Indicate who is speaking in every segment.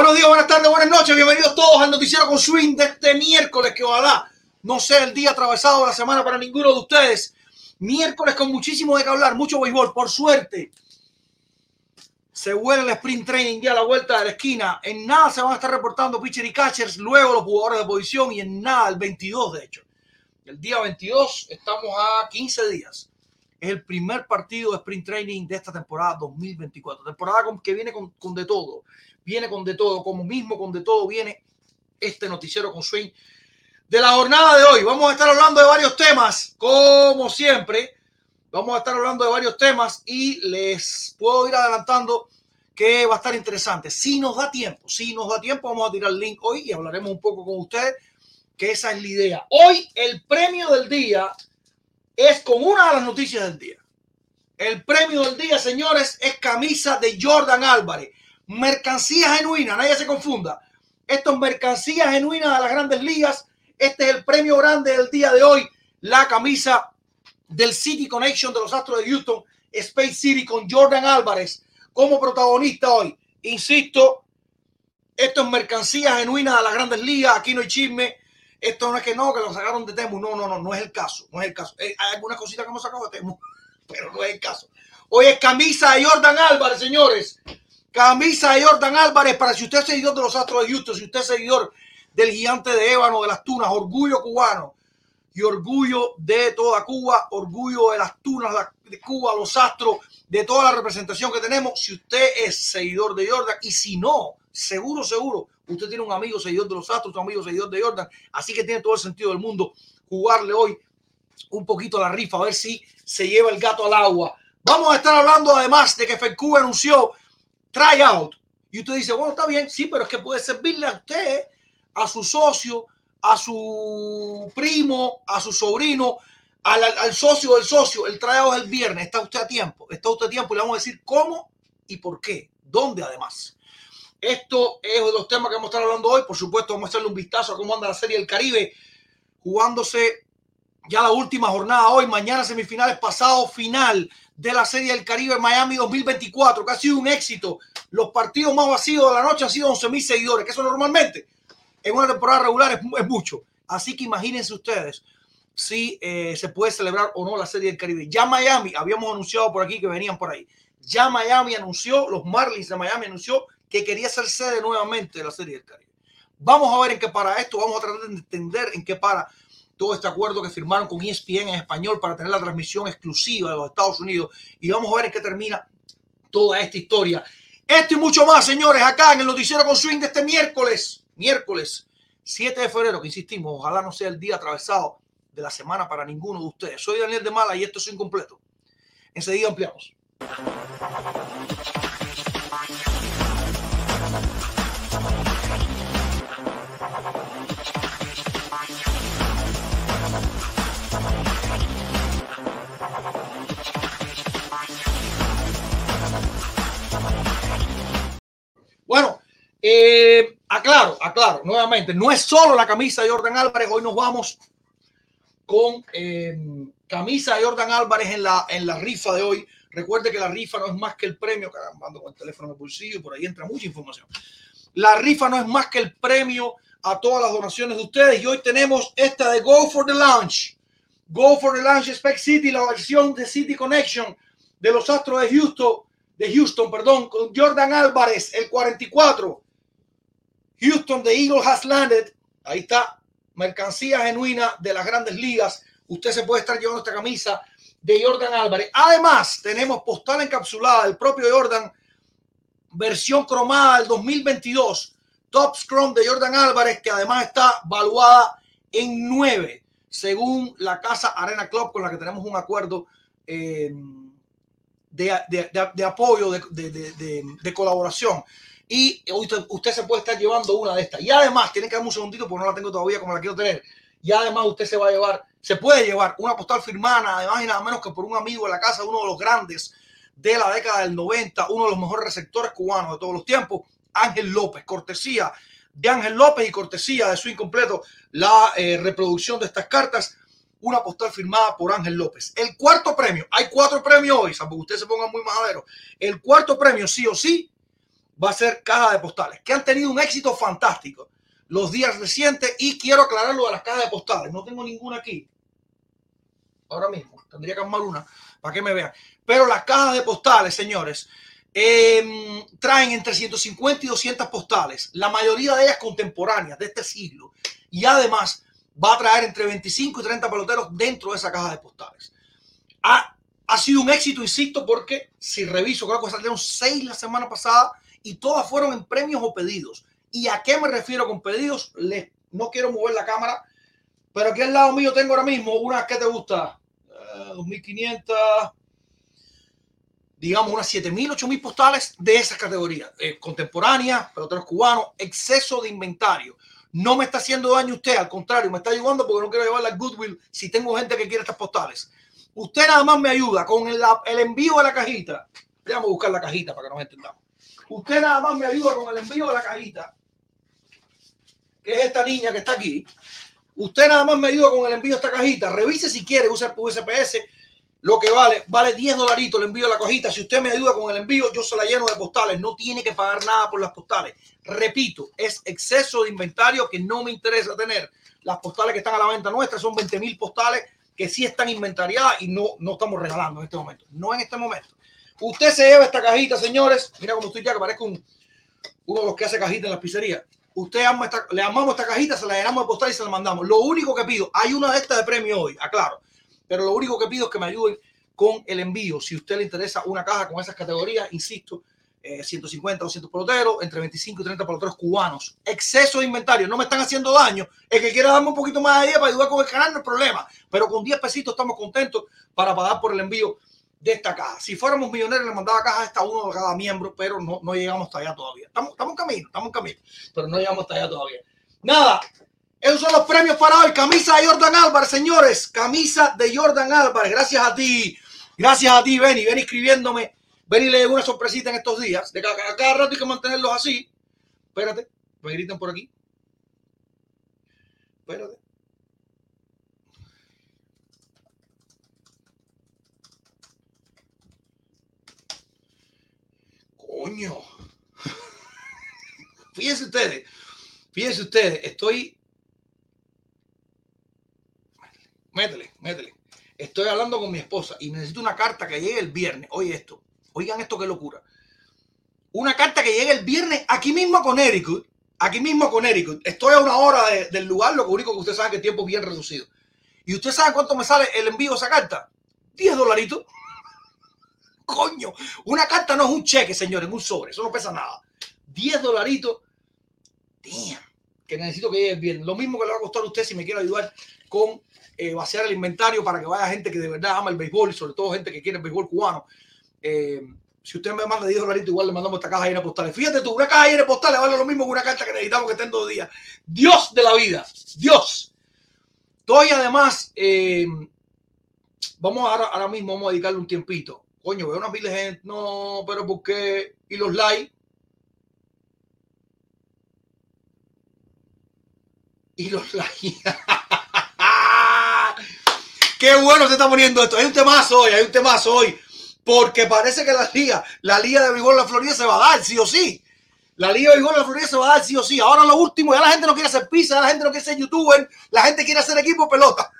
Speaker 1: Buenos días, buenas tardes, buenas noches, bienvenidos todos al noticiero con Swing de este miércoles, que ojalá no sea el día atravesado de la semana para ninguno de ustedes. Miércoles con muchísimo de qué hablar, mucho béisbol, por suerte. Se huele el sprint training ya a la vuelta de la esquina. En nada se van a estar reportando pitcher y catchers, luego los jugadores de posición y en nada el 22, de hecho. El día 22 estamos a 15 días. Es el primer partido de sprint training de esta temporada 2024. Temporada que viene con de todo. Viene con de todo. Como mismo con de todo viene este noticiero con Swing de la jornada de hoy. Vamos a estar hablando de varios temas, como siempre. Vamos a estar hablando de varios temas y les puedo ir adelantando que va a estar interesante. Si nos da tiempo, si nos da tiempo, vamos a tirar el link hoy y hablaremos un poco con ustedes, que esa es la idea. Hoy el premio del día es con una de las noticias del día. El premio del día, señores, es camisa de Jordan Álvarez. Mercancía genuina, nadie se confunda. Esto es mercancía genuina de las grandes ligas. Este es el premio grande del día de hoy. La camisa del City Connection de los Astros de Houston, Space City, con Jordan Álvarez como protagonista hoy. Insisto, esto es mercancía genuina de las grandes ligas. Aquí no hay chisme. Esto no es que no, que lo sacaron de Temu. No, no, no, no es el caso. No es el caso. Eh, hay algunas cositas que hemos sacado de Temu, pero no es el caso. Hoy es camisa de Jordan Álvarez, señores. Camisa de Jordan Álvarez para si usted es seguidor de los Astros de Houston, si usted es seguidor del gigante de ébano, de las tunas, orgullo cubano y orgullo de toda Cuba, orgullo de las tunas de Cuba, los Astros, de toda la representación que tenemos. Si usted es seguidor de Jordan y si no, seguro, seguro, usted tiene un amigo seguidor de los Astros, un amigo seguidor de Jordan, así que tiene todo el sentido del mundo jugarle hoy un poquito a la rifa, a ver si se lleva el gato al agua. Vamos a estar hablando además de que FECU anunció tryout. Y usted dice, bueno, está bien, sí, pero es que puede servirle a usted, a su socio, a su primo, a su sobrino, al, al- socio del socio. El tryout es el viernes, está usted a tiempo, está usted a tiempo y le vamos a decir cómo y por qué, dónde además. Esto es de los temas que vamos a estar hablando hoy. Por supuesto, vamos a hacerle un vistazo a cómo anda la Serie del Caribe, jugándose ya la última jornada hoy, mañana semifinales, pasado final de la Serie del Caribe Miami 2024, que ha sido un éxito. Los partidos más vacíos de la noche han sido 11 mil seguidores, que eso normalmente en una temporada regular es mucho. Así que imagínense ustedes si eh, se puede celebrar o no la Serie del Caribe. Ya Miami, habíamos anunciado por aquí que venían por ahí. Ya Miami anunció, los Marlins de Miami anunció que quería ser sede nuevamente de la Serie del Caribe. Vamos a ver en qué para esto, vamos a tratar de entender en qué para todo este acuerdo que firmaron con ESPN en español para tener la transmisión exclusiva de los Estados Unidos y vamos a ver en qué termina toda esta historia. Esto y mucho más, señores, acá en el noticiero con swing de este miércoles, miércoles 7 de febrero, que insistimos, ojalá no sea el día atravesado de la semana para ninguno de ustedes. Soy Daniel de Mala y esto es incompleto. Enseguida ampliamos. Bueno, eh, aclaro, aclaro, nuevamente, no es solo la camisa de Jordan Álvarez, hoy nos vamos con eh, camisa de Jordan Álvarez en la, en la rifa de hoy. Recuerde que la rifa no es más que el premio, caramba, ando con el teléfono en el bolsillo y por ahí entra mucha información. La rifa no es más que el premio a todas las donaciones de ustedes y hoy tenemos esta de Go for the Lunch. Go for the Launch Spec City, la versión de City Connection de los Astros de Houston, de Houston, perdón, con Jordan Álvarez, el 44. Houston, the Eagle has landed. Ahí está, mercancía genuina de las grandes ligas. Usted se puede estar llevando esta camisa de Jordan Álvarez. Además, tenemos postal encapsulada del propio Jordan, versión cromada del 2022, Top Scrum de Jordan Álvarez, que además está valuada en 9, según la casa Arena Club, con la que tenemos un acuerdo eh, de, de, de, de, apoyo, de, colaboración. Y usted, usted, se puede estar llevando una de estas. Y además, tiene que darme un segundito porque no la tengo todavía como la quiero tener. Y además, usted se va a llevar, se puede llevar una postal firmada, además y nada menos que por un amigo en la casa uno de los grandes de la década del 90, uno de los mejores receptores cubanos de todos los tiempos, Ángel López, cortesía de Ángel López y cortesía de su incompleto la eh, reproducción de estas cartas, una postal firmada por Ángel López. El cuarto premio, hay cuatro premios hoy, salvo que ustedes se pongan muy majadero. El cuarto premio, sí o sí, va a ser caja de postales, que han tenido un éxito fantástico los días recientes y quiero aclarar lo de las cajas de postales. No tengo ninguna aquí. Ahora mismo, tendría que armar una para que me vean. Pero las cajas de postales, señores, eh, traen entre 150 y 200 postales, la mayoría de ellas contemporáneas de este siglo. Y además va a traer entre 25 y 30 peloteros dentro de esa caja de postales. Ha, ha sido un éxito, insisto, porque si reviso, creo que salieron seis la semana pasada y todas fueron en premios o pedidos. ¿Y a qué me refiero con pedidos? Les, no quiero mover la cámara, pero aquí al lado mío tengo ahora mismo una que te gusta, 2500, eh, digamos unas 7000, 8000 postales de esas categorías, eh, contemporáneas, peloteros cubanos, exceso de inventario. No me está haciendo daño usted, al contrario, me está ayudando porque no quiero llevarla al Goodwill si tengo gente que quiere estas postales. Usted nada más me ayuda con el, el envío de la cajita. Vamos a buscar la cajita para que nos entendamos. Usted nada más me ayuda con el envío de la cajita, que es esta niña que está aquí. Usted nada más me ayuda con el envío de esta cajita. Revise si quiere usar USPS. Lo que vale, vale 10 dolaritos el envío de la cajita. Si usted me ayuda con el envío, yo se la lleno de postales. No tiene que pagar nada por las postales. Repito, es exceso de inventario que no me interesa tener. Las postales que están a la venta nuestra son 20 mil postales que sí están inventariadas y no, no estamos regalando en este momento. No en este momento. Usted se lleva esta cajita, señores. Mira cómo estoy ya, que parezco un, uno de los que hace cajitas en las pizzerías. Usted ama esta, le amamos esta cajita, se la llenamos de postal y se la mandamos. Lo único que pido, hay una de estas de premio hoy, aclaro. Pero lo único que pido es que me ayuden con el envío. Si a usted le interesa una caja con esas categorías, insisto, eh, 150, 200 peloteros, entre 25 y 30 peloteros cubanos. Exceso de inventario, no me están haciendo daño. El que quiera darme un poquito más de idea para ayudar con el canal, no hay problema. Pero con 10 pesitos estamos contentos para pagar por el envío de esta caja. Si fuéramos millonarios, le mandaba caja hasta uno de cada miembro, pero no, no llegamos hasta allá todavía. Estamos, estamos en camino, estamos en camino, pero no llegamos hasta allá todavía. Nada, esos son los premios para hoy. Camisa de Jordan Álvarez, señores. Camisa de Jordan Álvarez. Gracias a ti. Gracias a ti, Benny. Ven escribiéndome. Ven y le una sorpresita en estos días. De cada, cada rato hay que mantenerlos así. Espérate. Me gritan por aquí. Espérate. Coño. Fíjense ustedes. Fíjense ustedes. Estoy. Métele, métele. Estoy hablando con mi esposa y necesito una carta que llegue el viernes. Oye esto. Oigan esto, qué locura. Una carta que llegue el viernes aquí mismo con Connecticut. Aquí mismo con Connecticut. Estoy a una hora de, del lugar, lo único que usted sabe que el tiempo es bien reducido. ¿Y usted sabe cuánto me sale el envío de esa carta? 10 dolaritos. Coño, una carta no es un cheque, señores, un sobre. Eso no pesa nada. 10 dolaritos. Damn, que necesito que llegue el viernes. Lo mismo que le va a costar a usted si me quiere ayudar con eh, vaciar el inventario para que vaya gente que de verdad ama el béisbol y sobre todo gente que quiere el béisbol cubano. Eh, si usted me manda 10 dólares, igual le mandamos esta caja llena de postales. Fíjate tú, una caja llena de postales vale lo mismo que una carta que necesitamos que esté en dos días. Dios de la vida, Dios. Estoy además, eh, vamos ahora, ahora mismo, vamos a dedicarle un tiempito. Coño, veo una pila de gente, no, pero ¿por qué? ¿Y los likes? Y los likes. Qué bueno se está poniendo esto. Hay un temazo hoy, hay un temazo hoy porque parece que la liga, la liga de béisbol de la Florida se va a dar, sí o sí. La liga de béisbol de la Florida se va a dar, sí o sí. Ahora lo último, ya la gente no quiere hacer pizza, ya la gente no quiere ser youtuber, la gente quiere hacer equipo pelota.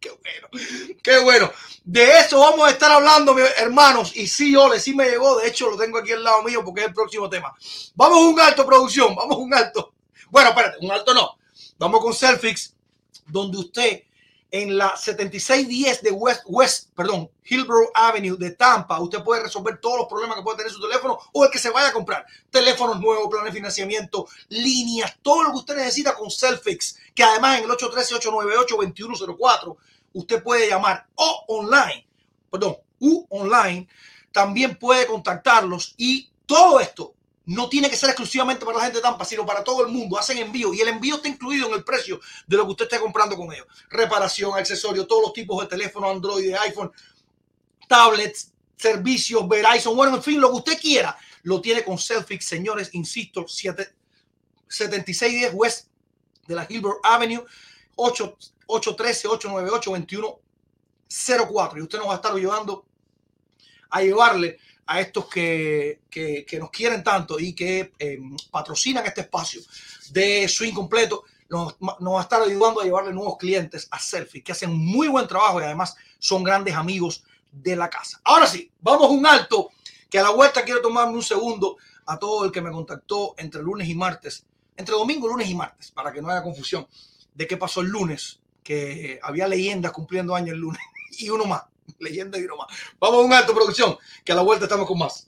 Speaker 1: qué bueno. De eso vamos a estar hablando, hermanos. Y sí, Ole, sí me llegó. De hecho, lo tengo aquí al lado mío porque es el próximo tema. Vamos a un alto, producción. Vamos a un alto. Bueno, espérate, un alto no. Vamos con Selfix, donde usted en la 7610 de West, West, perdón, Hillborough Avenue de Tampa, usted puede resolver todos los problemas que puede tener su teléfono o el que se vaya a comprar. Teléfonos nuevos, planes de financiamiento, líneas, todo lo que usted necesita con Selfix, que además en el 813-898-2104 usted puede llamar o online, perdón, u online, también puede contactarlos y todo esto no tiene que ser exclusivamente para la gente de Tampa, sino para todo el mundo. Hacen envío y el envío está incluido en el precio de lo que usted esté comprando con ellos. Reparación, accesorios, todos los tipos de teléfono, Android, iPhone, tablets, servicios, Verizon, bueno, en fin, lo que usted quiera, lo tiene con Selfix, señores, insisto, 7610 West de la Hilbert Avenue, 813-898-2104. Y usted nos va a estar ayudando a llevarle a estos que, que, nos quieren tanto y que eh, patrocinan este espacio de swing completo, nos, nos, va a estar ayudando a llevarle nuevos clientes a Selfie, que hacen muy buen trabajo y además son grandes amigos de la casa. Ahora sí, vamos un alto, que a la vuelta quiero tomarme un segundo a todo el que me contactó entre lunes y martes, entre domingo, lunes y martes, para que no haya confusión de qué pasó el lunes, que había leyendas cumpliendo años el lunes y uno más. Leyenda y broma. Vamos a un alto, producción, que a la vuelta estamos con más.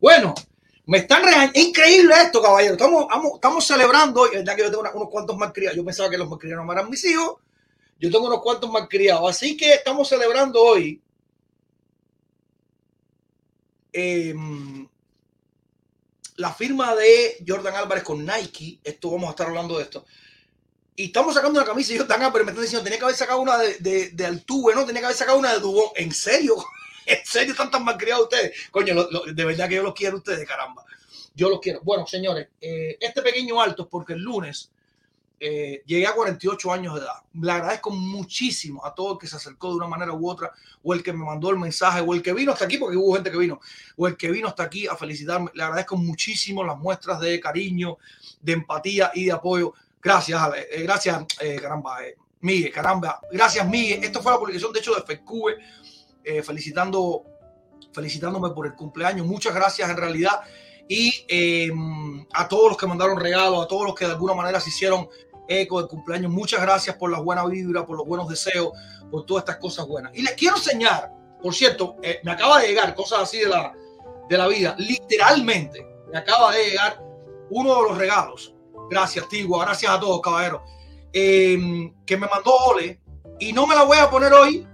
Speaker 1: Bueno, me están regañando. Increíble esto, caballero. Estamos, estamos, celebrando hoy. verdad que yo tengo unos cuantos más criados. Yo pensaba que los más criados no eran mis hijos. Yo tengo unos cuantos más criados. Así que estamos celebrando hoy. Em, la firma de Jordan Álvarez con Nike. Esto vamos a estar hablando de esto. Y estamos sacando una camisa de Jordan Álvarez. Me están diciendo, tenía que haber sacado una de, de, de Altuve, ¿no? Tenía que haber sacado una de Dubón. ¿En serio? ¿En serio están tan mal criados ustedes? Coño, de verdad que yo los quiero ustedes, caramba. Yo los quiero. Bueno, señores, eh, este pequeño alto es porque el lunes eh, llegué a 48 años de edad. Le agradezco muchísimo a todo el que se acercó de una manera u otra, o el que me mandó el mensaje, o el que vino hasta aquí, porque hubo gente que vino, o el que vino hasta aquí a felicitarme. Le agradezco muchísimo las muestras de cariño, de empatía y de apoyo. Gracias, Ale. Eh, gracias, caramba, Miguel, caramba. Gracias, Miguel. Esto fue la publicación, de hecho, de FECUBE eh, felicitando, felicitándome por el cumpleaños. Muchas gracias en realidad. Y em, a todos los que mandaron regalos, a todos los que de alguna manera se hicieron eco del cumpleaños, muchas gracias por la buena vibra, por los buenos deseos, por todas estas cosas buenas. Y les quiero enseñar, por cierto, eh, me acaba de llegar cosas así de la, de la vida, literalmente, me acaba de llegar uno de los regalos. Gracias, Tigua, gracias a todos, caballeros. Em, que me mandó Ole y no me la voy a poner hoy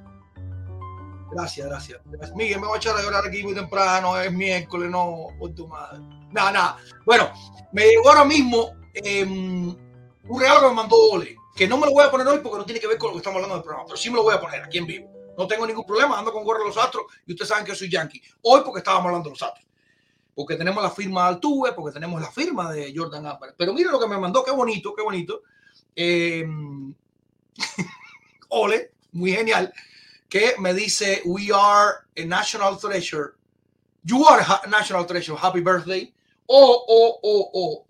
Speaker 1: Gracias, gracias. Miguel, me voy a echar a llorar aquí muy temprano, es miércoles, no, por tu madre. Nada, nada. Bueno, me llegó ahora mismo em, un regalo que me mandó Ole, que no me lo voy a poner hoy porque no tiene que ver con lo que estamos hablando del programa, pero sí me lo voy a poner aquí en vivo. No tengo ningún problema, ando con gorro los astros y ustedes saben que soy yankee. Hoy porque estábamos hablando de los astros. Porque tenemos la firma de Altuve, porque tenemos la firma de Jordan Álvarez. Pero mire lo que me mandó, qué bonito, qué bonito. Em, Ole, muy genial que me dice, we are a national treasure. You are a national treasure. Happy birthday. Oh, oh, oh, oh.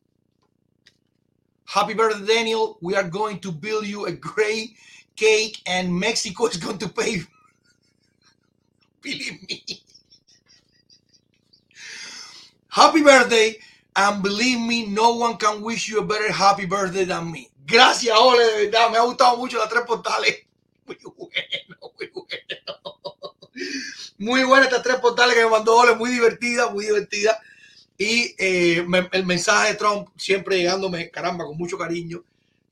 Speaker 1: Happy birthday, Daniel. We are going to build you a great cake and Mexico is going to pay. Believe me. Happy birthday. And believe me, no one can wish you a better happy birthday than me. Gracias, Ole, de verdad. Me ha gustado mucho las tres portales. Muy bueno, muy bueno. Muy buena estas tres portales que me mandó Ole, muy divertida, muy divertida. Y eh, el mensaje de Trump siempre llegándome, caramba, con mucho cariño.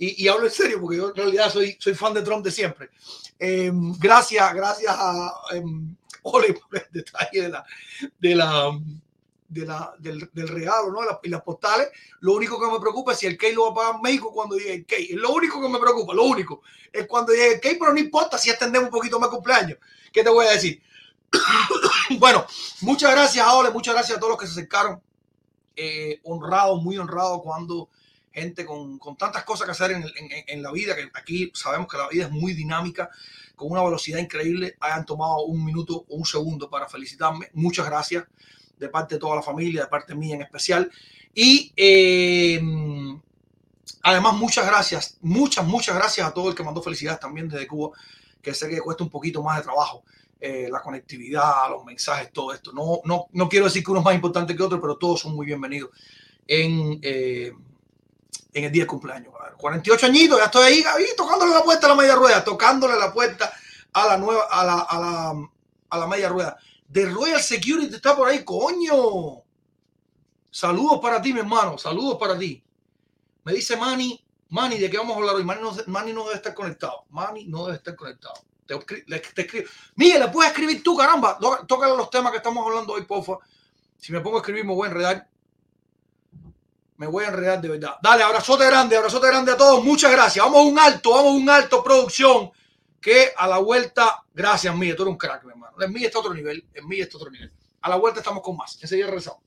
Speaker 1: Y, hablo en serio, porque yo en realidad soy, soy fan de Trump de siempre. Eh, gracias, gracias a eh, Ole por el detalle de la, de la, de la, del, del, regalo, ¿no? y las postales. Lo único que me preocupa es si el Key lo va a pagar México cuando llegue el Key. Es lo único que me preocupa, lo único. Es cuando llegue el Key, pero no importa si extendemos un poquito más cumpleaños. ¿Qué te voy a decir? bueno, muchas gracias, Ole, muchas gracias a todos los que se acercaron. Eh, honrados, muy honrados cuando gente con, con tantas cosas que hacer en, en- en la vida, que aquí sabemos que la vida es muy dinámica, con una velocidad increíble, hayan tomado un minuto o un segundo para felicitarme. Muchas gracias de parte de toda la familia, de parte mía en especial. Y eh, además, muchas gracias, muchas, muchas gracias a todo el que mandó felicidades también desde Cuba, que sé que cuesta un poquito más de trabajo. eh, la conectividad, los mensajes, todo esto. No, no, no quiero decir que uno es más importante que otro, pero todos son muy bienvenidos en, eh, en el día del cumpleaños. A ver, 48 añitos, ya estoy ahí, ahí tocándole la puerta a la media rueda, tocándole la puerta a la nueva, a la, a la, a la media rueda. The Royal Security está por ahí, coño. Saludos para ti, mi hermano, saludos para ti. Me dice Manny, Manny, ¿de qué vamos a hablar hoy? Manny no, Manny no debe estar conectado. Manny no debe estar conectado. Te, te escribo. Miguel, le puedes escribir tú, caramba. Tó- Tócale los temas que estamos hablando hoy, porfa. Si me pongo a escribir, me voy a enredar. Me voy a enredar de verdad. Dale, abrazote grande, abrazote grande a todos. Muchas gracias. Vamos a un alto, vamos a un alto, producción. Que a la vuelta, gracias, Miguel. Tú eres un crack, mi hermano. En Miguel está otro nivel. En Miguel está otro nivel. A la vuelta estamos con más. Enseguida regresamos.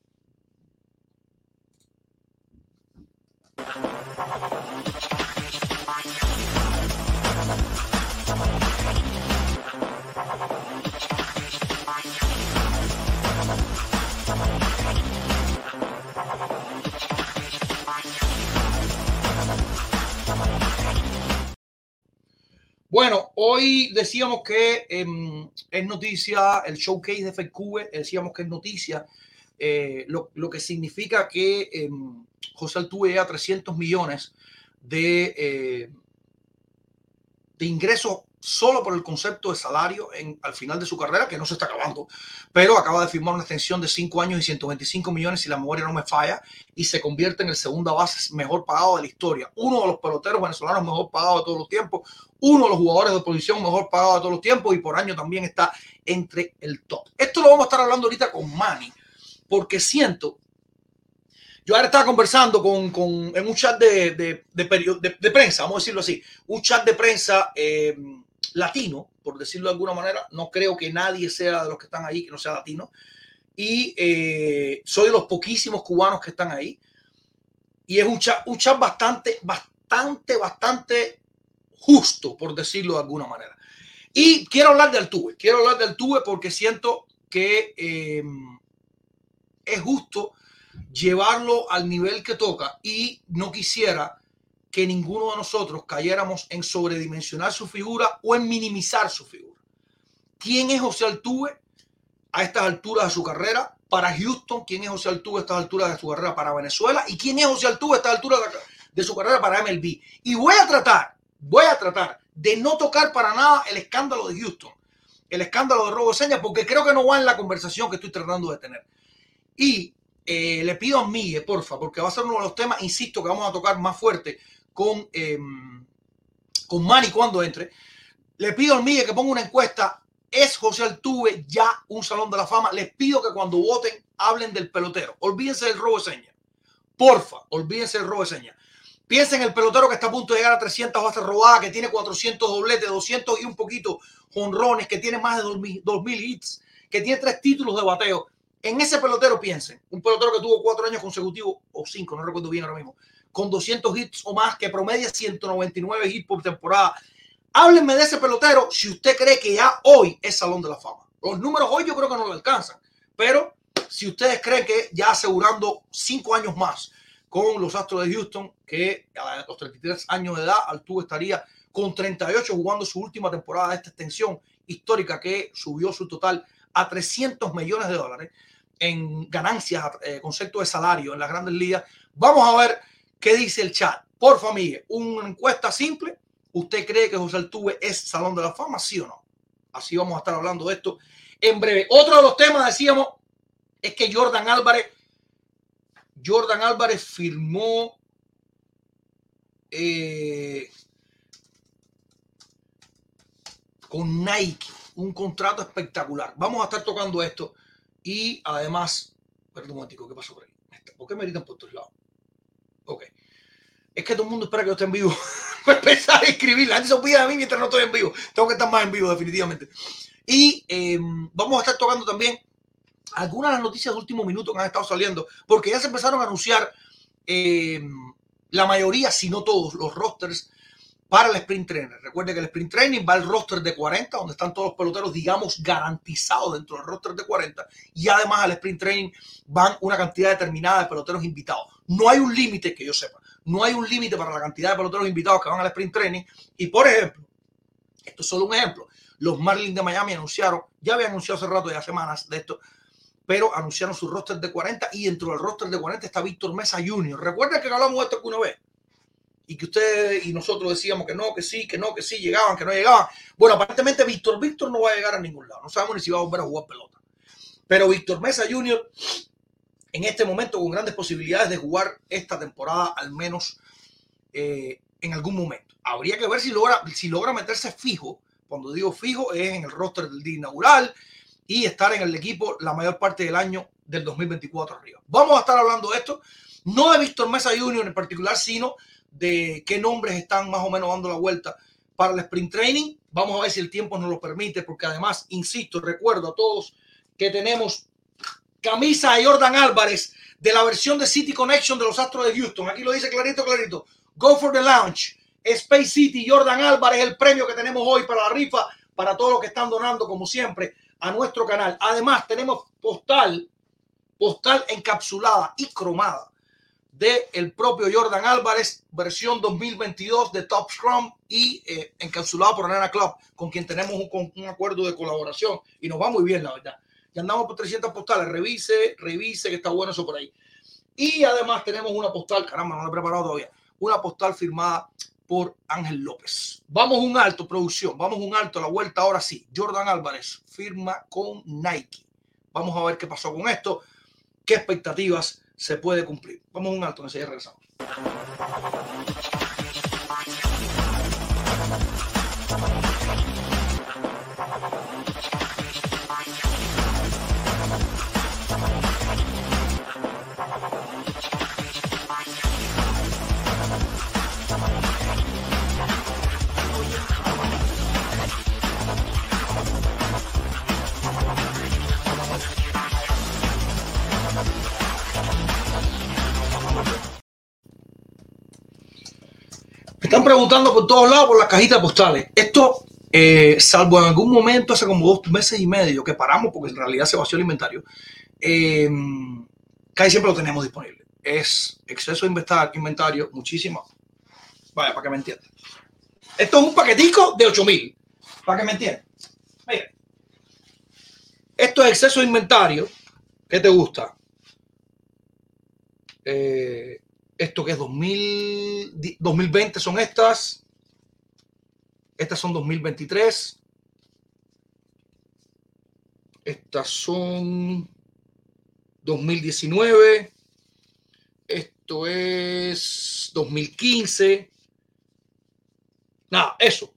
Speaker 1: Bueno, hoy decíamos que em, es noticia el showcase de FQ, decíamos que es noticia eh, lo, que significa que em, José Altuve a 300 millones de, eh, de ingresos solo por el concepto de salario al final de su carrera, que no se está acabando, pero acaba de firmar una extensión de 5 años y 125 millones, si la memoria no me falla, y se convierte en el segunda base mejor pagado de la historia. Uno de los peloteros venezolanos mejor pagados de todos los tiempos, uno de los jugadores de posición mejor pagados de todos los tiempos, y por año también está entre el top. Esto lo vamos a estar hablando ahorita con Manny, porque siento yo ahora estaba conversando con, en un chat de, de- de prensa, vamos a decirlo así, un chat de prensa eh, latino, por decirlo de alguna manera. No creo que nadie sea de los que están ahí que no sea latino. Y eh, soy de los poquísimos cubanos que están ahí. Y es un chat, un chat bastante, bastante, bastante justo, por decirlo de alguna manera. Y quiero hablar de Altuve. Quiero hablar de Altuve porque siento que eh, es justo llevarlo al nivel que toca y no quisiera que ninguno de nosotros cayéramos en sobredimensionar su figura o en minimizar su figura. ¿Quién es José Altuve a estas alturas de su carrera para Houston? ¿Quién es José Altuve a estas alturas de su carrera para Venezuela? ¿Y quién es José Altuve a estas alturas de- su carrera para MLB? Y voy a tratar, voy a tratar de no tocar para nada el escándalo de Houston, el escándalo de robo de señas, porque creo que no va en la conversación que estoy tratando de tener. Y eh, le pido a Miguel, porfa, porque va a ser uno de los temas, insisto, que vamos a tocar más fuerte con, eh, con Manny cuando entre. Le pido a Miguel que ponga una encuesta. ¿Es José Altuve ya un salón de la fama? Les pido que cuando voten hablen del pelotero. Olvídense del robo de señas. Porfa, olvídense del robo de señas. Piensen en el pelotero que está a punto de llegar a 300 bases robadas, que tiene 400 dobletes, 200 y un poquito jonrones, que tiene más de 2000 2000 hits, que tiene tres títulos de bateo. En ese pelotero piensen, un pelotero que tuvo cuatro años consecutivos, o cinco, no recuerdo bien ahora mismo, con 200 hits o más, que promedia 199 hits por temporada. Háblenme de ese pelotero si usted cree que ya hoy es Salón de la Fama. Los números hoy yo creo que no lo alcanzan, pero si ustedes creen que ya asegurando cinco años más con los Astros de Houston, que a los 33 años de edad, Altuve estaría con 38 jugando su última temporada de esta extensión histórica que subió su total a 300 millones de dólares en ganancias, eh, concepto de salario en las grandes ligas. Vamos a ver qué dice el chat. Por familia, una encuesta simple. ¿Usted cree que José Altuve es Salón de la Fama? ¿Sí o no? Así vamos a estar hablando de esto en breve. Otro de los temas, decíamos, es que Jordan Álvarez, Jordan Álvarez firmó eh, con Nike un contrato espectacular. Vamos a estar tocando esto y además, perdón un momentico, ¿qué pasó por ahí? ¿Por qué me gritan por todos lados? Ok. Es que todo el mundo espera que yo esté en vivo. Voy a empezar a escribir. La gente se olvida de mí mientras no estoy en vivo. Tengo que estar más en vivo, definitivamente. Y eh, vamos a estar tocando también algunas de las noticias de último minuto que han estado saliendo, porque ya se empezaron a anunciar eh, la mayoría, si no todos, los rosters para el sprint trainer. Recuerde que el sprint training va al roster de 40, donde están todos los peloteros, digamos, garantizados dentro del roster de 40. Y además al sprint training van una cantidad determinada de peloteros invitados. No hay un límite que yo sepa. No hay un límite para la cantidad de peloteros invitados que van al sprint training. Y por ejemplo, esto es solo un ejemplo. Los Marlins de Miami anunciaron, ya había anunciado hace rato, ya semanas de esto, pero anunciaron su roster de 40 y dentro del roster de 40 está Víctor Mesa Jr. Recuerda que hablamos de esto que una vez y que ustedes y nosotros decíamos que no, que sí, que no, que sí, llegaban, que no llegaban. Bueno, aparentemente Víctor Víctor no va a llegar a ningún lado. No sabemos ni si va a volver a jugar pelota. Pero Víctor Mesa Jr. en este momento con grandes posibilidades de jugar esta temporada al menos eh, en algún momento. Habría que ver si logra, si logra meterse fijo. Cuando digo fijo es en el roster del día inaugural y estar en el equipo la mayor parte del año del 2024 arriba. Vamos a estar hablando de esto, no de Víctor Mesa Jr. en particular, sino de qué nombres están más o menos dando la vuelta para el sprint training. Vamos a ver si el tiempo nos lo permite, porque además, insisto, recuerdo a todos que tenemos camisa de Jordan Álvarez de la versión de City Connection de los Astros de Houston. Aquí lo dice clarito, clarito. Go for the launch. Space City, Jordan Álvarez, el premio que tenemos hoy para la rifa, para todos los que están donando, como siempre, a nuestro canal. Además, tenemos postal, postal encapsulada y cromada de el propio Jordan Álvarez, versión 2022 de Top Scrum y eh, encapsulado por Nana Club, con quien tenemos un, un, acuerdo de colaboración y nos va muy bien, la verdad. Ya andamos por 300 postales, revise, revise que está bueno eso por ahí. Y además tenemos una postal, caramba, no la he preparado todavía, una postal firmada por Ángel López. Vamos un alto, producción, vamos un alto, la vuelta ahora sí. Jordan Álvarez firma con Nike. Vamos a ver qué pasó con esto, qué expectativas se puede cumplir. Vamos a un alto, enseguida regresamos. Están preguntando por todos lados por las cajitas postales. Esto, eh, salvo en algún momento, hace como dos meses y medio, que paramos porque en realidad se vació el inventario, eh, casi siempre lo tenemos disponible. Es exceso de inventario, muchísimo. Vaya, para que me entiendan. Esto es un paquetico de 8000, para que me entiendan. Mira, esto es exceso de inventario. ¿Qué te gusta? Eh, esto que es 2000, 2020 son estas. Estas son 2023. Estas son 2019. Esto es 2015. Nada, eso.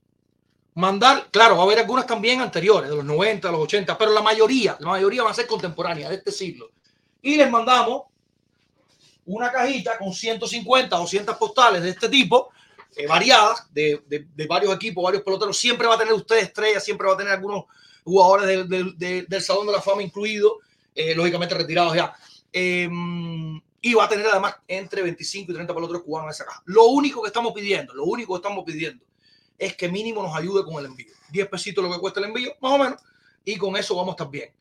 Speaker 1: Mandar, claro, va a haber algunas también anteriores, de los 90, los 80, pero la mayoría, la mayoría van a ser contemporáneas de este siglo. Y les mandamos una cajita con 150, 200 postales de este tipo, eh, variadas, de, de, varios equipos, varios peloteros. Siempre va a tener usted estrellas, siempre va a tener algunos jugadores del Salón de la Fama incluido, eh, lógicamente retirados ya. Em, y va a tener además entre 25 y 30 peloteros cubanos en esa caja. Lo único que estamos pidiendo, lo único que estamos pidiendo es que mínimo nos ayude con el envío. 10 pesitos lo que cuesta el envío, más o menos, y con eso vamos a estar bien.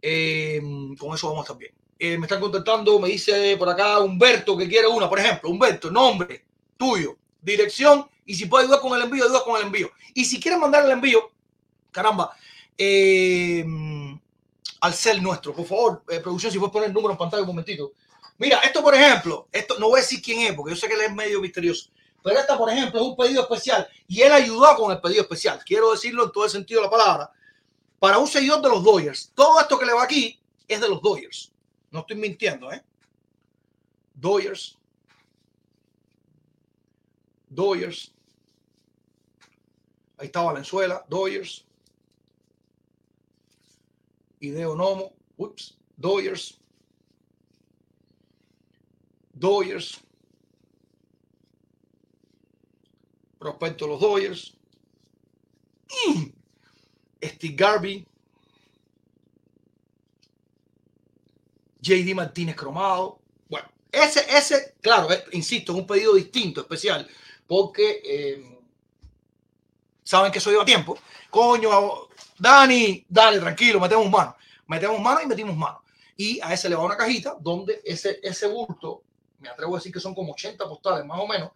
Speaker 1: Em, con eso vamos a estar bien. Eh, me están contactando, me dice por acá Humberto que quiere una, por ejemplo, Humberto, nombre tuyo, dirección, y si puede ayudar con el envío, ayuda con el envío. Y si quieres mandar el envío, caramba, eh, al cel nuestro, por favor, eh, producción, si puedes poner el número en pantalla un momentito. Mira, esto por ejemplo, esto no voy a decir quién es, porque yo sé que él es medio misterioso. Pero esta, por ejemplo, es un pedido especial y él ayudó con el pedido especial. Quiero decirlo en todo el sentido de la palabra. Para un seguidor de los Dodgers. Todo esto que le va aquí es de los Dodgers. No estoy mintiendo, ¿eh? Doyers. Doyers. Ahí está Valenzuela, Doyers. Ideo Nomo, ups, Doyers. Doyers. Prospecto los Doyers. Mm. Steve Garvey. JD Martínez cromado. Bueno, Ese, ese, claro, eh, insisto, es un pedido distinto, especial, porque eh, saben que soy yo a tiempo. Coño, Dani, dale, tranquilo, metemos mano. Metemos mano y metimos mano. Y a ese le va una cajita donde ese, ese bulto, me atrevo a decir que son como 80 postales más o menos,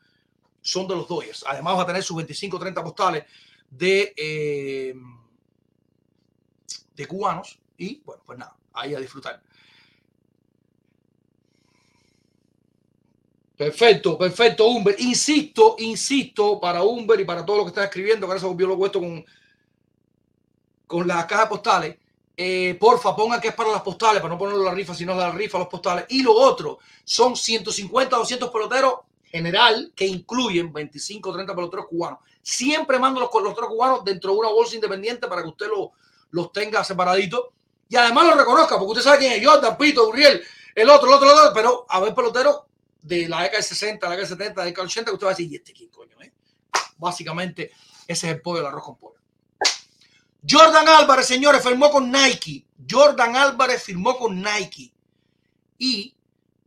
Speaker 1: son de los Dodgers. Además va a tener sus 25 30 postales de, eh, de cubanos. Y bueno, pues nada, ahí a disfrutar. Perfecto, perfecto, Humber. Insisto, insisto para Humber y para todo lo que están escribiendo, que ahora se volvió loco esto con, con las cajas postales. Eh, porfa, pongan que es para las postales, para no ponerlo la rifa, sino la rifa, los postales. Y lo otro, son 150, 200 peloteros general que incluyen 25, 30 peloteros cubanos. Siempre mando los peloteros cubanos dentro de una bolsa independiente para que usted los tenga separaditos. Y además lo reconozca, porque usted sabe quién es Jordan, Pito, Uriel, el otro, el otro, el otro, pero a ver peloteros de la década de 60, la década de 70, la década de 80, que usted va a decir, ¿y este quién coño? Eh? Básicamente, ese es el pollo del arroz con pollo. Jordan Álvarez, señores, firmó con Nike. Jordan Álvarez firmó con Nike. Y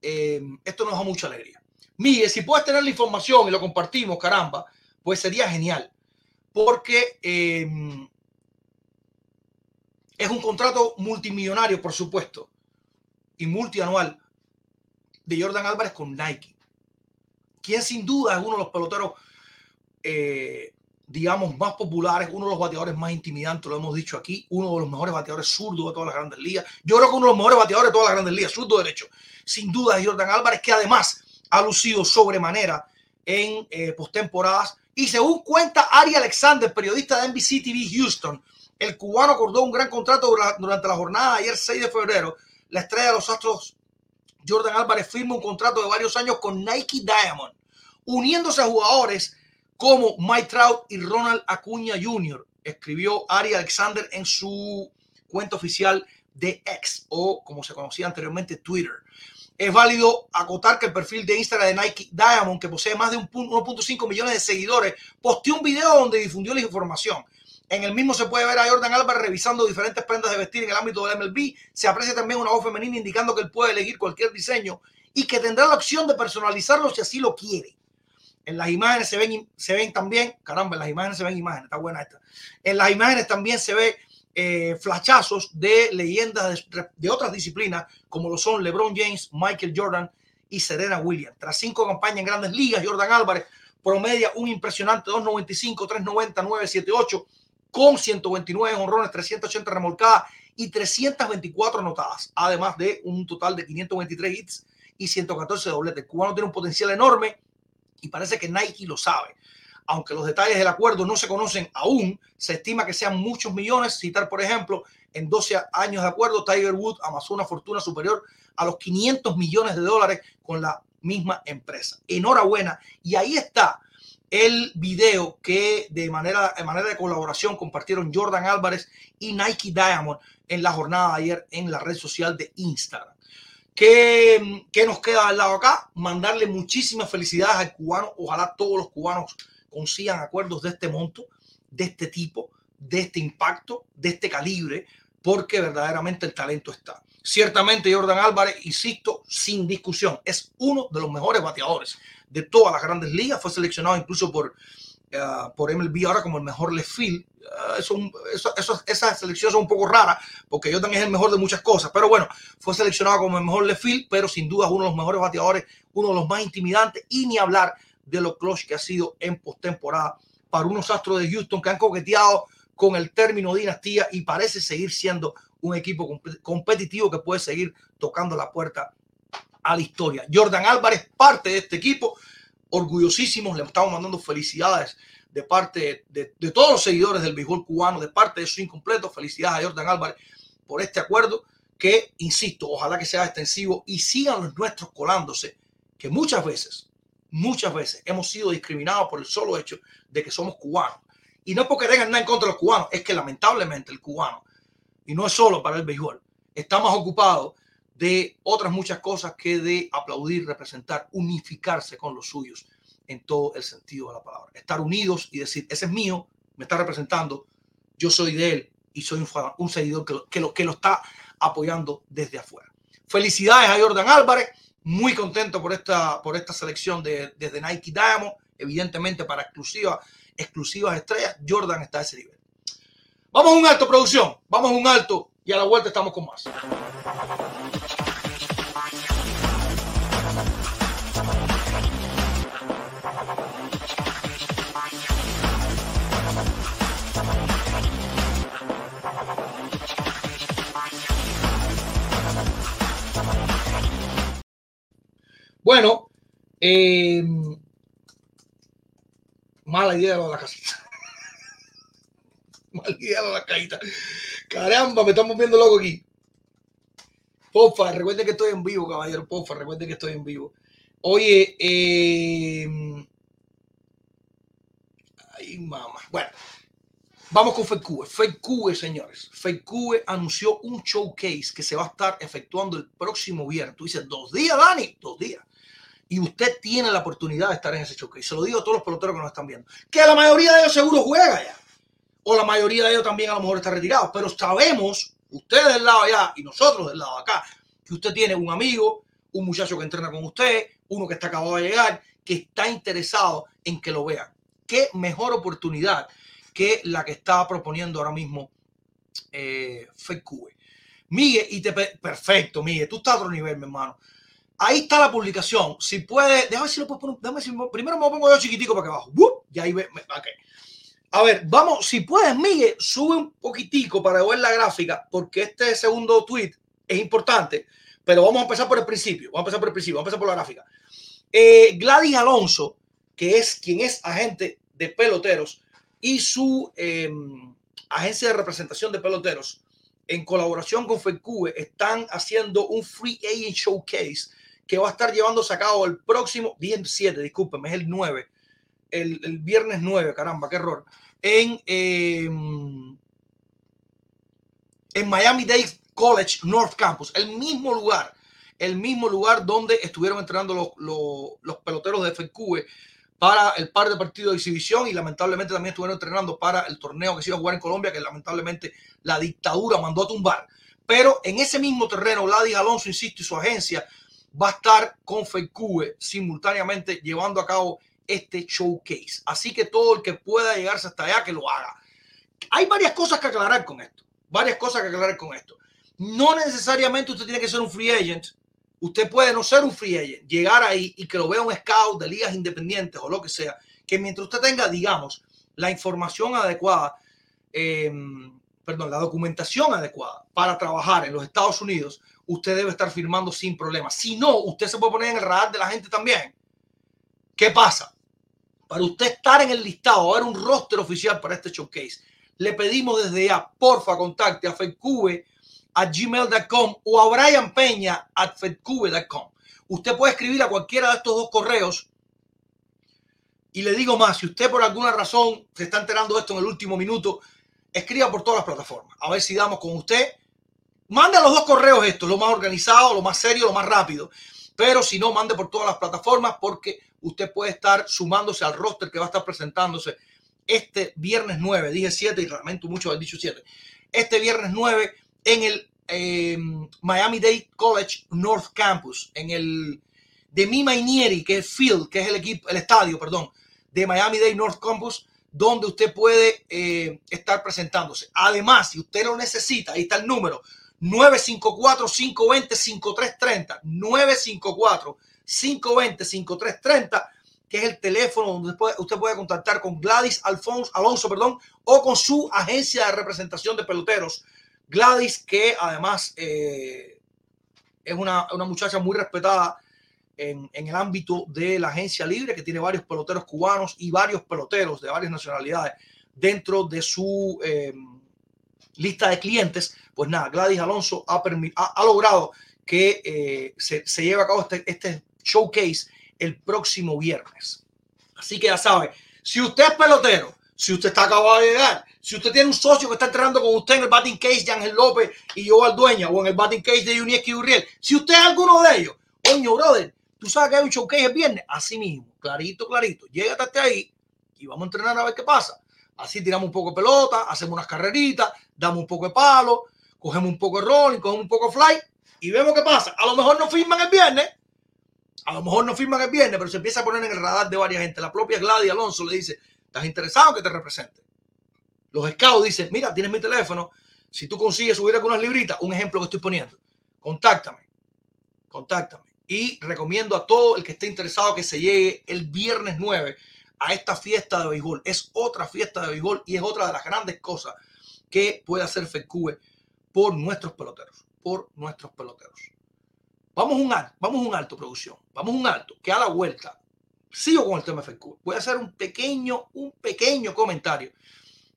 Speaker 1: eh, esto nos da mucha alegría. Mire, si puedes tener la información y lo compartimos, caramba, pues sería genial. Porque eh, es un contrato multimillonario, por supuesto, y multianual de Jordan Álvarez con Nike. Quien sin duda es uno de los peloteros, eh, digamos, más populares, uno de los bateadores más intimidantes, lo hemos dicho aquí, uno de los mejores bateadores zurdos de todas las grandes ligas. Yo creo que uno de los mejores bateadores de todas las grandes ligas, zurdo derecho. Sin duda es Jordan Álvarez, que además ha lucido sobremanera en eh, postemporadas. Y según cuenta Ari Alexander, periodista de NBC TV Houston, el cubano acordó un gran contrato durante la jornada ayer 6 de febrero. La estrella de los Astros Jordan Álvarez firma un contrato de varios años con Nike Diamond, uniéndose a jugadores como Mike Trout y Ronald Acuña Jr., escribió Ari Alexander en su cuenta oficial de X o como se conocía anteriormente Twitter. Es válido acotar que el perfil de Instagram de Nike Diamond, que posee más de 1.5 millones de seguidores, posteó un video donde difundió la información. En el mismo se puede ver a Jordan Álvarez revisando diferentes prendas de vestir en el ámbito del MLB. Se aprecia también una voz femenina indicando que él puede elegir cualquier diseño y que tendrá la opción de personalizarlo si así lo quiere. En las imágenes se ven, se ven también, caramba, en las imágenes se ven imágenes, está buena esta. En las imágenes también se ve eh, flachazos de leyendas de, de, otras disciplinas, como lo son LeBron James, Michael Jordan y Serena Williams. Tras cinco campañas en grandes ligas, Jordan Álvarez promedia un impresionante 2.95, 3.90, 9.78 con 129 honrones, 380 remolcadas y 324 anotadas, además de un total de 523 hits y 114 dobletes. El cubano tiene un potencial enorme y parece que Nike lo sabe. Aunque los detalles del acuerdo no se conocen aún, se estima que sean muchos millones. Citar, por ejemplo, en 12 años de acuerdo, Tiger Woods amasó una fortuna superior a los 500 millones de dólares con la misma empresa. Enhorabuena. Y ahí está el video que de manera, de colaboración compartieron Jordan Álvarez y Nike Diamond en la jornada de ayer en la red social de Instagram. ¿Qué, ¿Qué, nos queda al lado acá? Mandarle muchísimas felicidades al cubano. Ojalá todos los cubanos consigan acuerdos de este monto, de este tipo, de este impacto, de este calibre, porque verdaderamente el talento está. Ciertamente Jordan Álvarez, insisto, sin discusión, es uno de los mejores bateadores de todas las grandes ligas. Fue seleccionado incluso por, uh, por MLB ahora como el mejor left field. Uh, eso, eso, eso, esa selección es un poco rara porque Jordan es el mejor de muchas cosas. Pero bueno, fue seleccionado como el mejor left field, pero sin duda es uno de los mejores bateadores, uno de los más intimidantes y ni hablar de lo clutch que ha sido en postemporada para unos astros de Houston que han coqueteado con el término dinastía y parece seguir siendo un equipo competitivo que puede seguir tocando la puerta a la historia. Jordan Álvarez, parte de este equipo, orgullosísimos, le estamos mandando felicidades de parte de, todos los seguidores del béisbol cubano, de parte de su incompleto, felicidades a Jordan Álvarez por este acuerdo que, insisto, ojalá que sea extensivo y sigan los nuestros colándose, que muchas veces, muchas veces hemos sido discriminados por el solo hecho de que somos cubanos. Y no porque tengan nada en contra de los cubanos, es que lamentablemente el cubano, y no es solo para el béisbol, está más ocupado de otras muchas cosas que de aplaudir, representar, unificarse con los suyos en todo el sentido de la palabra. Estar unidos y decir, ese es mío, me está representando, yo soy de él y soy un, un seguidor que lo, que, lo, que lo está apoyando desde afuera. Felicidades a Jordan Álvarez, muy contento por esta, por esta selección de, desde Nike Diamond, evidentemente para exclusiva, exclusivas estrellas, Jordan está a ese nivel. Vamos a un alto, producción, vamos a un alto y a la vuelta estamos con más. Bueno, eh, mala idea de la casita. mala idea de la casita. Caramba, me estamos viendo loco aquí. Porfa, recuerden que estoy en vivo, caballero. Porfa, recuerden que estoy en vivo. Oye, eh, ay, mamá. Bueno, vamos con FedCube. FedCube, señores. FedCube anunció un showcase que se va a estar efectuando el próximo viernes. Tú dices, dos días, Dani, dos días y usted tiene la oportunidad de estar en ese. Y se lo digo a todos los peloteros que nos están viendo. Que la mayoría de ellos seguro juega ya. O la mayoría de ellos también a lo mejor está retirado. Pero sabemos, ustedes del lado allá y nosotros del lado acá, que usted tiene un amigo, un muchacho que entrena con usted, uno que está acabado de llegar, que está interesado en que lo vean. Qué mejor oportunidad que la que está proponiendo ahora mismo eh, FedCube. Miguel, y te perfecto, Miguel, tú estás a otro nivel, mi hermano. Ahí está la publicación. Si puede, déjame si lo puedo poner. Déjame si, primero me pongo yo chiquitico para que abajo. Y ahí ve. Okay. A ver, vamos, si puedes, Miguel, sube un poquitico para ver la gráfica, porque este segundo tweet es importante. Pero vamos a empezar por el principio. Vamos a empezar por el principio. Vamos a empezar por la gráfica. Eh, Gladys Alonso, que es quien es agente de peloteros, y su em, agencia de representación de peloteros, en colaboración con FEDCUBE, están haciendo un Free Agent Showcase que va a estar llevándose a cabo el próximo, viernes 7, discúlpeme, es el 9, el, viernes 9, caramba, qué error, en, eh, en Miami Dade College North Campus, el mismo lugar, el mismo lugar donde estuvieron entrenando los, los, peloteros de FQ para el par de partidos de exhibición y lamentablemente también estuvieron entrenando para el torneo que se iba a jugar en Colombia, que lamentablemente la dictadura mandó a tumbar. Pero en ese mismo terreno, Gladys Alonso, insisto, y su agencia va a estar con FECUBE simultáneamente llevando a cabo este showcase. Así que todo el que pueda llegarse hasta allá, que lo haga. Hay varias cosas que aclarar con esto. Varias cosas que aclarar con esto. No necesariamente usted tiene que ser un free agent. Usted puede no ser un free agent, llegar ahí y que lo vea un scout de ligas independientes o lo que sea. Que mientras usted tenga, digamos, la información adecuada, eh, perdón, la documentación adecuada para trabajar en los Estados Unidos, usted debe estar firmando sin problema. Si no, usted se puede poner en el radar de la gente también. ¿Qué pasa? Para usted estar en el listado, haber un roster oficial para este showcase, le pedimos desde ya, porfa, contacte a FedCube a gmail.com o a Brian Peña a fedcube.com. Usted puede escribir a cualquiera de estos dos correos. Y le digo más, si usted por alguna razón se está enterando de esto en el último minuto, escriba por todas las plataformas. A ver si damos con usted Mande a los dos correos esto, lo más organizado, lo más serio, lo más rápido. Pero si no, mande por todas las plataformas porque usted puede estar sumándose al roster que va a estar presentándose este viernes 9, dije 7 y lamento mucho haber dicho 7, este viernes 9 en el eh, Miami Dade College North Campus, en el de Mima Inieri, que es field, que es el equipo, el estadio, perdón, de Miami Dade North Campus, donde usted puede eh, estar presentándose. Además, si usted lo necesita, ahí está el número 954-520-5330. 954-520-5330, que es el teléfono donde usted puede, contactar con Gladys Alfonso, Alonso perdón, o con su agencia de representación de peloteros. Gladys, que además eh, es una, una, muchacha muy respetada en, en, el ámbito de la agencia libre, que tiene varios peloteros cubanos y varios peloteros de varias nacionalidades dentro de su... Eh, lista de clientes, pues nada, Gladys Alonso ha, ha, logrado que eh, se, se, lleve a cabo este, este showcase el próximo viernes. Así que ya sabe, si usted es pelotero, si usted está acabado de llegar, si usted tiene un socio que está entrenando con usted en el batting case de Ángel López y yo al dueña o en el batting case de Unieski Uriel, si usted es alguno de ellos, coño, brother, tú sabes que hay un showcase el viernes, así mismo, clarito, clarito, llégate hasta ahí y vamos a entrenar a ver qué pasa. Así tiramos un poco de pelota, hacemos unas carreritas, damos un poco de palo, cogemos un poco de rolling, cogemos un poco de fly y vemos qué pasa. A lo mejor no firman el viernes, A lo mejor no firman el viernes, pero se empieza a poner en el radar de varias gente. La propia Gladys Alonso le dice, ¿estás interesado que te represente? Los scouts dicen, mira, tienes mi teléfono. Si tú consigues subir algunas libritas, un ejemplo que estoy poniendo, contáctame, contáctame. Y recomiendo a todo el que esté interesado que se llegue el viernes 9 a esta fiesta de béisbol. Es otra fiesta de béisbol y es otra de las grandes cosas que puede hacer FECUBE por nuestros peloteros, por nuestros peloteros. Vamos un alto, vamos un alto, producción. Vamos un alto, que a la vuelta sigo con el tema FECUBE. Voy a hacer un pequeño, un pequeño comentario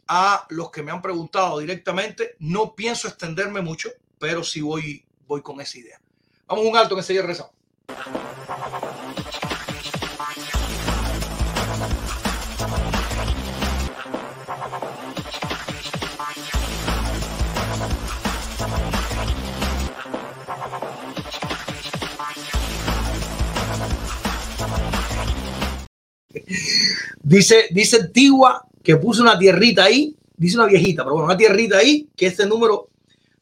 Speaker 1: a los que me han preguntado directamente. No pienso extenderme mucho, pero sí voy, voy con esa idea. Vamos un alto que enseguida rezamos. Dice, dice Tigua que puso una tierrita ahí, dice una viejita, pero bueno, una tierrita ahí, que ese número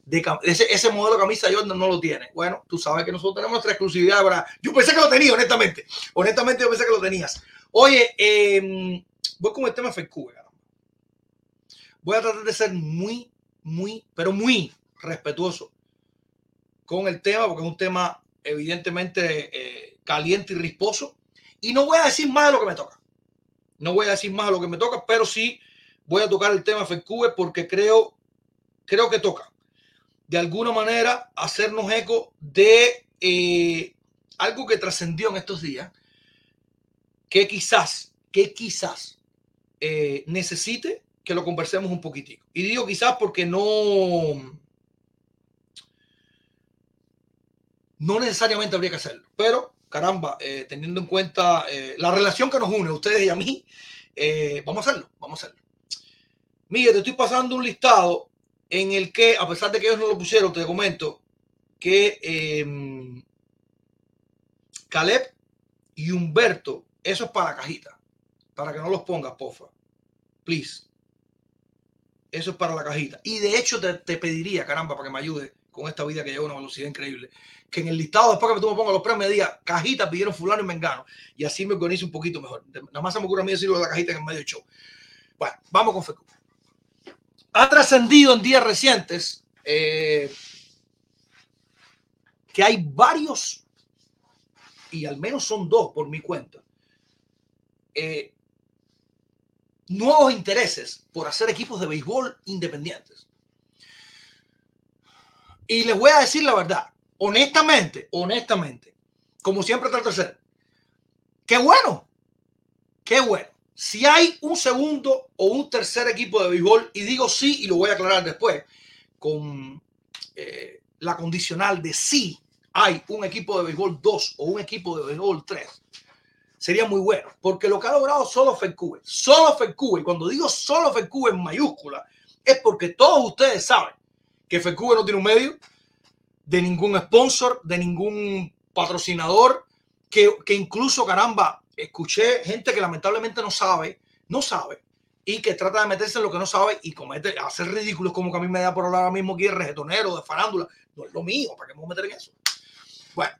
Speaker 1: de ese, ese modelo de camisa Jordan no lo tiene. Bueno, tú sabes que nosotros tenemos nuestra exclusividad. ¿verdad? Yo pensé que lo tenía, honestamente. Honestamente, yo pensé que lo tenías. Oye, eh, voy con el tema FQ. Voy a tratar de ser muy, muy, pero muy respetuoso con el tema, porque es un tema evidentemente eh, caliente y risposo. Y no voy a decir más de lo que me toca. No voy a decir más de lo que me toca, pero sí voy a tocar el tema FQ porque creo, creo que toca de alguna manera hacernos eco de eh, algo que trascendió en estos días, que quizás, que quizás eh, necesite que lo conversemos un poquitico. Y digo quizás porque no, no necesariamente habría que hacerlo, pero caramba, eh, teniendo en cuenta la relación que nos une a ustedes y a mí, vamos a hacerlo, vamos a hacerlo. Miguel, te estoy pasando un listado en el que, a pesar de que ellos no lo pusieron, te comento que eh, Caleb y Humberto, eso es para la cajita, para que no los pongas, porfa. Please. Eso es para la cajita. Y de hecho te, pediría, caramba, para que me ayude con esta vida que lleva una velocidad increíble, que en el listado, después que tú me pongas los premios, me diga, cajita pidieron fulano y mengano. Y así me organizo un poquito mejor. Nada más se me ocurre a mí decirlo de la cajita en el medio show. Bueno, vamos con Fecu ha trascendido en días recientes eh, que hay varios, y al menos son dos por mi cuenta, eh, nuevos intereses por hacer equipos de béisbol independientes. Y les voy a decir la verdad, honestamente, honestamente, como siempre trato de ser, qué bueno, qué bueno. Si hay un segundo o un tercer equipo de béisbol, y digo sí, y lo voy a aclarar después, con eh, la condicional de sí hay un equipo de béisbol 2 o un equipo de béisbol 3, sería muy bueno, porque lo que ha logrado solo FECUBE, solo FECUBE, y cuando digo solo FECUBE en mayúscula, es porque todos ustedes saben que FECUBE no tiene un medio, de ningún sponsor, de ningún patrocinador, que, que incluso, caramba, escuché gente que lamentablemente no sabe, no sabe, y que trata de meterse en lo que no sabe y comete, hacer ridículos como que a mí me da por hablar ahora mismo aquí de de farándula. No es lo mío, ¿para qué me voy a meter en eso? Bueno,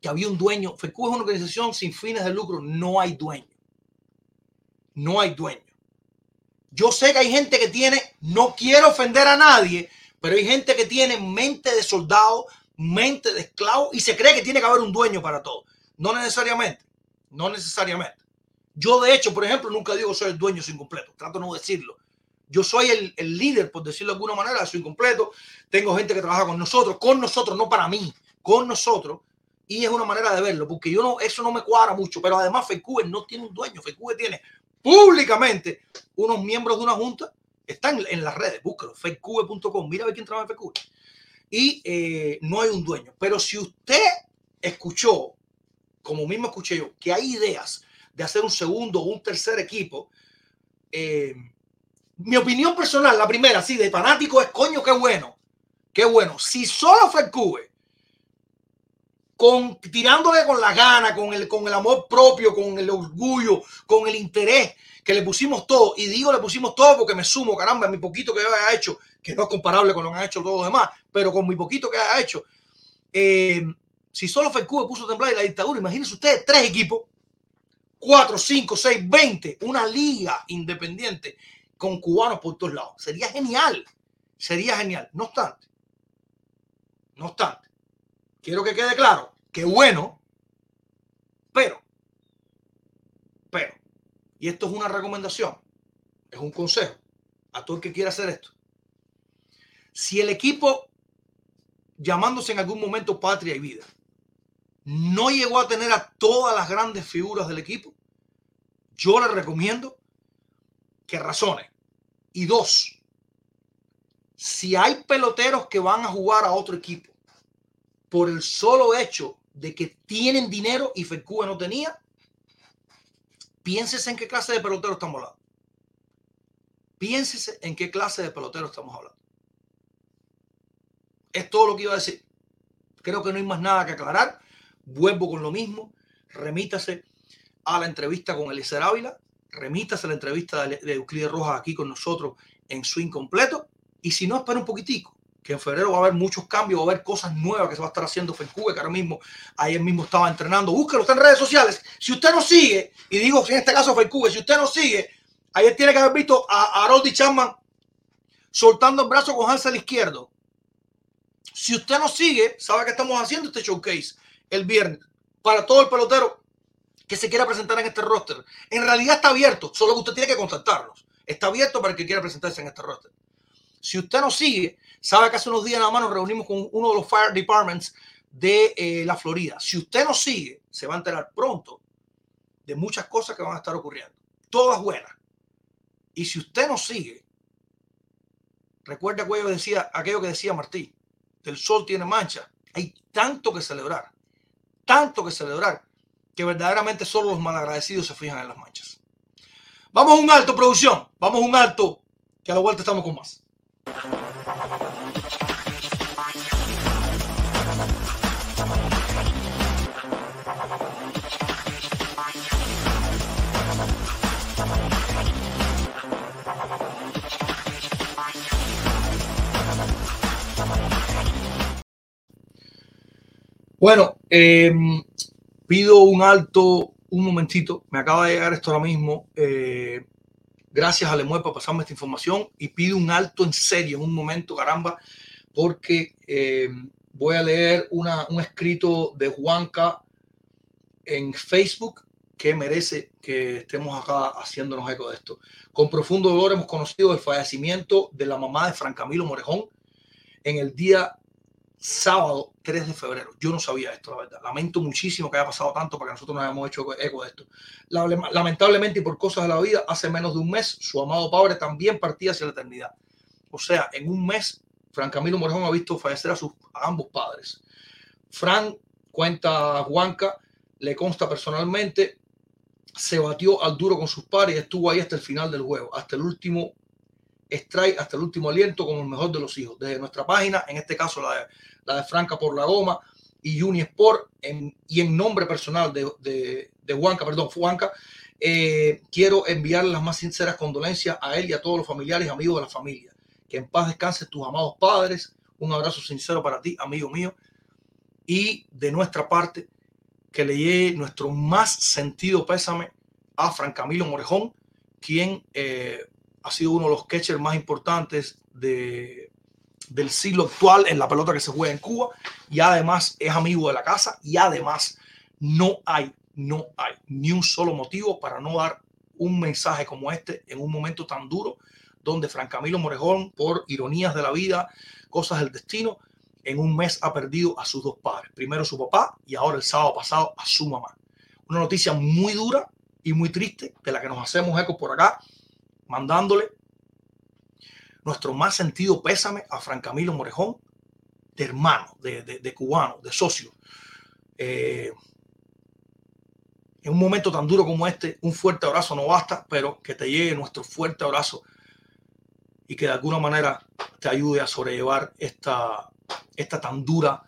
Speaker 1: que había un dueño. FECU es una organización sin fines de lucro, no hay dueño. No hay dueño. Yo sé que hay gente que tiene, no quiero ofender a nadie, pero hay gente que tiene mente de soldado, mente de esclavo y se cree que tiene que haber un dueño para todo. No necesariamente. No necesariamente. Yo, de hecho, por ejemplo, nunca digo soy el dueño sin completo. Trato de no decirlo. Yo soy el, el, líder, por decirlo de alguna manera, soy completo. Tengo gente que trabaja con nosotros, con nosotros, no para mí, con nosotros. Y es una manera de verlo, porque yo no, eso no me cuadra mucho. Pero además, FECUBE no tiene un dueño. FECUBE tiene públicamente unos miembros de una junta. Están en las redes, búsquelo, fecube.com. Mira a ver quién trabaja en FECUBE. Y eh, no hay un dueño. Pero si usted escuchó como mismo escuché yo, que hay ideas de hacer un segundo o un tercer equipo, eh, mi opinión personal, la primera, sí, de fanático es coño, qué bueno, qué bueno. Si solo fue Cube, con, tirándole con la gana, con el, con el amor propio, con el orgullo, con el interés que le pusimos todo, y digo le pusimos todo porque me sumo, caramba, mi poquito que haya hecho, que no es comparable con lo que han hecho todos los demás, pero con mi poquito que haya hecho, eh, Si solo FECUBE puso temblar y la dictadura, imagínense ustedes tres equipos, cuatro, cinco, seis, veinte, una liga independiente con cubanos por todos lados. Sería genial, sería genial. No obstante, no obstante, quiero que quede claro que bueno, pero, y esto es una recomendación, es un consejo a todo el que quiera hacer esto. Si el equipo, llamándose en algún momento Patria y Vida, no llegó a tener a todas las grandes figuras del equipo, yo le recomiendo que razone. Y dos, si hay peloteros que van a jugar a otro equipo por el solo hecho de que tienen dinero y FECUBE no tenía, piénsese en qué clase de pelotero estamos hablando. Piénsese en qué clase de pelotero estamos hablando. Es todo lo que iba a decir. Creo que no hay más nada que aclarar. Vuelvo con lo mismo. Remítase a la entrevista con Eliezer Ávila. Remítase a la entrevista de, Euclides Rojas aquí con nosotros en su incompleto. Y si no, espera un poquitico que en febrero va a haber muchos cambios, va a haber cosas nuevas que se va a estar haciendo FECUBE, que ahora mismo, ayer mismo estaba entrenando. Búsquelo, en redes sociales. Si usted no sigue, y digo en este caso FECUBE, si usted no sigue, Ayer tiene que haber visto a Haroldi Chapman soltando el brazo con Hansel izquierdo. Si usted nos sigue, sabe que estamos haciendo este showcase el viernes para todo el pelotero que se quiera presentar en este roster. En realidad está abierto, solo que usted tiene que contactarnos. Está abierto para el que quiera presentarse en este roster. Si usted nos sigue, sabe que hace unos días nada más nos reunimos con uno de los fire departments de eh, la Florida. Si usted nos sigue, se va a enterar pronto de muchas cosas que van a estar ocurriendo. Todas buenas. Y si usted nos sigue, recuerda aquello que decía, aquello que decía Martí, el sol tiene mancha. Hay tanto que celebrar, tanto que celebrar, que verdaderamente solo los malagradecidos se fijan en las manchas. Vamos a un alto, producción. Vamos a un alto, que a la vuelta estamos con más. Bueno, em, pido un alto, un momentito. Me acaba de llegar esto ahora mismo. Eh, gracias a Lemuel por pasarme esta información y pido un alto en serio en un momento, caramba, porque em, voy a leer un escrito de Juanca en Facebook que merece que estemos acá haciéndonos eco de esto. Con profundo dolor hemos conocido el fallecimiento de la mamá de Fran Camilo Morejón en el día sábado 3 de febrero. Yo no sabía esto, la verdad. Lamento muchísimo que haya pasado tanto para que nosotros no hayamos hecho eco de esto. Lamentablemente y por cosas de la vida, hace menos de un mes, su amado padre también partía hacia la eternidad. O sea, en un mes, Fran Camilo Morejón ha visto fallecer a sus ambos padres. Fran, cuenta Juanca, le consta personalmente, se batió al duro con sus padres y estuvo ahí hasta el final del juego, hasta el último strike, hasta el último aliento como el mejor de los hijos. Desde nuestra página, en este caso la de la de Franca por la Goma y Unisport, en, y en nombre personal de, de, de Juanca, perdón, Juanca, eh, quiero enviar las más sinceras condolencias a él y a todos los familiares y amigos de la familia. Que en paz descansen tus amados padres. Un abrazo sincero para ti, amigo mío. Y de nuestra parte, que le llegue nuestro más sentido pésame a Fran Camilo Morejón, quien eh, ha sido uno de los catchers más importantes de, del siglo actual en la pelota que se juega en Cuba y además es amigo de la casa y además no hay, no hay ni un solo motivo para no dar un mensaje como este en un momento tan duro donde Fran Camilo Morejón, por ironías de la vida, cosas del destino, en un mes ha perdido a sus dos padres. Primero su papá y ahora el sábado pasado a su mamá. Una noticia muy dura y muy triste de la que nos hacemos eco por acá, mandándole nuestro más sentido pésame a Fran Camilo Morejón, de hermano, de, cubano, de socio. Eh, en un momento tan duro como este, un fuerte abrazo no basta, pero que te llegue nuestro fuerte abrazo y que de alguna manera te ayude a sobrellevar esta, esta tan dura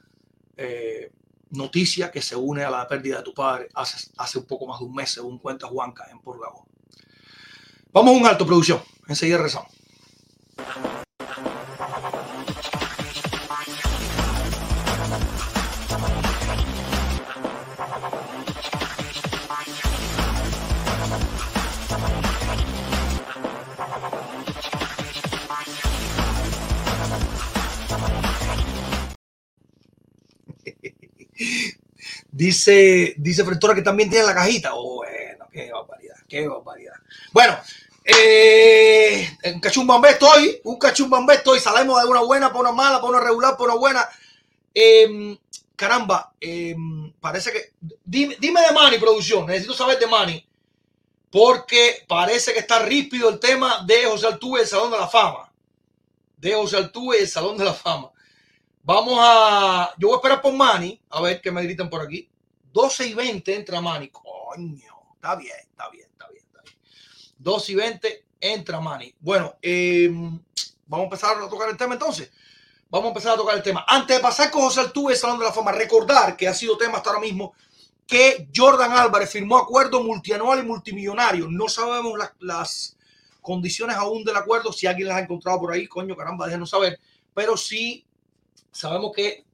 Speaker 1: eh, noticia que se une a la pérdida de tu padre hace, hace un poco más de un mes, según cuenta Juanca en Porgabón. Vamos a un alto, producción. Enseguida rezamos. Dice, dice Frentora que también tiene la cajita. Oh, bueno, qué barbaridad, qué barbaridad. Bueno, eh, en cachumbambé estoy, un cachumbambé estoy. Salimos de una buena para una mala, para una regular, para una buena. Eh, caramba, eh, parece que. Dime, dime de Manny, producción. Necesito saber de Manny. Porque parece que está rípido el tema de José Altuve el Salón de la Fama. De José Altuve el Salón de la Fama. Vamos a. Yo voy a esperar por Manny. A ver qué me gritan por aquí. 12 y 20 entra Manny. Coño. Está bien, está bien, está bien, está bien. 12 y 20 entra Manny. Bueno, eh, vamos a empezar a tocar el tema entonces. Vamos a empezar a tocar el tema. Antes de pasar con José Altuve Salón de la Fama, recordar que ha sido tema hasta ahora mismo que Jordan Álvarez firmó acuerdo multianual y multimillonario. No sabemos las, las condiciones aún del acuerdo. Si alguien las ha encontrado por ahí, coño, caramba, déjenos saber. Pero sí sabemos que,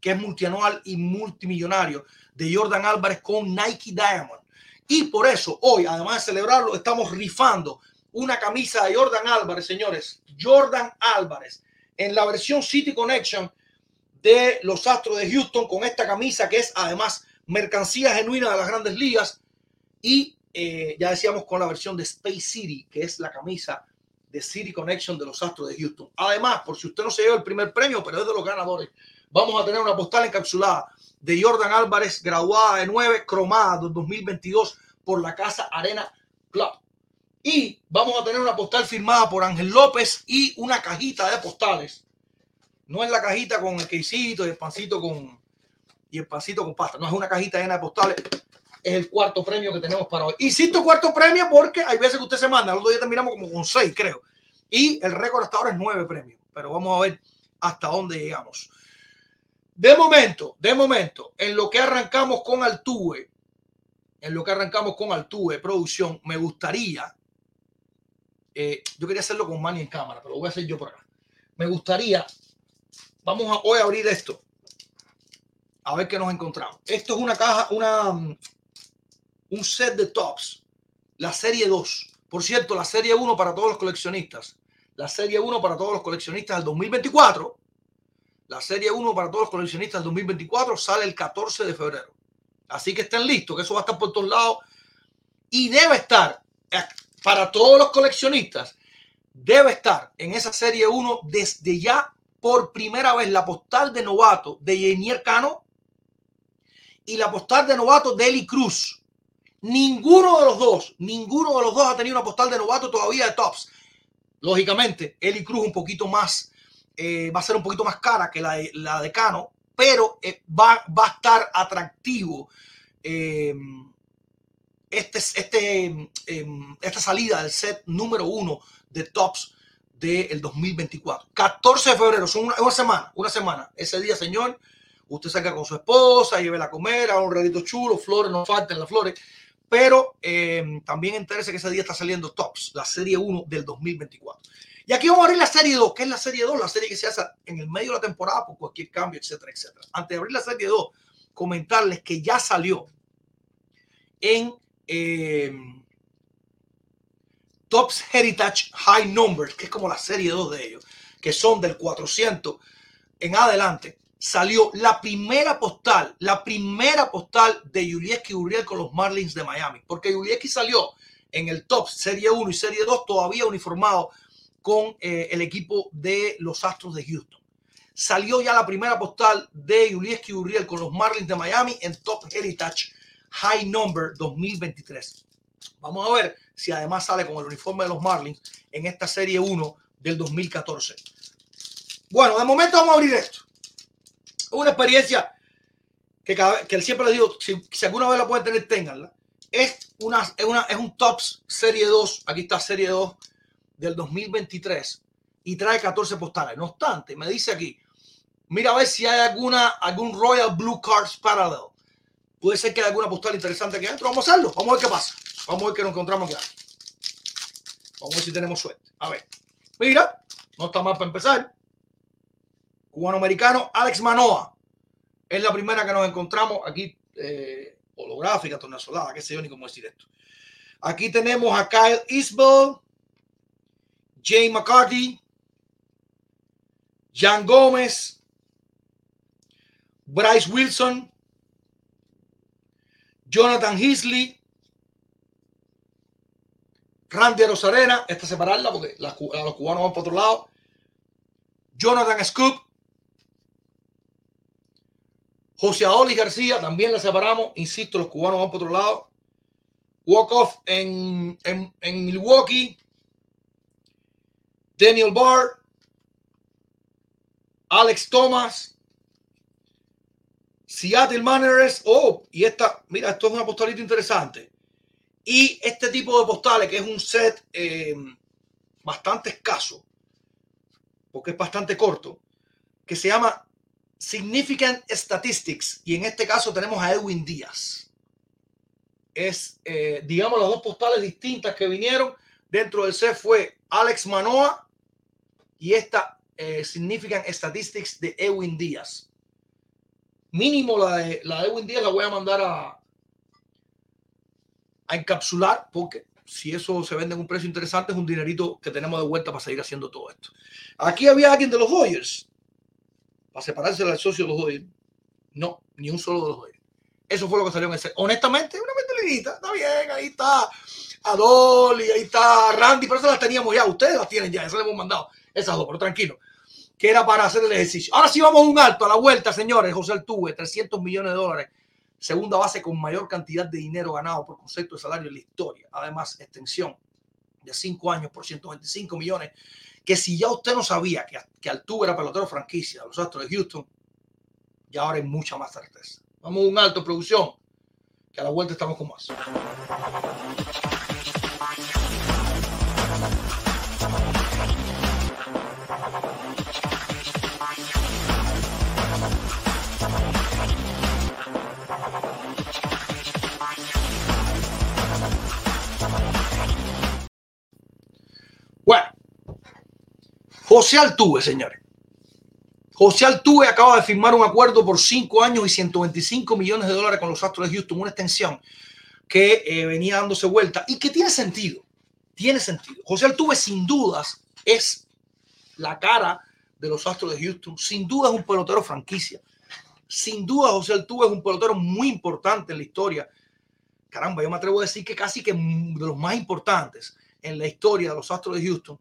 Speaker 1: que es multianual y multimillonario de Jordan Álvarez con Nike Diamond. Y por eso hoy, además de celebrarlo, estamos rifando una camisa de Jordan Álvarez, señores. Jordan Álvarez en la versión City Connection de los Astros de Houston con esta camisa que es además mercancía genuina de las grandes ligas y eh, ya decíamos con la versión de Space City que es la camisa de City Connection de los Astros de Houston. Además, por si usted no se lleva el primer premio, pero es de los ganadores, vamos a tener una postal encapsulada de Jordan Álvarez, graduada de 9, cromada 2022 por la Casa Arena Club. Y vamos a tener una postal firmada por Ángel López y una cajita de postales. No es la cajita con el quesito y el pancito con y el pancito con pasta. No es una cajita llena de postales. Es el cuarto premio que tenemos para hoy. Insisto, cuarto premio porque hay veces que usted se manda. El otro día terminamos como con seis, creo. Y el récord hasta ahora es nueve premios. Pero vamos a ver hasta dónde llegamos. De momento, de momento, en lo que arrancamos con Altuve, en lo que arrancamos con Altuve, producción, me gustaría, eh, yo quería hacerlo con Manny en cámara, pero lo voy a hacer yo por acá. Me gustaría, vamos a hoy a abrir esto, a ver qué nos encontramos. Esto es una caja, una, un set de tops, la serie 2. Por cierto, la serie 1 para todos los coleccionistas. La serie 1 para todos los coleccionistas del 2024 la Serie 1 para todos los coleccionistas del 2024 sale el 14 de febrero. Así que estén listos, que eso va a estar por todos lados. Y debe estar, eh, para todos los coleccionistas, debe estar en esa Serie 1 desde ya por primera vez la postal de novato de Yenier Cano y la postal de novato de Eli Cruz. Ninguno de los dos, ninguno de los dos ha tenido una postal de novato todavía de tops. Lógicamente, Eli Cruz un poquito más eh, va a ser un poquito más cara que la de, la de Cano, pero eh, va, va, a estar atractivo eh, este, este, esta salida del set número uno de Tops del 2024. 14 de febrero, son una, semana, una semana. Ese día, señor, usted salga con su esposa, lleve a comer, haga un redito chulo, flores, no falten las flores. Pero también entérese que ese día está saliendo Tops, la serie 1 del 2024. Y aquí vamos a abrir la serie 2. ¿Qué es la serie 2? La serie que se hace en el medio de la temporada por cualquier cambio, etcétera, etcétera. Antes de abrir la serie 2, comentarles que ya salió en eh, Tops Heritage High Numbers, que es como la serie 2 de ellos, que son del 400 en adelante. Salió la primera postal, la primera postal de Julieski Uriel con los Marlins de Miami, porque Julieski salió en el Tops Serie 1 y Serie 2 todavía uniformado con eh, el equipo de los Astros de Houston. Salió ya la primera postal de Julieski Uriel con los Marlins de Miami en Top Heritage High Number 2023. Vamos a ver si además sale con el uniforme de los Marlins en esta serie 1 del 2014. Bueno, de momento vamos a abrir esto. Una experiencia que, cada, siempre les digo, si, si, alguna vez la pueden tener, ténganla. Es, una, es, una, es un Tops Serie 2. Aquí está Serie 2 del 2023 y trae 14 postales. No obstante, me dice aquí, mira a ver si hay alguna, algún Royal Blue Cards Parallel. Puede ser que haya alguna postal interesante aquí adentro. Vamos a hacerlo. Vamos a ver qué pasa. Vamos a ver qué nos encontramos aquí. Vamos a ver si tenemos suerte. A ver. Mira, no está mal para empezar. Cubano-americano Alex Manoa. Es la primera que nos encontramos aquí. Eh, holográfica, tornasolada, qué sé yo ni cómo decir esto. Aquí tenemos a Kyle Isbell, Jay McCarthy, Jan Gómez, Bryce Wilson, Jonathan Heasley, Randy Rosarena, esta separarla porque los cubanos van por otro lado. Jonathan Scoop, José Aoli García, también la separamos. Insisto, los cubanos van por otro lado. Walk-off en, en, Milwaukee. Daniel Barr. Alex Thomas. Seattle Mariners. Oh, y esta, mira, esto es una postalita interesante. Y este tipo de postales, que es un set eh, bastante escaso, porque es bastante corto, que se llama Significant Statistics. Y en este caso tenemos a Edwin Díaz. Es, eh, digamos, las dos postales distintas que vinieron. Dentro del set fue Alex Manoa y esta eh, Significant Statistics de Edwin Díaz. Mínimo la de, la Díaz la voy a mandar a, a encapsular, porque si eso se vende en un precio interesante, es un dinerito que tenemos de vuelta para seguir haciendo todo esto. Aquí había alguien de los Dodgers para separarse del socio de los Dodgers. No, ni un solo de los Dodgers. Eso fue lo que salió en ese. Honestamente, una mentalidad. Está bien, ahí está Adoli, ahí está Randy, pero esas las teníamos ya. Ustedes las tienen ya, esas les hemos mandado. Esas dos, pero tranquilo. Que era para hacer el ejercicio. Ahora sí vamos a un alto, a la vuelta, señores. José Altuve, 300 millones de dólares segunda base con mayor cantidad de dinero ganado por concepto de salario en la historia. Además, extensión de cinco años por 125 millones. Que si ya usted no sabía que, que Altuve era pelotero franquicia de los Astros de Houston, ya ahora hay mucha más certeza. Vamos a un alto producción, que a la vuelta estamos con más. José Altuve, señores. José Altuve acaba de firmar un acuerdo por cinco años y 125 millones de dólares con los Astros de Houston, una extensión que eh, venía dándose vuelta y que tiene sentido. Tiene sentido. José Altuve, sin dudas, es la cara de los Astros de Houston. Sin duda es un pelotero franquicia. Sin duda, José Altuve es un pelotero muy importante en la historia. Caramba, yo me atrevo a decir que casi que de los más importantes en la historia de los Astros de Houston,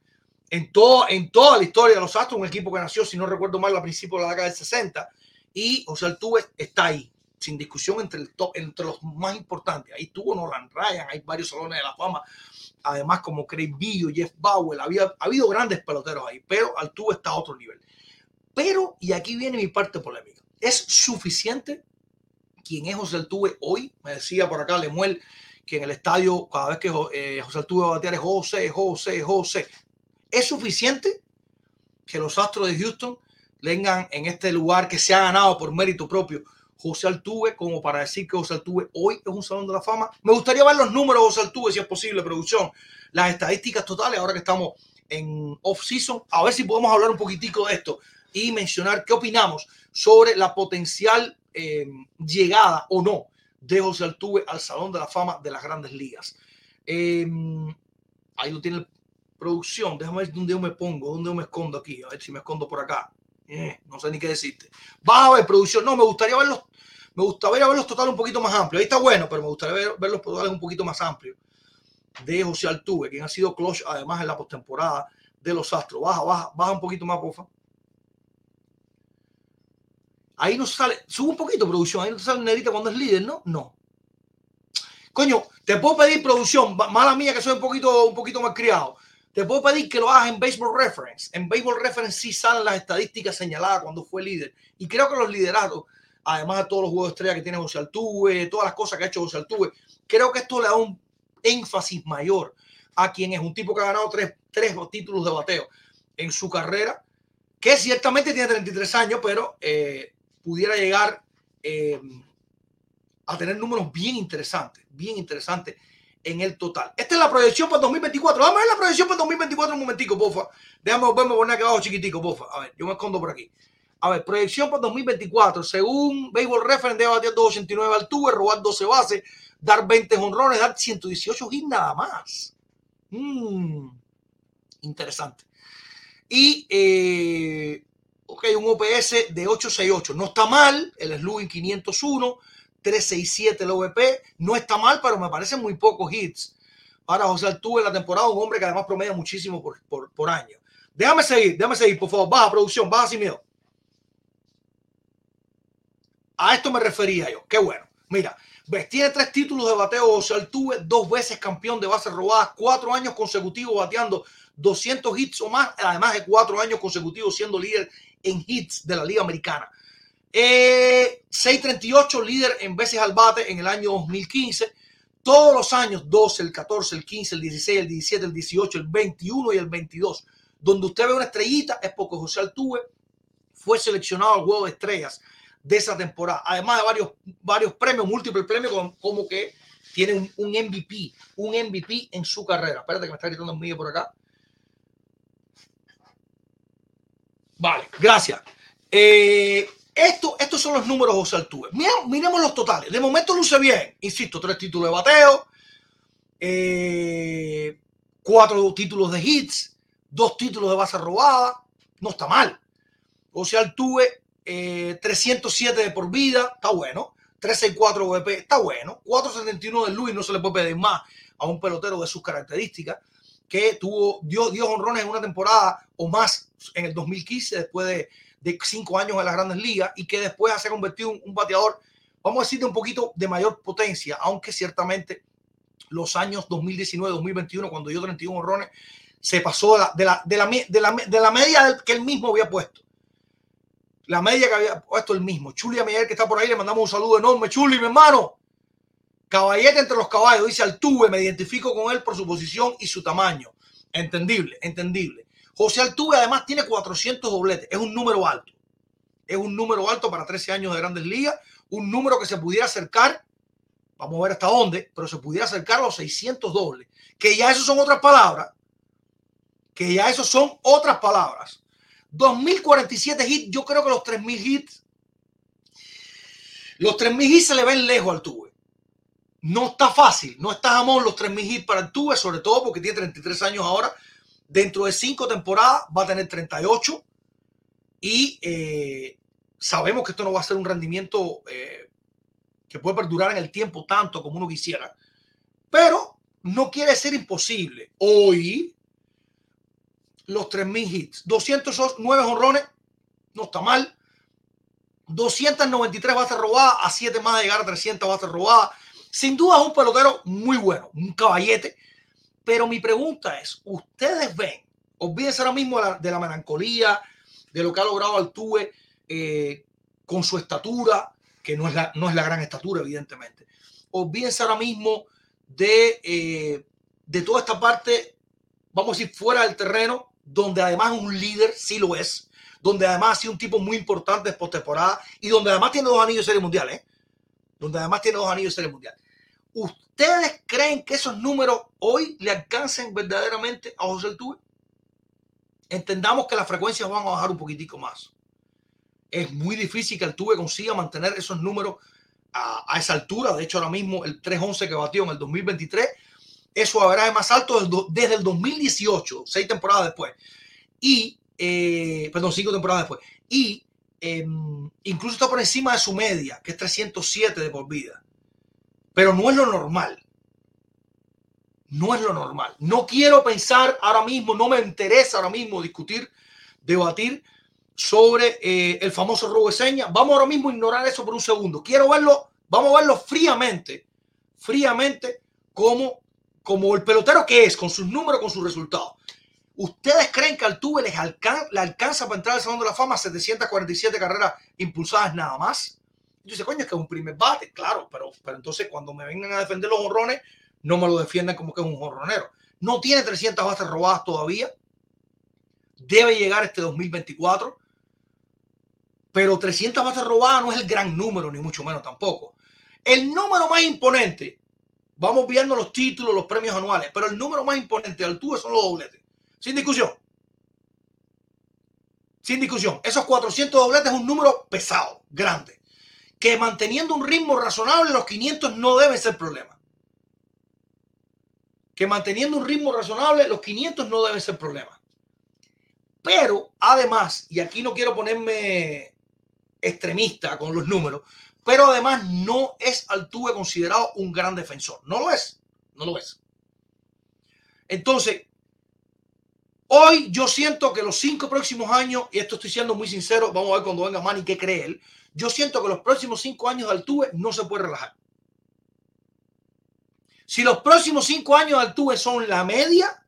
Speaker 1: en, todo, en toda la historia de los Astros, un equipo que nació, si no recuerdo mal, a principios de la década del 60, y José Altuve está ahí, sin discusión entre, los más importantes. Ahí tuvo Nolan Ryan, hay varios salones de la fama, además como Craig Billo, Jeff Bauer, había ha habido grandes peloteros ahí, pero Altuve está a otro nivel. Pero, y aquí viene mi parte polémica, ¿es suficiente quien es José Altuve hoy? Me decía por acá Lemuel, que en el estadio, cada vez que eh, José Altuve va a batear es José, José, José. ¿Es suficiente que los Astros de Houston vengan en este lugar que se ha ganado por mérito propio José Altuve como para decir que José Altuve hoy es un salón de la fama? Me gustaría ver los números de José Altuve, si es posible, producción, las estadísticas totales, ahora que estamos en off-season, a ver si podemos hablar un poquitico de esto y mencionar qué opinamos sobre la potencial eh, llegada o no de José Altuve al Salón de la Fama de las Grandes Ligas. Em, ahí lo tiene producción. Déjame ver dónde yo me pongo, dónde yo me escondo aquí. A ver si me escondo por acá. Eh, no sé ni qué decirte. Va a ver producción. No, me gustaría verlos. Me gustaría ver los totales un poquito más amplios. Ahí está bueno, pero me gustaría ver, los totales un poquito más amplios de José Altuve, quien ha sido clutch además en la postemporada de los Astros. Baja, baja, baja un poquito más, porfa. Ahí no sale, sube un poquito producción, ahí no sale negrita cuando es líder, ¿no? No. Coño, te puedo pedir producción, mala mía que soy un poquito, un poquito más criado. Te puedo pedir que lo hagas en Baseball Reference. En Baseball Reference sí salen las estadísticas señaladas cuando fue líder. Y creo que los liderados, además de todos los juegos de estrella que tiene José Altuve, todas las cosas que ha hecho José Altuve, creo que esto le da un énfasis mayor a quien es un tipo que ha ganado tres, tres títulos de bateo en su carrera, que ciertamente tiene 33 años, pero eh, pudiera llegar eh, a tener números bien interesantes, bien interesantes en el total. Esta es la proyección para 2024. Vamos a ver la proyección para 2024 un momentico, pofa. Déjame volverme a poner aquí abajo chiquitico, pofa. A ver, yo me escondo por aquí. A ver, proyección para 2024. Según Baseball Reference, debe batir 289 alturas, robar 12 bases, dar 20 honrones, dar 118 hits nada más. Mm, interesante. Y, eh, ok, un OPS de 868. No está mal. El slugging 501, 367 el OVP. No está mal, pero me parecen muy pocos hits. Para José Altuve en la temporada, un hombre que además promedia muchísimo por, por, por año. Déjame seguir, déjame seguir, por favor. Baja producción, baja sin miedo. A esto me refería yo. Qué bueno. Mira, ves, tiene tres títulos de bateo José Altuve, dos veces campeón de bases robadas, cuatro años consecutivos bateando 200 hits o más, además de cuatro años consecutivos siendo líder en hits de la Liga Americana. Eh, 638 líder en veces al bate en el año 2015. Todos los años, 12, el 14, el 15, el 16, el 17, el 18, el 21 y el 22, donde usted ve una estrellita, es porque José Altuve fue seleccionado al juego de estrellas de esa temporada. Además de varios, varios premios, múltiples premios, como, que tiene un, un, MVP, un MVP en su carrera. Espérate que me está gritando mío por acá. Vale, gracias. Eh, esto, estos son los números de José Altuve. Miremos, los totales. De momento luce bien. Insisto, tres títulos de bateo, eh, cuatro títulos de hits, dos títulos de base robada. No está mal. José Altuve, eh, 307 de por vida. Está bueno. 364 VP. Está bueno. 471 de Luis. No se le puede pedir más a un pelotero de sus características que tuvo, dio, dio honrones en una temporada o más en el 2015 después de, de cinco años en las grandes ligas y que después se ha convertido en un bateador, vamos a decir, de un poquito de mayor potencia, aunque ciertamente los años 2019-2021, cuando dio 31 honrones, se pasó de la, de la, de la, de la, de la media que él mismo había puesto. La media que había puesto él mismo. Chuli Miguel, que está por ahí, le mandamos un saludo enorme. Chuli, mi hermano. Caballete entre los caballos, dice Altuve, me identifico con él por su posición y su tamaño. Entendible, entendible. José Altuve además tiene 400 dobletes, es un número alto. Es un número alto para 13 años de grandes ligas, un número que se pudiera acercar, vamos a ver hasta dónde, pero se pudiera acercar a los 600 dobles, que ya eso son otras palabras, que ya eso son otras palabras. 2047 hits, yo creo que los 3000 hits, los 3000 hits se le ven lejos al Altuve no está fácil, no está jamón los 3.000 hits para el Tuve, sobre todo porque tiene 33 años ahora. Dentro de cinco temporadas va a tener 38 y eh, sabemos que esto no va a ser un rendimiento eh, que puede perdurar en el tiempo tanto como uno quisiera. Pero no quiere ser imposible. Hoy, los 3.000 hits, 209 honrones, no está mal. 293 bases robadas, a 7 más de llegar a 300 bases robadas sin duda es un pelotero muy bueno, un caballete. Pero mi pregunta es, ¿ustedes ven, olvídense ahora mismo de la, de la melancolía, de lo que ha logrado Altuve eh, con su estatura, que no es, la, no es la gran estatura, evidentemente. Olvídense ahora mismo de, eh, de toda esta parte, vamos a decir, fuera del terreno, donde además un líder, sí lo es, donde además ha sido un tipo muy importante de postemporada y donde además tiene dos anillos de serie mundial, ¿eh? Donde además tiene dos anillos de serie mundial. ¿Ustedes creen que esos números hoy le alcancen verdaderamente a José Altuve? Entendamos que las frecuencias van a bajar un poquitico más. Es muy difícil que Altuve consiga mantener esos números a, esa altura. De hecho, ahora mismo el 311 que batió en el 2023, eso habrá más alto desde el 2018, seis temporadas después. Y, eh, perdón, cinco temporadas después. Y eh, incluso está por encima de su media, que es 307 de por vida pero no es lo normal. No es lo normal. No quiero pensar ahora mismo, no me interesa ahora mismo discutir, debatir sobre eh, el famoso robo de señas. Vamos ahora mismo a ignorar eso por un segundo. Quiero verlo, vamos a verlo fríamente, fríamente como, como el pelotero que es, con sus números, con sus resultados. ¿Ustedes creen que Altuve les le alcanza para entrar al Salón de la Fama 747 carreras impulsadas nada más? Yo dice, coño, es que es un primer bate, claro, pero, pero entonces cuando me vengan a defender los honrones, no me lo defiendan como que es un honronero. No tiene 300 bases robadas todavía. Debe llegar este 2024. Pero 300 bases robadas no es el gran número, ni mucho menos tampoco. El número más imponente, vamos viendo los títulos, los premios anuales, pero el número más imponente de altura son los dobletes. Sin discusión. Sin discusión. Esos 400 dobletes es un número pesado, grande. Que manteniendo un ritmo razonable, los 500 no deben ser problema. Que manteniendo un ritmo razonable, los 500 no deben ser problema. Pero además, y aquí no quiero ponerme extremista con los números, pero además no es Altuve considerado un gran defensor. No lo es. No lo es. Entonces, hoy yo siento que los cinco próximos años, y esto estoy siendo muy sincero, vamos a ver cuando venga Manny qué cree él, yo siento que los próximos cinco años de Altuve no se puede relajar. Si los próximos cinco años de Altuve son la media,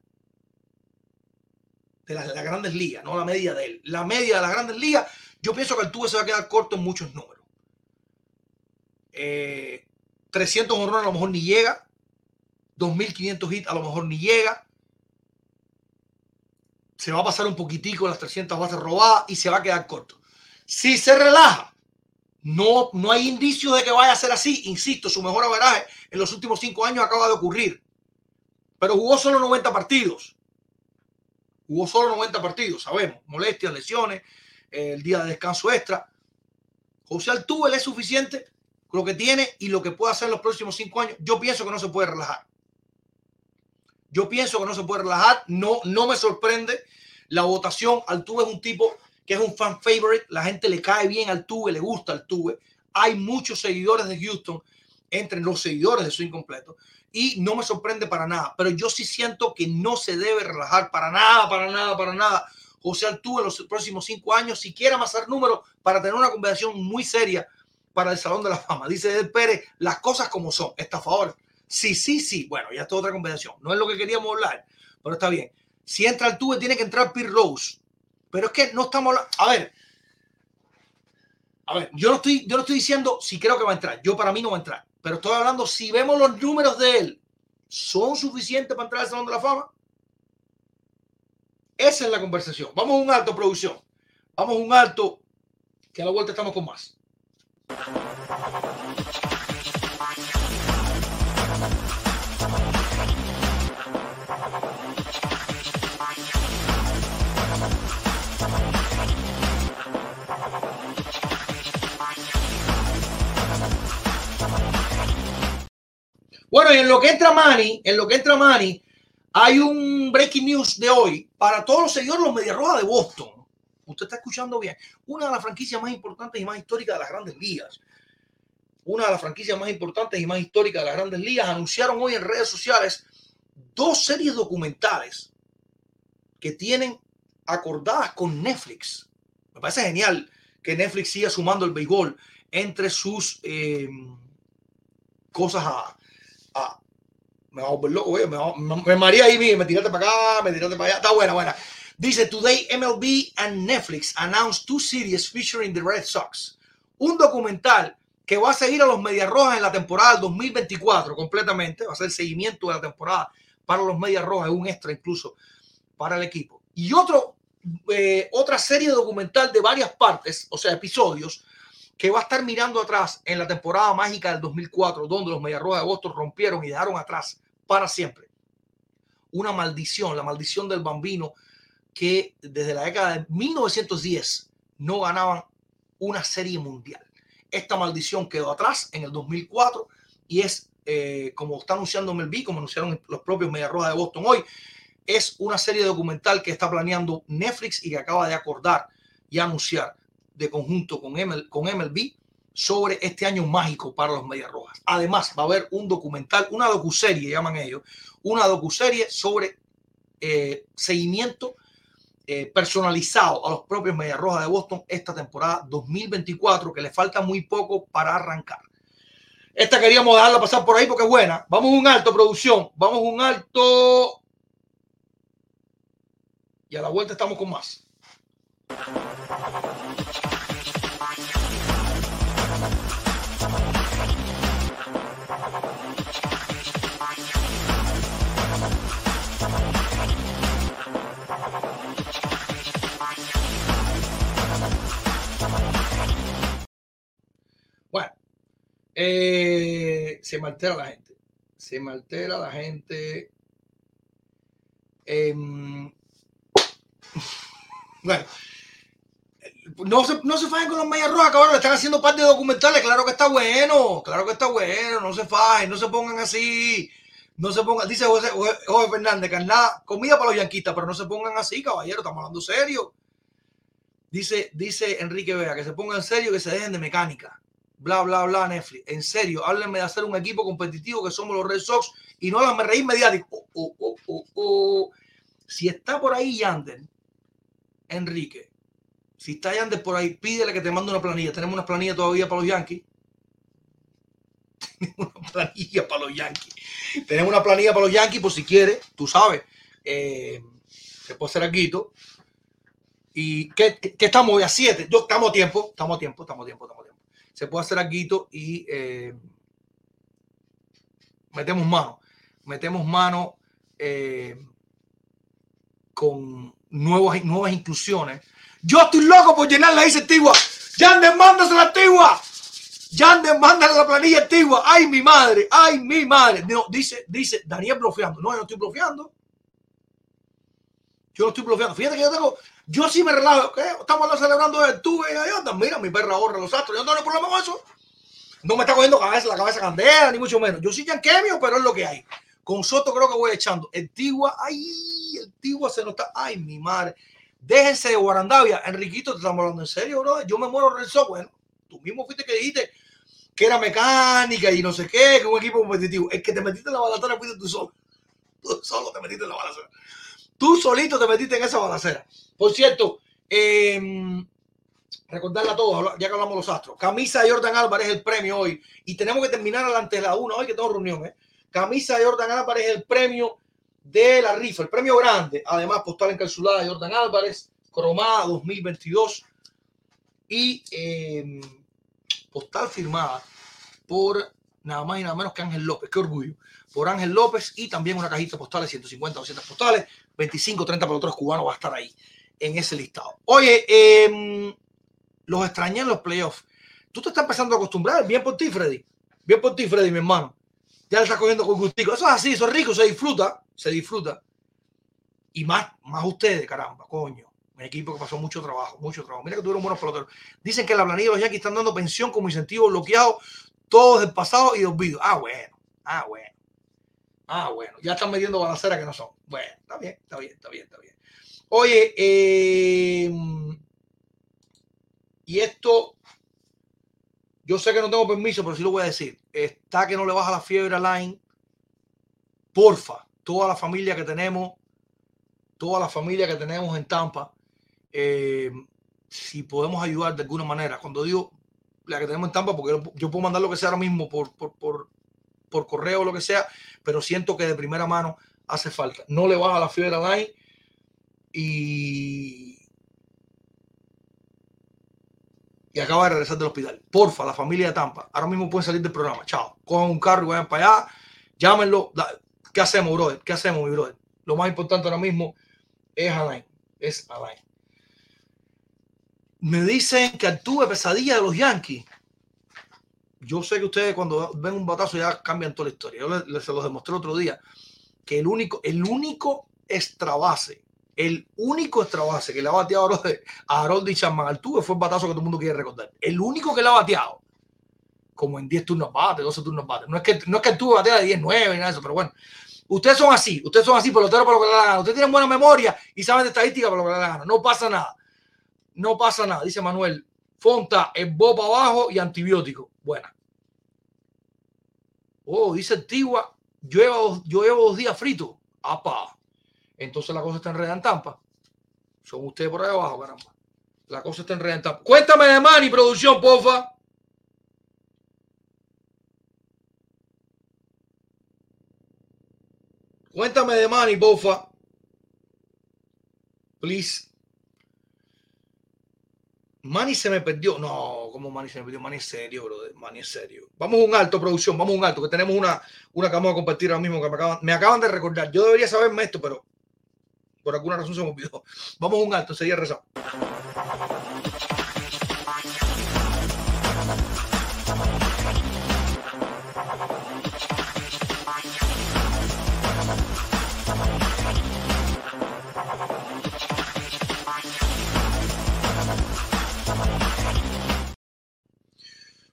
Speaker 1: de las, grandes ligas, no la media de él, la media de las grandes ligas, yo pienso que el tubo se va a quedar corto en muchos números. 300 eh, honrones a lo mejor ni llega, 2500 hits a lo mejor ni llega. Se va a pasar un poquitico las 300 bases robadas y se va a quedar corto. Si se relaja, no, no hay indicios de que vaya a ser así. Insisto, su mejor averaje en los últimos cinco años acaba de ocurrir. Pero jugó solo 90 partidos. Hubo solo 90 partidos, sabemos, molestias, lesiones, el día de descanso extra. José Altuve es suficiente lo que tiene y lo que puede hacer en los próximos cinco años. Yo pienso que no se puede relajar. Yo pienso que no se puede relajar. No, no me sorprende la votación. Altuve es un tipo que es un fan favorite. La gente le cae bien al Altuve, le gusta Altuve. Hay muchos seguidores de Houston entre los seguidores de su incompleto y no me sorprende para nada, pero yo sí siento que no se debe relajar para nada, para nada, para nada. José Altuve en los próximos cinco años, si quiere amasar números para tener una conversación muy seria para el Salón de la Fama. Dice Edel Pérez, las cosas como son, favor Sí, sí, sí. Bueno, ya está otra conversación. No es lo que queríamos hablar, pero está bien. Si entra Altuve, tiene que entrar Pete Rose. Pero es que no estamos. A ver, a ver, yo no estoy, yo no estoy diciendo si creo que va a entrar. Yo para mí no va a entrar. Pero estoy hablando, si vemos los números de él, ¿son suficientes para entrar al Salón de la Fama? Esa es la conversación. Vamos a un alto, producción. Vamos a un alto, que a la vuelta estamos con más. Bueno, y en lo que entra Manny, en lo que entra Manny, hay un breaking news de hoy para todos los seguidores de los Media Roja de Boston. Usted está escuchando bien. Una de las franquicias más importantes y más históricas de las grandes ligas. Una de las franquicias más importantes y más históricas de las grandes ligas anunciaron hoy en redes sociales dos series documentales que tienen acordadas con Netflix. Me parece genial que Netflix siga sumando el béisbol entre sus eh, cosas a, ah, me va a volver loco, me, me, maría ahí, me tiraste para acá, me tiraste para allá, está buena, buena. Dice, Today MLB and Netflix announced two series featuring the Red Sox. Un documental que va a seguir a los Medias Rojas en la temporada 2024 completamente, va a ser seguimiento de la temporada para los Medias Rojas, un extra incluso para el equipo. Y otro, eh, otra serie documental de varias partes, o sea, episodios, que va a estar mirando atrás en la temporada mágica del 2004, donde los Mediarrojas de Boston rompieron y dejaron atrás para siempre una maldición, la maldición del bambino, que desde la década de 1910 no ganaban una serie mundial. Esta maldición quedó atrás en el 2004 y es, eh, como está anunciando MLB, como anunciaron los propios Mediarrojas de Boston hoy, es una serie documental que está planeando Netflix y que acaba de acordar y anunciar de conjunto con, con MLB sobre este año mágico para los Medias Rojas. Además, va a haber un documental, una docuserie, llaman ellos, una docuserie sobre eh, seguimiento eh, personalizado a los propios Medias Rojas de Boston esta temporada 2024, que le falta muy poco para arrancar. Esta queríamos dejarla pasar por ahí porque es buena. Vamos un alto, producción. Vamos un alto. Y a la vuelta estamos con más. Bueno, eh, se me altera la gente. Se me altera la gente. Em, bueno, no se, no se fajen con los Medias Rojas, cabrón. Están haciendo parte de documentales. Claro que está bueno. Claro que está bueno. No se fajen. No se pongan así. No se pongan. Dice José, José Fernández, carnada, comida para los yanquistas, pero no se pongan así, caballero. Estamos hablando serio. Dice, dice Enrique Vega, que se pongan serio, que se dejen de mecánica. Bla, bla, bla, Netflix. En serio, háblenme de hacer un equipo competitivo que somos los Red Sox y no las me reír mediático. Oh, oh, oh, Si está por ahí Yander, Enrique, si está Yander por ahí, pídele que te mande una planilla. Tenemos una planilla todavía para los Yankees. Tenemos una planilla para los Yankees. Tenemos una planilla para los Yankees, por si quieres, tú sabes. Eh, se puede hacer aquí. ¿Y qué, qué, estamos hoy a 7? Estamos a tiempo, estamos a tiempo, estamos a tiempo, estamos tiempo. Se puede hacer aquí y eh, metemos mano. Metemos mano eh, con nuevas, nuevas inclusiones. Yo estoy loco por llenar la isla antigua. Yander, mándase la antigua. Yander, mándale la planilla antigua. Ay, mi madre, ay, mi madre. No, dice, dice Daniel bloqueando. No, yo no estoy bloqueando. Yo no estoy bloqueando. Fíjate que yo tengo, yo sí me relajo. Estamos celebrando el tuve y Mira, mi perra ahorra los astros. Yo no tengo problema con eso. No me está cogiendo cabeza, la cabeza candela, ni mucho menos. Yo sí yanquemio, pero es lo que hay. Con Soto creo que voy echando. El Tigua, ay, el Tigua se nota. Ay, mi madre. Déjense de Guarandavia. Enriquito, te estamos hablando en serio, bro. Yo me muero el Bueno, tú mismo fuiste que dijiste que era mecánica y no sé qué, que un equipo competitivo. Es que te metiste en la balacera, fuiste tú solo. Tú solo te metiste en la balacera. Tú solito te metiste en esa balacera. Por cierto, eh, recordarle a todos, ya que hablamos de los astros. Camisa de Jordan Álvarez es el premio hoy. Y tenemos que terminar antes de la una hoy que tengo reunión. ¿eh? Camisa de Jordan Álvarez es el premio de la rifa, el premio grande. Además, postal encapsulada de Jordan Álvarez, cromada 2022 y em, postal firmada por nada más y nada menos que Ángel López. Qué orgullo. Por Ángel López y también una cajita postal de 150, 200 postales, 25, 30 para otros cubanos va a estar ahí en ese listado. Oye, eh, los extrañé en los playoffs. Tú te estás empezando a acostumbrar. Bien por ti, Freddy. Bien por ti, Freddy, mi hermano. Ya le estás cogiendo con gustico. Eso es así, eso es rico, se disfruta. Se disfruta. Y más, más ustedes, caramba, coño. Un equipo que pasó mucho trabajo, mucho trabajo. Mira que tuvieron buenos peloteros. Dicen que la planilla de los Yankees están dando pensión como incentivo bloqueado todos del pasado y de olvido. Ah, bueno. Ah, bueno. Ah, bueno. Ya están metiendo balaceras que no son. Bueno, está bien, está bien, está bien, está bien. Oye, eh, y esto, yo sé que no tengo permiso, pero sí lo voy a decir. Está que no le baja la fiebre a Line. Porfa, toda la familia que tenemos, toda la familia que tenemos en Tampa, eh, si podemos ayudar de alguna manera. Cuando digo la que tenemos en Tampa, porque yo puedo mandar lo que sea ahora mismo por, por, por, por correo o lo que sea, pero siento que de primera mano hace falta. No le baja la fiebre a Line y y acaba de regresar del hospital. Porfa, la familia de Tampa, ahora mismo pueden salir del programa. Chao. Cojan un carro y vayan para allá. Llámenlo. ¿Qué hacemos, brother? ¿Qué hacemos, mi brother? Lo más importante ahora mismo es Alain. Es Alain. Me dicen que tuve pesadilla de los Yankees. Yo sé que ustedes cuando ven un batazo ya cambian toda la historia. Yo les, se los demostré otro día que el único, el único extra base el único extra base que le ha bateado a Harold y Chapman al tuve fue el batazo que todo el mundo quiere recordar. El único que le ha bateado, como en 10 turnos bate, 12 turnos bate. No es que, no es que el tuve batea de 10, 9 ni nada de eso, pero bueno. Ustedes son así, ustedes son así, peloteros para lo que le da gana. Ustedes tienen buena memoria y saben de estadística para lo que le da gana. No pasa nada. No pasa nada, dice Manuel. Fonta, el bopa abajo y antibiótico. Buena. Oh, dice Tigua, yo llevo, yo llevo dos días frito. Apa entonces la cosa está enredada en Tampa. Son ustedes por ahí abajo, caramba. La cosa está enredada en Tampa. Cuéntame de Manny, producción, porfa. Cuéntame de Manny, porfa. Please. Manny se me perdió. No, ¿cómo Manny se me perdió? Manny es serio, bro. Manny es serio. Vamos a un alto, producción. Vamos a un alto, que tenemos una, una que vamos a compartir ahora mismo que me acaban, me acaban de recordar. Yo debería saberme esto, pero por alguna razón se me olvidó. Vamos a un alto, sería rezado.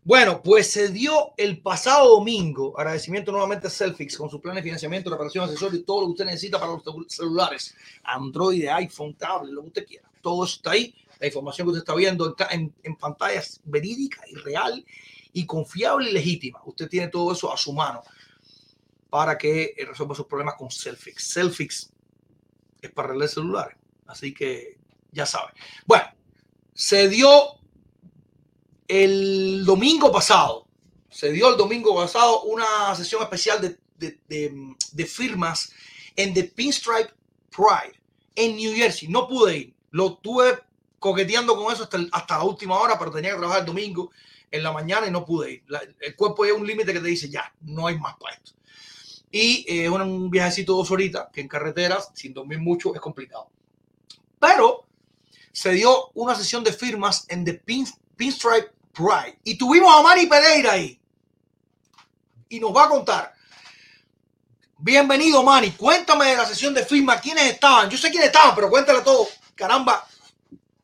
Speaker 1: Bueno, pues se dio el pasado domingo, agradecimiento nuevamente a Selfix con su plan de financiamiento, reparación, asesorio y todo lo que usted necesita para los celulares, Android, iPhone, tablet, lo que usted quiera. Todo está ahí. La información que usted está viendo en, en, pantalla verídica y real y confiable y legítima. Usted tiene todo eso a su mano para que resuelva sus problemas con Selfix. Selfix es para arreglar celulares, así que ya sabe. Bueno, se dio el domingo pasado, se dio el domingo pasado una sesión especial de, firmas en The Pinstripe Pride en New Jersey. No pude ir, lo tuve coqueteando con eso hasta, hasta la última hora, pero tenía que trabajar el domingo en la mañana y no pude ir. el cuerpo es un límite que te dice ya, no hay más para esto. Y eh, un viajecito dos horitas que en carreteras, sin dormir mucho, es complicado. Pero se dio una sesión de firmas en The Pinstripe Y tuvimos a Mari Pereira ahí. Y nos va a contar. Bienvenido, Mani. Cuéntame de la sesión de firma. ¿Quiénes estaban? Yo sé quiénes estaban, pero cuéntale todo. Caramba,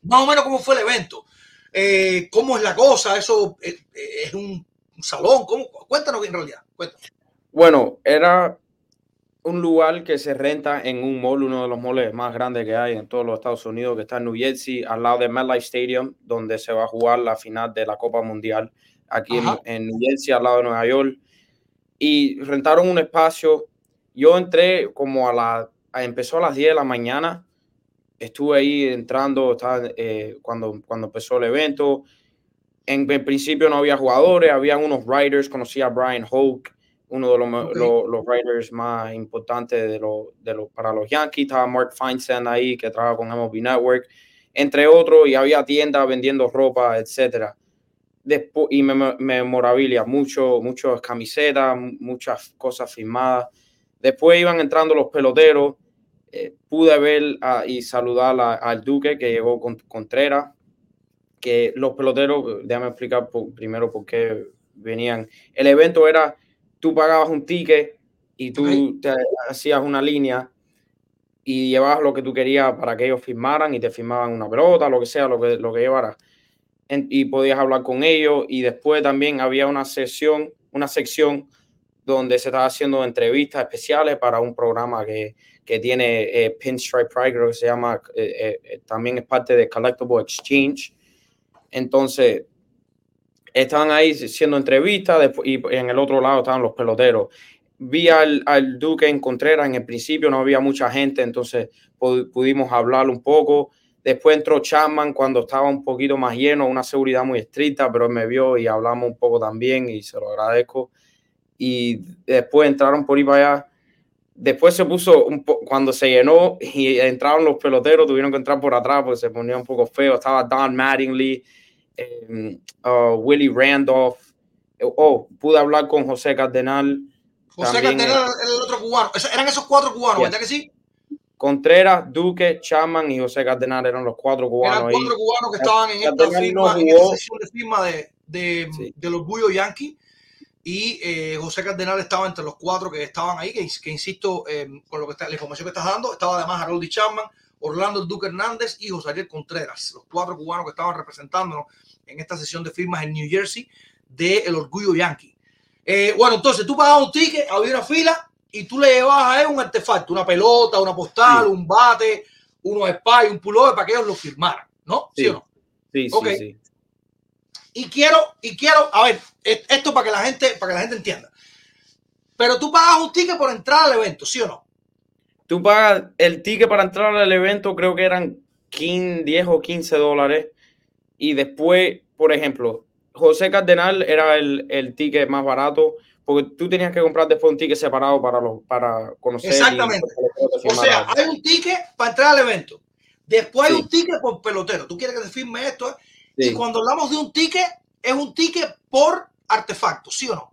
Speaker 1: más o menos cómo fue el evento. Eh, ¿Cómo es la cosa? ¿Eso eh, es, un, salón? Cuéntanos en realidad.
Speaker 2: Bueno, era un lugar que se renta en un mall, uno de los malls más grandes que hay en todos los Estados Unidos, que está en New Jersey, al lado de MetLife Stadium, donde se va a jugar la final de la Copa Mundial, aquí en, New Jersey, al lado de Nueva York. Y rentaron un espacio. Yo entré como a la, empezó a las 10 de la mañana, estuve ahí entrando estaba, eh, cuando, cuando empezó el evento. En, en, principio no había jugadores, había unos writers, conocí a Brian Hoke, uno de los, los, writers más importantes de lo, de lo, para los Yankees. Estaba Mark Feinstein ahí, que trabaja con MLB Network, entre otros, y había tiendas vendiendo ropa, etcétera. Después, y memorabilia, mucho, muchas camisetas, muchas cosas firmadas. Después iban entrando los peloteros. Eh, pude ver y saludar al Duque que llegó con Contreras. Que los peloteros, déjame explicar primero por qué venían. El evento era tú pagabas un ticket y tú te hacías una línea y llevabas lo que tú querías para que ellos firmaran y te firmaban una pelota, lo que sea, lo que, lo que llevaras. y podías hablar con ellos y después también había una sesión, una sección donde se estaba haciendo entrevistas especiales para un programa que, que tiene eh, Pinstripe Pride, creo que se llama, eh, eh, también es parte de Collectible Exchange. Entonces, estaban ahí haciendo entrevistas y en el otro lado estaban los peloteros. Vi al, al, Duque en Contreras, en el principio no había mucha gente, entonces pudimos hablar un poco. Después entró Chapman cuando estaba un poquito más lleno, una seguridad muy estricta, pero él me vio y hablamos un poco también y se lo agradezco. Y después entraron por ahí para allá. Después se puso, un cuando se llenó y entraron los peloteros, tuvieron que entrar por atrás porque se ponía un poco feo. Estaba Don Mattingly, eh, uh, Willie Randolph. Oh, pude hablar con José Cardenal.
Speaker 1: José Cardenal era el otro cubano. Eran esos cuatro cubanos, ¿verdad que sí?
Speaker 2: Contreras, Duque, Chapman y José Cardenal eran los cuatro cubanos.
Speaker 1: Eran cuatro cubanos que estaban en esta, firma, en sesión de firma de, de, del orgullo yankee. Y eh, José Cardenal estaba entre los cuatro que estaban ahí, que, que insisto, eh, con lo que está, la información que estás dando, estaba además Harold Chapman, Orlando Duque Hernández y José Ariel Contreras, los cuatro cubanos que estaban representándonos en esta sesión de firmas en New Jersey de El Orgullo Yankee. Eh, bueno, entonces tú pagabas un ticket, había una fila y tú le llevabas a él un artefacto, una pelota, una postal, un bate, unos spy, un pullover para que ellos lo firmaran, ¿no? ¿Sí, o no?
Speaker 2: Sí, sí, sí.
Speaker 1: Y quiero, y quiero, a ver, esto para que la gente, para que la gente entienda. Pero tú pagas un ticket por entrar al evento, ¿sí o no?
Speaker 2: Tú pagas el ticket para entrar al evento, creo que eran 15, 10 o 15 dólares y después, por ejemplo, José Cardenal era el, el ticket más barato porque tú tenías que comprar después un ticket separado para, los, para conocer.
Speaker 1: Exactamente. o sea, hay un ticket para entrar al evento. Después hay un ticket por pelotero. Tú quieres que te firme esto. Y cuando hablamos de un ticket, es un ticket por artefacto, ¿sí o no?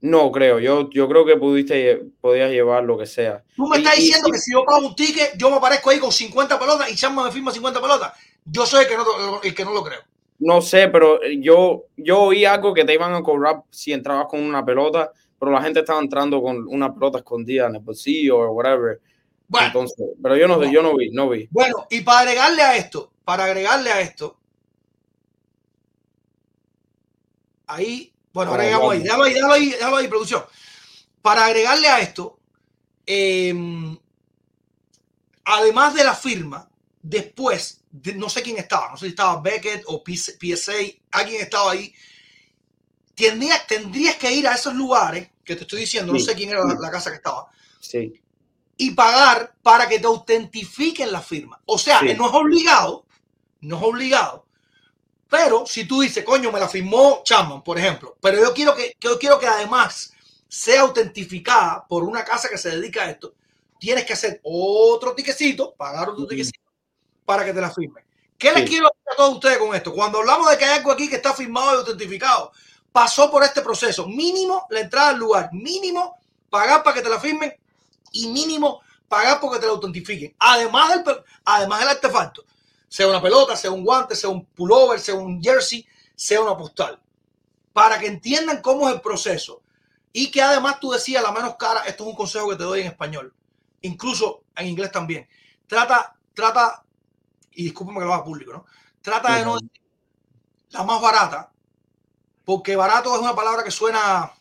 Speaker 2: No creo, yo, yo creo que pudiste, podías llevar lo que sea.
Speaker 1: Tú me estás diciendo que si yo pago un ticket, yo me aparezco ahí con 50 pelotas y Chamba me firma 50 pelotas. Yo soy el que no, el que no lo creo.
Speaker 2: No sé, pero yo, yo oí algo que te iban a cobrar si entrabas con una pelota, pero la gente estaba entrando con una pelota escondida en el bolsillo o whatever. Bueno, Entonces, pero yo no, yo no vi, no vi.
Speaker 1: Bueno, y para agregarle a esto, para agregarle a esto, ahí, bueno, ahora llegamos ahí, déjalo ahí, déjalo ahí, déjalo ahí, producción. Para agregarle a esto, em, además de la firma, después, no sé quién estaba, no sé si estaba Beckett o PSA, alguien estaba ahí. Tendrías, tendrías que ir a esos lugares que te estoy diciendo, no sé quién era la, casa que estaba.
Speaker 2: Sí.
Speaker 1: Y pagar para que te autentifiquen la firma. O sea, no es obligado, no es obligado. Pero si tú dices, coño, me la firmó Chapman, por ejemplo, pero yo quiero que, yo quiero que además sea autentificada por una casa que se dedica a esto, tienes que hacer otro tiquecito, pagar otro tiquecito para que te la firme. ¿Qué les quiero decir a todos ustedes con esto? Cuando hablamos de que hay algo aquí que está firmado y autentificado, pasó por este proceso. Mínimo la entrada al lugar, mínimo pagar para que te la firmen y mínimo pagar porque te la autentifiquen. Además del, además del artefacto, sea una pelota, sea un guante, sea un pullover, sea un jersey, sea una postal. Para que entiendan cómo es el proceso. Y que además tú decías la menos cara, esto es un consejo que te doy en español, incluso en inglés también. Trata, trata y discúlpame que lo haga público, ¿no? Trata de no decir la más barata, porque barato es una palabra que suena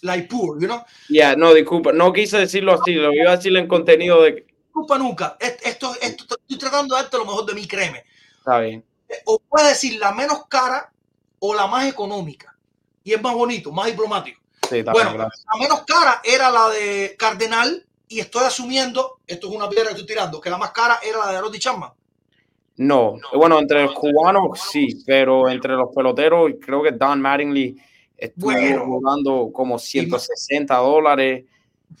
Speaker 1: like poor, you know?
Speaker 2: Ya, no, disculpa, no quise decirlo así, lo iba a decir en contenido de...
Speaker 1: Disculpa nunca, esto, esto, estoy tratando de darte lo mejor de mí, créeme.
Speaker 2: Está bien.
Speaker 1: O puedes decir la menos cara o la más económica, y es más bonito, más diplomático.
Speaker 2: Sí,
Speaker 1: bueno, la menos cara era la de Cardenal y estoy asumiendo, esto es una piedra que estoy tirando, que la más cara era la de Aroti Chapman.
Speaker 2: No, bueno, entre los cubanos sí, pero entre los peloteros creo que Don Mattingly estuvo bueno, como 160 dólares.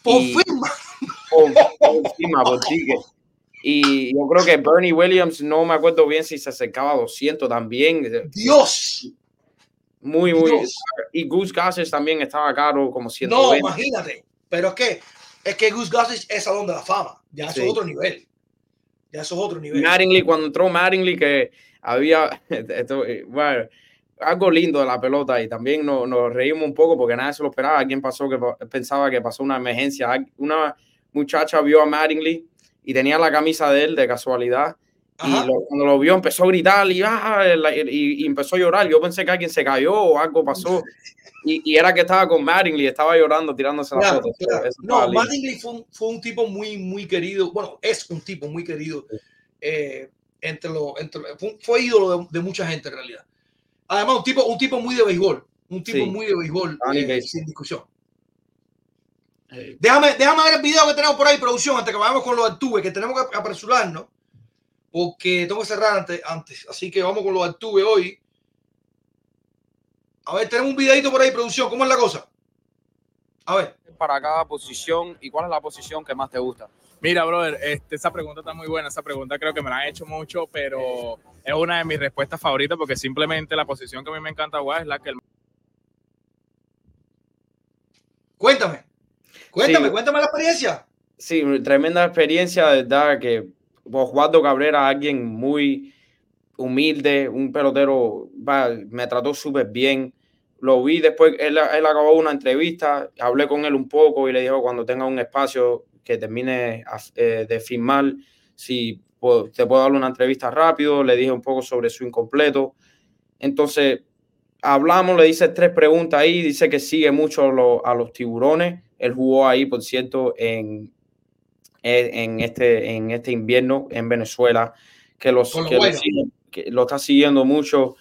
Speaker 1: Por firma.
Speaker 2: Por, firma, por Y yo creo que Bernie Williams, no me acuerdo bien si se acercaba a 200 también.
Speaker 1: Dios.
Speaker 2: Muy, muy. Y Goose Gossage también estaba caro, como 120.
Speaker 1: No, imagínate. Pero es que es que Gus Gossage es Salón de la Fama. Ya eso es otro nivel. Ya eso es otro nivel.
Speaker 2: Mattingly, cuando entró Mattingly, que había esto, eh, bueno, algo lindo de la pelota y también nos, nos, reímos un poco porque nadie se lo esperaba. Alguien pasó que pensaba que pasó una emergencia. Una muchacha vio a Mattingly y tenía la camisa de él de casualidad. Y cuando lo vio empezó a gritar y, ah, y, y, empezó a llorar. Yo pensé que alguien se cayó o algo pasó. Y, era que estaba con Mattingly, estaba llorando, tirándose la foto.
Speaker 1: No, Mattingly fue un, tipo muy, muy querido. Bueno, es un tipo muy querido. Eh, entre los, entre, fue, ídolo de, mucha gente en realidad. Además, un tipo, un tipo muy de béisbol. Un tipo muy de béisbol, eh, sin discusión. Déjame, déjame ver el video que tenemos por ahí, producción, antes que vayamos con los Altuve, que tenemos que apresurarnos, porque tengo que cerrar antes. antes. Así que vamos con los Altuve hoy. A ver, tenemos un videito por ahí, producción. ¿Cómo es la cosa? A ver.
Speaker 2: Para cada posición, ¿y cuál es la posición que más te gusta?
Speaker 3: Mira, brother, este, esa pregunta está muy buena. Esa pregunta creo que me la han hecho mucho, pero es una de mis respuestas favoritas porque simplemente la posición que a mí me encanta jugar es la que el...
Speaker 1: Cuéntame. Cuéntame, cuéntame la experiencia.
Speaker 2: Sí, tremenda experiencia, de verdad, que Oswaldo Cabrera, alguien muy humilde, un pelotero, me trató súper bien. Lo vi después, él, acabó una entrevista, hablé con él un poco y le dijo cuando tenga un espacio que termine eh, de firmar, si te puedo dar una entrevista rápido, le dije un poco sobre su incompleto. Entonces, hablamos, le hice tres preguntas ahí, dice que sigue mucho a los tiburones. Él jugó ahí, por cierto, en, en, este, en este invierno en Venezuela, que los, que que lo está siguiendo mucho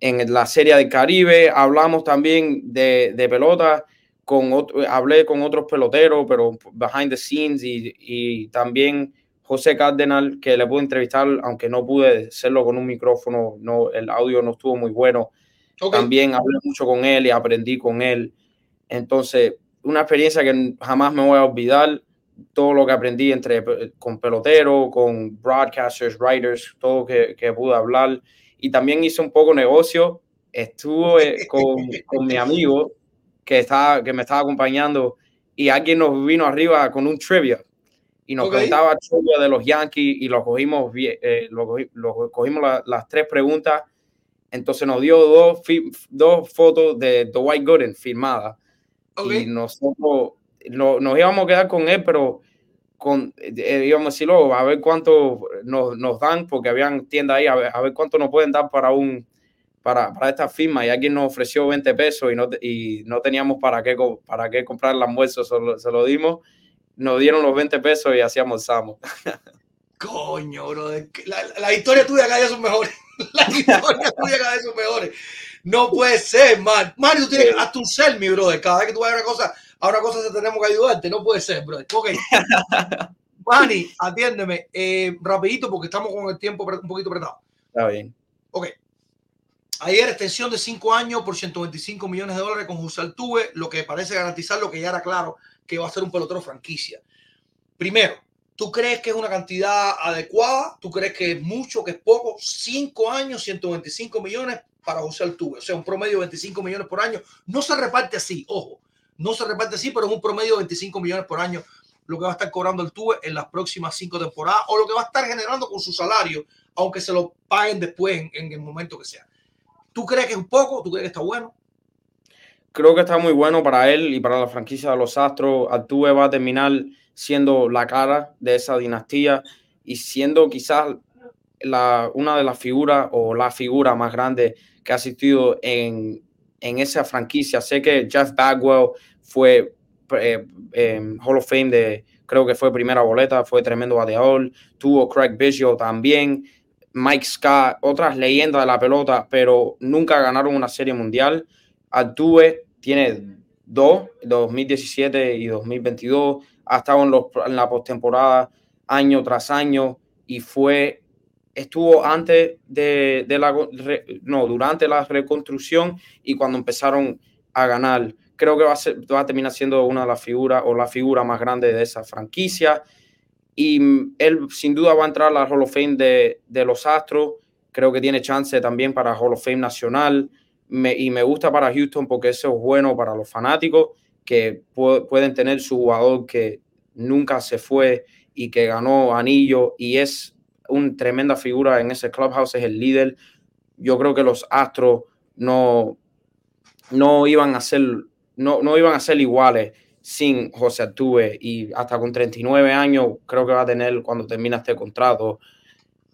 Speaker 2: en la Serie del Caribe. Hablamos también de, de pelota, con hablé con otros peloteros, pero behind the scenes y, y también José Cardenal, que le pude entrevistar, aunque no pude hacerlo con un micrófono, no, el audio no estuvo muy bueno. También hablé mucho con él y aprendí con él. Entonces, una experiencia que jamás me voy a olvidar todo lo que aprendí entre con pelotero, con broadcasters, writers, todo que, que pude hablar. Y también hice un poco negocio. Estuve con, con mi amigo que, estaba, que me estaba acompañando y alguien nos vino arriba con un trivia y nos contaba trivia de los Yankees y lo cogimos, eh, lo, cogimos las tres preguntas. Entonces nos dio dos, dos fotos de Dwight Gooden firmadas. Y nosotros nos íbamos a quedar con él, pero con, eh, íbamos a decirlo, a ver cuánto nos, nos, dan, porque habían tiendas ahí, a ver, a ver cuánto nos pueden dar para un, para, para esta firma y alguien nos ofreció 20 pesos y no, y no teníamos para qué, para qué comprar el almuerzo, solo, se lo dimos, nos dieron los 20 pesos y así almorzamos.
Speaker 1: Coño, bro, la, la historia tuya cada día son mejores. La historia tuya cada vez son mejores. No puede ser, man. Mario, tienes hasta un selfie, brother. Cada vez que tú vayas a una cosa, a una cosa se tenemos que ayudarte. No puede ser, brother. Ok. Manny, atiéndeme eh, rapidito porque estamos con el tiempo un poquito apretado.
Speaker 2: Está bien.
Speaker 1: Ok. Ayer extensión de 5 años por 125 millones de dólares con José Altuve, lo que parece garantizar lo que ya era claro, que va a ser un pelotero franquicia. Primero, ¿tú crees que es una cantidad adecuada? ¿Tú crees que es mucho, que es poco? 5 años, 125 millones para José Altuve, o sea, un promedio de 25 millones por año. No se reparte así, ojo, no se reparte así, pero es un promedio de 25 millones por año lo que va a estar cobrando el Tuve en las próximas cinco temporadas o lo que va a estar generando con su salario, aunque se lo paguen después en, el momento que sea. ¿Tú crees que es poco? ¿Tú crees que está bueno?
Speaker 2: Creo que está muy bueno para él y para la franquicia de los Astros. Altuve va a terminar siendo la cara de esa dinastía y siendo quizás la, una de las figuras o la figura más grande que ha asistido en, en esa franquicia. Sé que Jeff Bagwell fue eh, eh, Hall of Fame de, creo que fue primera boleta, fue tremendo bateador. Tuvo Craig Biggio también. Mike Scott, otras leyendas de la pelota, pero nunca ganaron una serie mundial. Altuve tiene dos, 2017 y 2022, ha estado en, los, en la postemporada año tras año y fue, estuvo antes de, de la, no, durante la reconstrucción y cuando empezaron a ganar. Creo que va a, va a terminar siendo una de las figuras o la figura más grande de esa franquicia y él sin duda va a entrar a la Hall of Fame de, de los Astros. Creo que tiene chance también para Hall of Fame nacional. Y me gusta para Houston porque eso es bueno para los fanáticos que pueden tener su jugador que nunca se fue y que ganó anillo y es una tremenda figura en ese clubhouse, es el líder. Yo creo que los Astros no, no, iban, a ser, no, no iban a ser iguales sin José Altuve y hasta con 39 años creo que va a tener cuando termina este contrato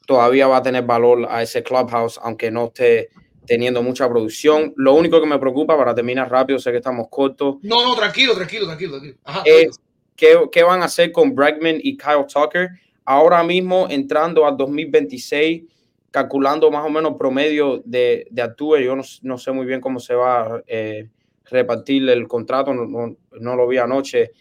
Speaker 2: todavía va a tener valor a ese clubhouse aunque no esté teniendo mucha producción. Lo único que me preocupa para terminar rápido, sé que estamos cortos.
Speaker 1: No, no, tranquilo, tranquilo, tranquilo. tranquilo.
Speaker 2: es ¿qué, ¿qué, van a hacer con Bregman y Kyle Tucker? Ahora mismo entrando al 2026, calculando más o menos promedio de, de Altuve, yo no, no sé muy bien cómo se va eh, repartir el contrato, no, no, lo vi anoche,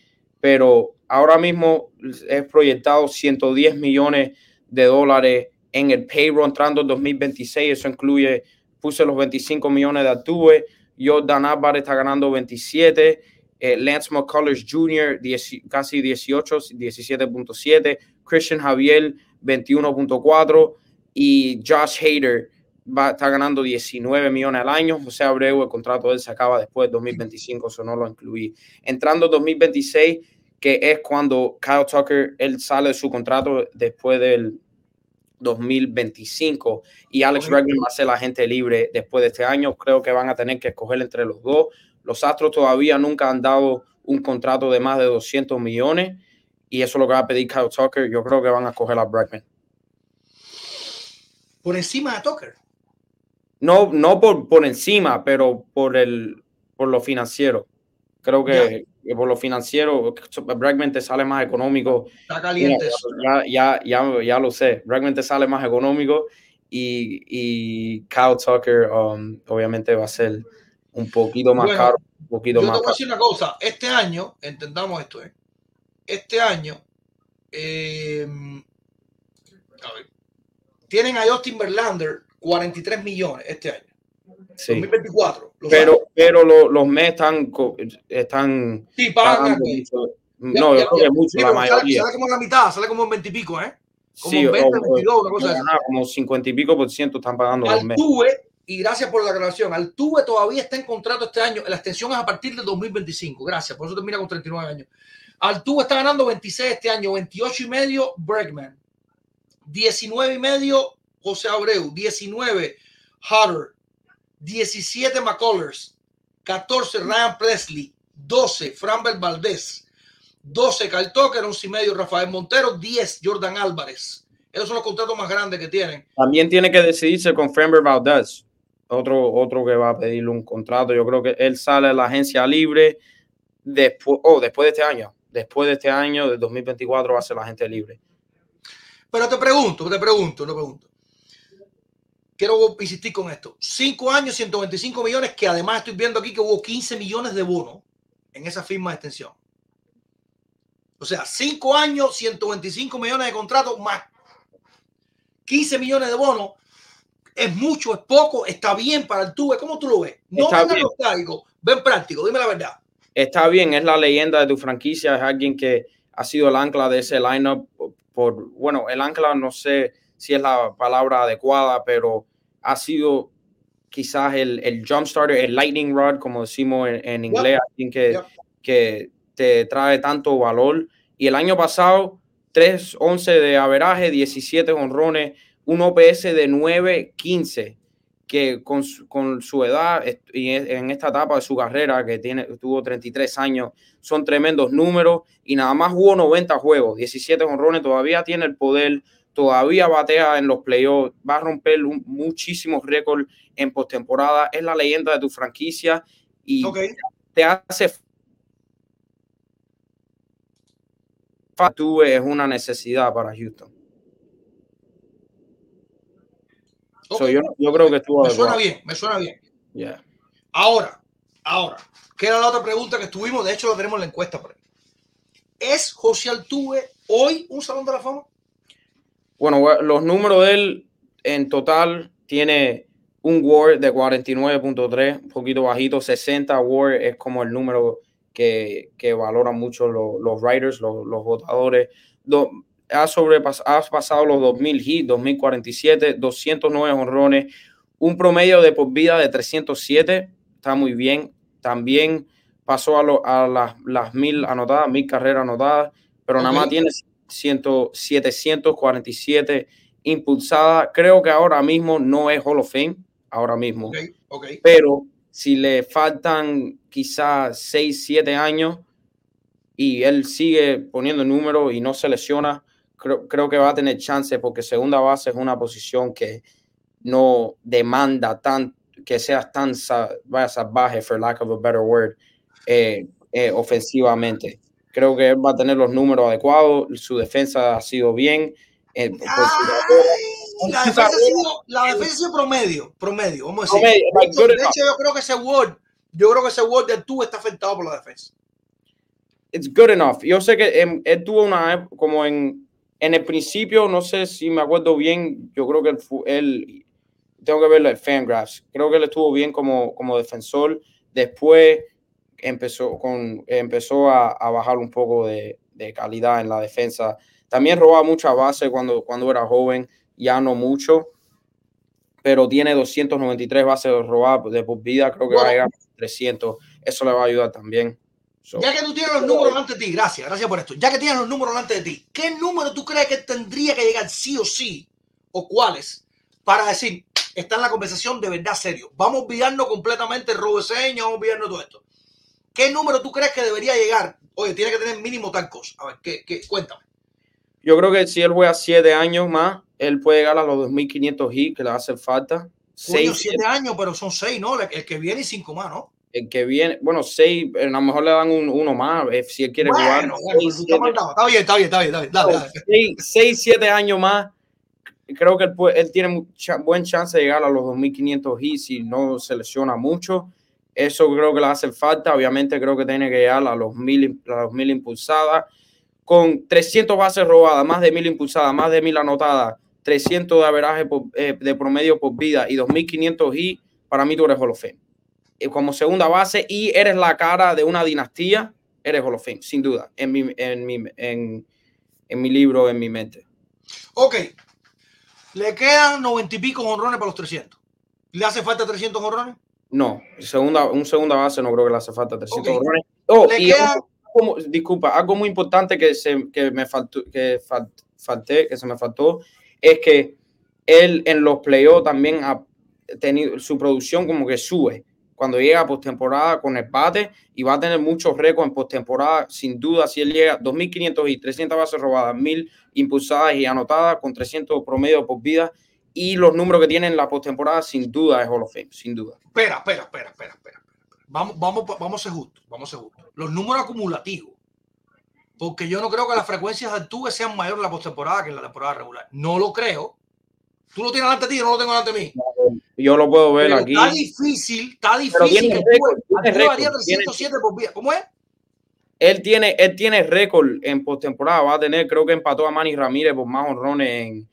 Speaker 2: pero ahora mismo es proyectado 110 millones de dólares en el payroll entrando en 2026, eso incluye, puse los 25 millones de Altuve, Jordan Álvarez está ganando 27, eh, Lance McCullers Jr. 10, casi 18, 17.7, Christian Javier 21.4 y Josh Hader va a estar ganando 19 millones al año. José Abreu, el contrato de él se acaba después de 2025, eso no lo incluí. Entrando 2026, que es cuando Kyle Tucker, él sale de su contrato después del 2025 y Alex Bregman va a ser la gente libre después de este año. Creo que van a tener que escoger entre los dos. Los Astros todavía nunca han dado un contrato de más de 200 millones y eso es lo que va a pedir Kyle Tucker. Yo creo que van a escoger a Bregman.
Speaker 1: Por encima de Tucker
Speaker 2: no, no por, por encima, pero por, el, por lo financiero. Creo que, por lo financiero, Bregman te sale más económico.
Speaker 1: Está caliente.
Speaker 2: Ya, ya, ya, ya lo sé. Bregman te sale más económico y, y Kyle Tucker um, obviamente va a ser un poquito más caro. Un poquito
Speaker 1: yo
Speaker 2: más
Speaker 1: te voy a decir una cosa. Este año, entendamos esto, ¿eh? Este año, eh, a ver, tienen a Justin Verlander 43 millones este año. Sí. 2024.
Speaker 2: Pero, pero lo, los Mets están, están
Speaker 1: sí, pagan
Speaker 2: No, ya, yo creo que mucho, la mayoría.
Speaker 1: Sale, como la mitad, sale como en 20 y pico, ¿eh? Como
Speaker 2: sí,
Speaker 1: 20, o, 22, una cosa
Speaker 2: no, como 50 y pico por ciento están pagando
Speaker 1: los Mets. y gracias por la aclaración, Altuve todavía está en contrato este año, la extensión es a partir del 2025, gracias, por eso termina con 39 años. Altuve está ganando 26 este año, 28 y medio Bregman, 19 y medio José Abreu, 19 Hutter, 17 McCullers, 14 Ryan Presley, 12 Framber Valdez, 12 Kyle Tucker, 11 y medio Rafael Montero, 10 Jordan Álvarez. Esos son los contratos más grandes que tienen.
Speaker 2: También tiene que decidirse con Framber Valdez. otro, otro que va a pedirle un contrato. Yo creo que él sale de la agencia libre después, oh, después de este año. Después de este año, de 2024, va a ser la gente libre.
Speaker 1: Pero te pregunto, te pregunto, te pregunto. Quiero insistir con esto. Cinco años, 125 millones, que además estoy viendo aquí que hubo 15 millones de bonos en esa firma de extensión. O sea, cinco años, 125 millones de contratos más 15 millones de bonos. Es mucho, es poco, está bien para el tuve. ¿Cómo tú lo ves? No venga nostálgico, ven práctico, dime la verdad.
Speaker 2: Está bien, es la leyenda de tu franquicia, es alguien que ha sido el ancla de ese lineup por, bueno, el ancla no sé si es la palabra adecuada, pero ha sido quizás el, el jump starter, el lightning rod, como decimos en, en inglés, alguien que, que te trae tanto valor. Y el año pasado, 3-11 de averaje, 17 honrones, un OPS de 9-15, que con su, con su edad y en en esta etapa de su carrera, que tiene, tuvo 33 años, son tremendos números y nada más jugó 90 juegos, 17 honrones, todavía tiene el poder, todavía batea en los playoffs, va a romper un- muchísimos récords en postemporada, es la leyenda de tu franquicia y te hace tú es una necesidad para Houston. So, yo, yo creo que estuvo
Speaker 1: Me suena
Speaker 2: adecuado.
Speaker 1: bien, me suena bien.
Speaker 2: Yeah.
Speaker 1: Ahora, ahora, que era la otra pregunta que estuvimos, de hecho lo tenemos en la encuesta por ahí. ¿Es José Altuve hoy un Salón de la Fama?
Speaker 2: Bueno, los números de él en total tiene un WAR de 49.3, un poquito bajito, 60 WAR es como el número que, que valoran mucho lo- los writers, los, los votadores. Do- ha, sobrepas- ha pasado los 2000 hits, 2047, 209 honrones, un promedio de por vida de 307, está muy bien. También pasó a, lo- a las, las mil anotadas, mil carreras anotadas, pero nada
Speaker 1: Ok.
Speaker 2: más tiene 100 747 impulsadas. Creo que ahora mismo no es Hall of Fame, ahora mismo,
Speaker 1: Ok, ok.
Speaker 2: pero si le faltan quizás 6, 7 años y él sigue poniendo números y no se lesiona, creo, creo que va a tener chance porque segunda base es una posición que no demanda tan que seas tan vaya, salvaje, for lack of a better word, eh, eh, ofensivamente. Creo que él va a tener los números adecuados, su defensa ha sido bien. eh,
Speaker 1: Ay, la defensa ha sido, la defensa ha sido promedio, promedio, vamos a decir.
Speaker 2: Promedio,
Speaker 1: De hecho, yo creo que ese Word, yo creo que ese Word de Altuve está afectado por la defensa.
Speaker 2: it's good enough. Yo sé que em, él tuvo una como en, en el principio, no sé si me acuerdo bien, yo creo que él, él tengo que ver el Fangraphs, creo que él estuvo bien como, como defensor. Después empezó, con, empezó a, a bajar un poco de, de calidad en la defensa. También robaba mucha base cuando, cuando era joven, ya no mucho, pero tiene 293 bases robadas de por vida, creo que va a
Speaker 1: Bueno.
Speaker 2: llegar a 300. Eso le va a ayudar también. So-
Speaker 1: Ya que tú tienes los números delante de ti, gracias, gracias por esto. Ya que tienes los números delante de ti, ¿qué número tú crees que tendría que llegar sí o sí? ¿O cuáles? Para decir, está en la conversación de verdad serio. Vamos a olvidarnos completamente el robo de señas, vamos a olvidarnos todo esto. ¿Qué número tú crees que debería llegar? Oye, tiene que tener mínimo tal cosa. A ver, ¿qué, qué? cuéntame.
Speaker 2: Yo creo que si él juega siete años más, él puede llegar a los 2.500 hits que le hace falta. Seis,
Speaker 1: siete años, pero son seis, ¿no? El que viene y cinco más, ¿no?
Speaker 2: El que viene, bueno, seis, a lo mejor le dan un- uno más eh, si él quiere jugar.
Speaker 1: Bueno, bueno,
Speaker 2: Seis.
Speaker 1: Está bien, está bien, está bien. Está bien. Dale, dale.
Speaker 2: seis, seis, siete años más. Creo que él, él tiene mucha, buen chance de llegar a los 2.500 hits si no se lesiona mucho. Eso creo que le hace falta. Obviamente creo que tiene que llegar a los 1.000 a los 1000 impulsadas. Con 300 bases robadas, más de 1.000 impulsadas, más de 1.000 anotadas, 300 de averaje por- eh, de promedio por vida y 2.500 hits, para mí tú eres Hall of Fame. Eh, Como segunda base y eres la cara de una dinastía, eres Hall of Fame, sin duda, en mi, en mi, en, en mi libro, en mi mente.
Speaker 1: Ok. Le quedan noventa y pico honrones para los 300. ¿Le hace falta 300 honrones?
Speaker 2: No, segunda, un segunda base no creo que le hace falta 300
Speaker 1: Ok.
Speaker 2: honrones. Oh, y
Speaker 1: queda-
Speaker 2: algo como- disculpa, algo muy importante que, se, que me faltó, que fal- falté, que se me faltó, es que él en los playoffs también ha tenido su producción como que sube cuando llega a postemporada con el bate y va a tener muchos récords en postemporada, sin duda, si él llega 2.500 y 300 bases robadas, 1.000 impulsadas y anotadas con 300 promedio por vida y los números que tiene en la postemporada, sin duda es Hall of Fame, sin duda.
Speaker 1: Espera, espera, espera, espera, espera. Vamos, vamos, vamos a ser justos, vamos a ser justos. Los números acumulativos. Porque yo no creo que las frecuencias de Altuve sean mayores en la postemporada que en la temporada regular. No lo creo. Tú lo tienes delante de ti, yo no lo tengo delante de mí.
Speaker 2: Yo lo puedo ver
Speaker 1: Pero
Speaker 2: aquí.
Speaker 1: Está difícil, está
Speaker 2: Pero
Speaker 1: difícil. Altuve-
Speaker 2: tiene récord, tiene-
Speaker 1: 307 por vida. ¿Cómo es?
Speaker 2: Él tiene, él tiene récord en postemporada. Va a tener, creo que empató a Manny Ramírez por más honrones en,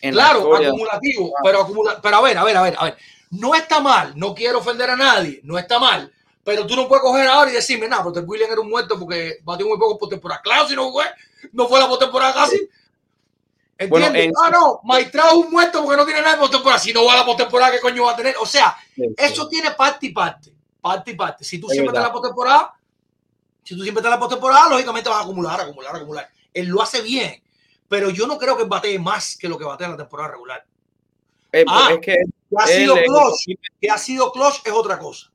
Speaker 2: en la
Speaker 1: Claro, acumulativo, pero acumula, pero a ver, a ver, a ver, a ver. No está mal, no quiero ofender a nadie, no está mal. Pero tú no puedes coger ahora y decirme, nada, porque William era un muerto porque batió muy poco por temporada. Claro, si no fue, no fue la postemporada casi. ¿Entiendes?
Speaker 2: Bueno, en-
Speaker 1: ah, no, Maestrao es un muerto porque no tiene nada de postemporada. Si no va a la postemporada, ¿qué coño va a tener? O sea,
Speaker 2: Sí, sí.
Speaker 1: eso tiene parte y parte. Parte y parte. Si tú
Speaker 2: Es
Speaker 1: siempre estás en la postemporada, si tú siempre estás en la postemporada, lógicamente vas a acumular, acumular, acumular. Él lo hace bien. Pero yo no creo que batee más que lo que batea en la temporada regular.
Speaker 2: Eh,
Speaker 1: Ah,
Speaker 2: es que
Speaker 1: Que ha sido clutch, que ha sido clutch es otra cosa.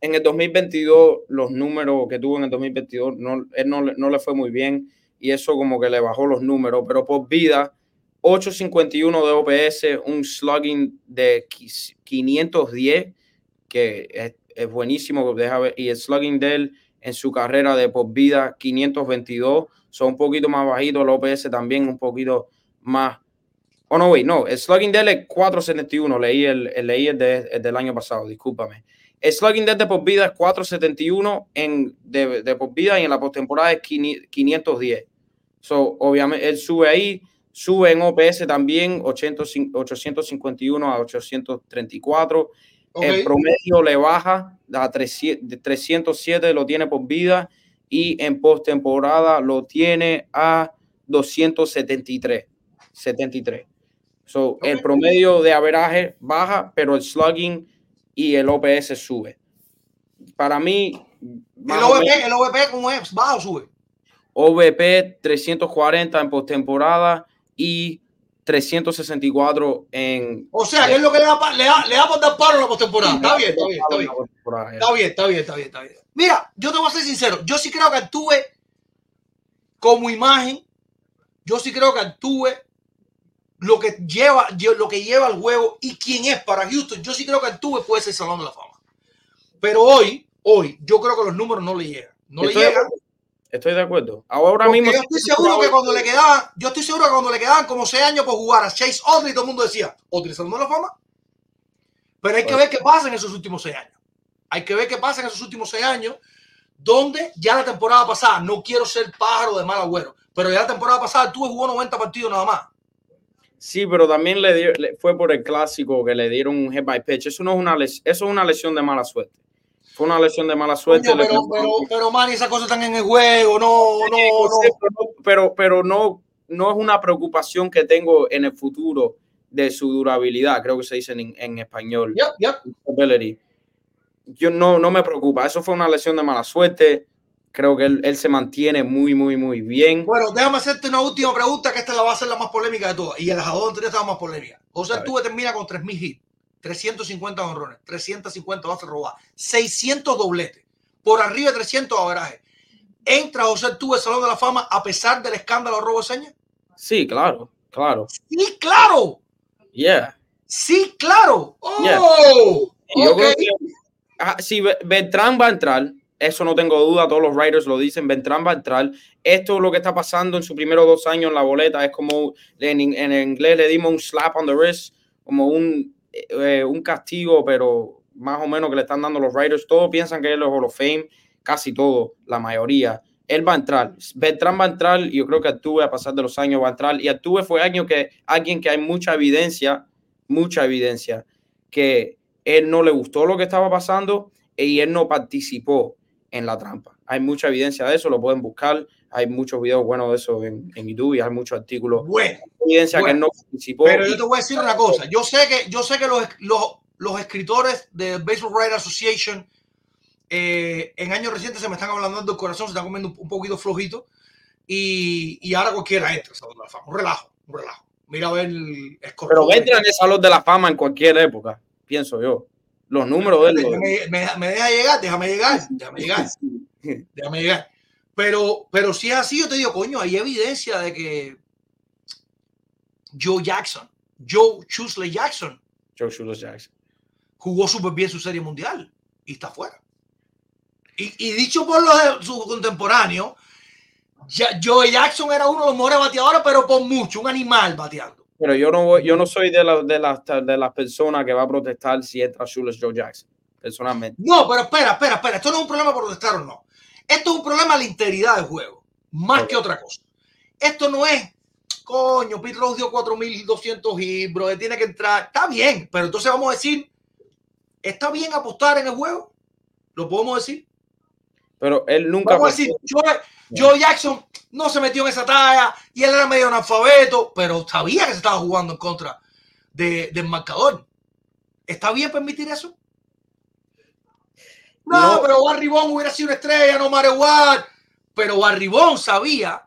Speaker 2: en el 2022, los números que tuvo en el 2022, no, él no le fue muy bien y eso como que le bajó los números, pero por vida, 851 de OPS, un slugging de qui- 510, que es, es buenísimo, deja ver, y el slugging de él en su carrera de por vida, 522, son un poquito más bajitos, el OPS también un poquito más. Oh, no, wait, no, el slugging de él es 471, leí el, el- leí el, de- el del año pasado, discúlpame. El slugging de él de por vida es 471 en, de, de por vida y en la postemporada es 510. So, obviamente, él sube ahí, sube en OPS también, 800 851 a 834.
Speaker 1: ¿ok?
Speaker 2: El promedio le baja a 300 de 307, lo tiene por vida, y en postemporada lo tiene a 273. 73. So, El promedio de averaje baja, pero el slugging y el OPS sube. Para mí,
Speaker 1: El OVP, el OVP, ¿cómo es? ¿Baja o sube?
Speaker 2: OVP 340 en postemporada y 364 en
Speaker 1: O sea, que es lo que le da, le da, le da por dar paro en la postemporada. Está bien, está bien, está bien. Está bien, está bien, está bien, está bien. Mira, yo te voy a ser sincero. Yo sí creo que actúe como imagen. Yo sí creo que actúe lo que lleva, lle- lo que lleva al juego y quién es para Houston. Yo sí creo que actúe puede ser Salón de la Fama. Pero hoy, hoy, yo creo que los números no le llegan. No le llegan.
Speaker 2: Estoy de acuerdo. Ahora
Speaker 1: Porque
Speaker 2: mismo.
Speaker 1: yo estoy seguro que cuando le quedaban, yo estoy seguro que cuando le quedaban como seis años por jugar a Chase Audrey, todo el mundo decía, Audrey de la Fama. Pero hay que ver qué pasa en esos últimos seis años. Hay que ver qué pasa en esos últimos seis años, donde ya la temporada pasada, no quiero ser pájaro de mal agüero, pero ya la temporada pasada tuve jugó 90 partidos nada más.
Speaker 2: Sí, pero también le, dio- le- fue por el clásico que le dieron un head by pitch. Eso no es una les- eso es una lesión de mala suerte. Fue una lesión de mala suerte.
Speaker 1: Coño, pero, pero, pero, man, esas cosas están en el juego, no, no, no.
Speaker 2: pero, pero no, no es una preocupación que tengo en el futuro de su durabilidad, creo que se dice en, en español.
Speaker 1: Yep, yep.
Speaker 2: Yo no, no me preocupa. Eso fue una lesión de mala suerte. Creo que él, él se mantiene muy, muy, muy bien.
Speaker 1: Bueno, déjame hacerte una última pregunta, que esta la va a ser la más polémica de todas. Y el jabón anterior estaba más polémica. José. Altuve termina con 3.000 hits, 350 honrones, 350 bases robadas, 600 dobletes, por arriba de 300 averajes. ¿Entra José Altuve al Salón de la Fama a pesar del escándalo de robo de señas?
Speaker 2: Sí, claro, claro.
Speaker 1: Sí, claro.
Speaker 2: Yeah.
Speaker 1: Sí, claro. ¡Oh!
Speaker 2: Yeah. Yo creo que si Be- Beltrán va a entrar, eso no tengo duda, todos los writers lo dicen, Beltrán va a entrar. Esto lo que está pasando en sus primeros dos años en la boleta es como en, en inglés le dimos un slap on the wrist, como un, eh, un castigo, pero más o menos que le están dando los writers. Todos piensan que él es Hall of Fame, casi todo, la mayoría. Él va a entrar, Beltrán va a entrar, yo creo que Altuve a pasar de los años va a entrar. Y Altuve fue año que alguien que hay mucha evidencia, mucha evidencia, que él no le gustó lo que estaba pasando y él no participó en la trampa. Hay mucha evidencia de eso, lo pueden buscar. Hay muchos videos buenos de eso en, en YouTube y hay muchos artículos.
Speaker 1: Bueno,
Speaker 2: Evidencia que no participó.
Speaker 1: pero yo te voy a decir una cosa. Yo sé que, yo sé que los, los, los escritores de Baseball Writers Association eh, en años recientes se me están hablando del corazón, se están comiendo un, un poquito flojito y, y ahora cualquiera entra. Salón de la Fama. Un relajo, un relajo. Mira a ver el
Speaker 2: pero entra en el Salón de la Fama en cualquier época, pienso yo. Los números de él. lo-
Speaker 1: me, me- me deja llegar, déjame llegar, déjame llegar, déjame llegar. Pero, pero si es así, yo te digo, coño, hay evidencia de que Joe Jackson, Joe Chusley Jackson
Speaker 2: Joe Shulos Jackson.
Speaker 1: jugó súper bien su serie mundial y está fuera. Y, y dicho por los de su contemporáneo, ya, Joe Jackson era uno de los mejores bateadores, pero por mucho, un animal bateando.
Speaker 2: Pero yo no voy, yo no soy de, la- de, las, de las personas que va a protestar si entra Shulos Joe Jackson, personalmente.
Speaker 1: No, pero espera, espera, espera. Esto no es un problema protestar o no. Esto es un problema de la integridad del juego, más que otra cosa. Esto no es, coño, Pete Rose dio 4.200 hits, bro, tiene que entrar. Está bien, pero entonces vamos a decir, ¿está bien apostar en el juego? ¿Lo podemos decir?
Speaker 2: Pero él nunca.
Speaker 1: Vamos a decir, Joe, Joe Jackson no se metió en esa talla y él era medio analfabeto, pero sabía que se estaba jugando en contra de- del marcador. ¿Está bien permitir eso? No,
Speaker 2: No.
Speaker 1: pero Barry Bond hubiera sido una estrella, no matter what. Pero Barry Bond sabía,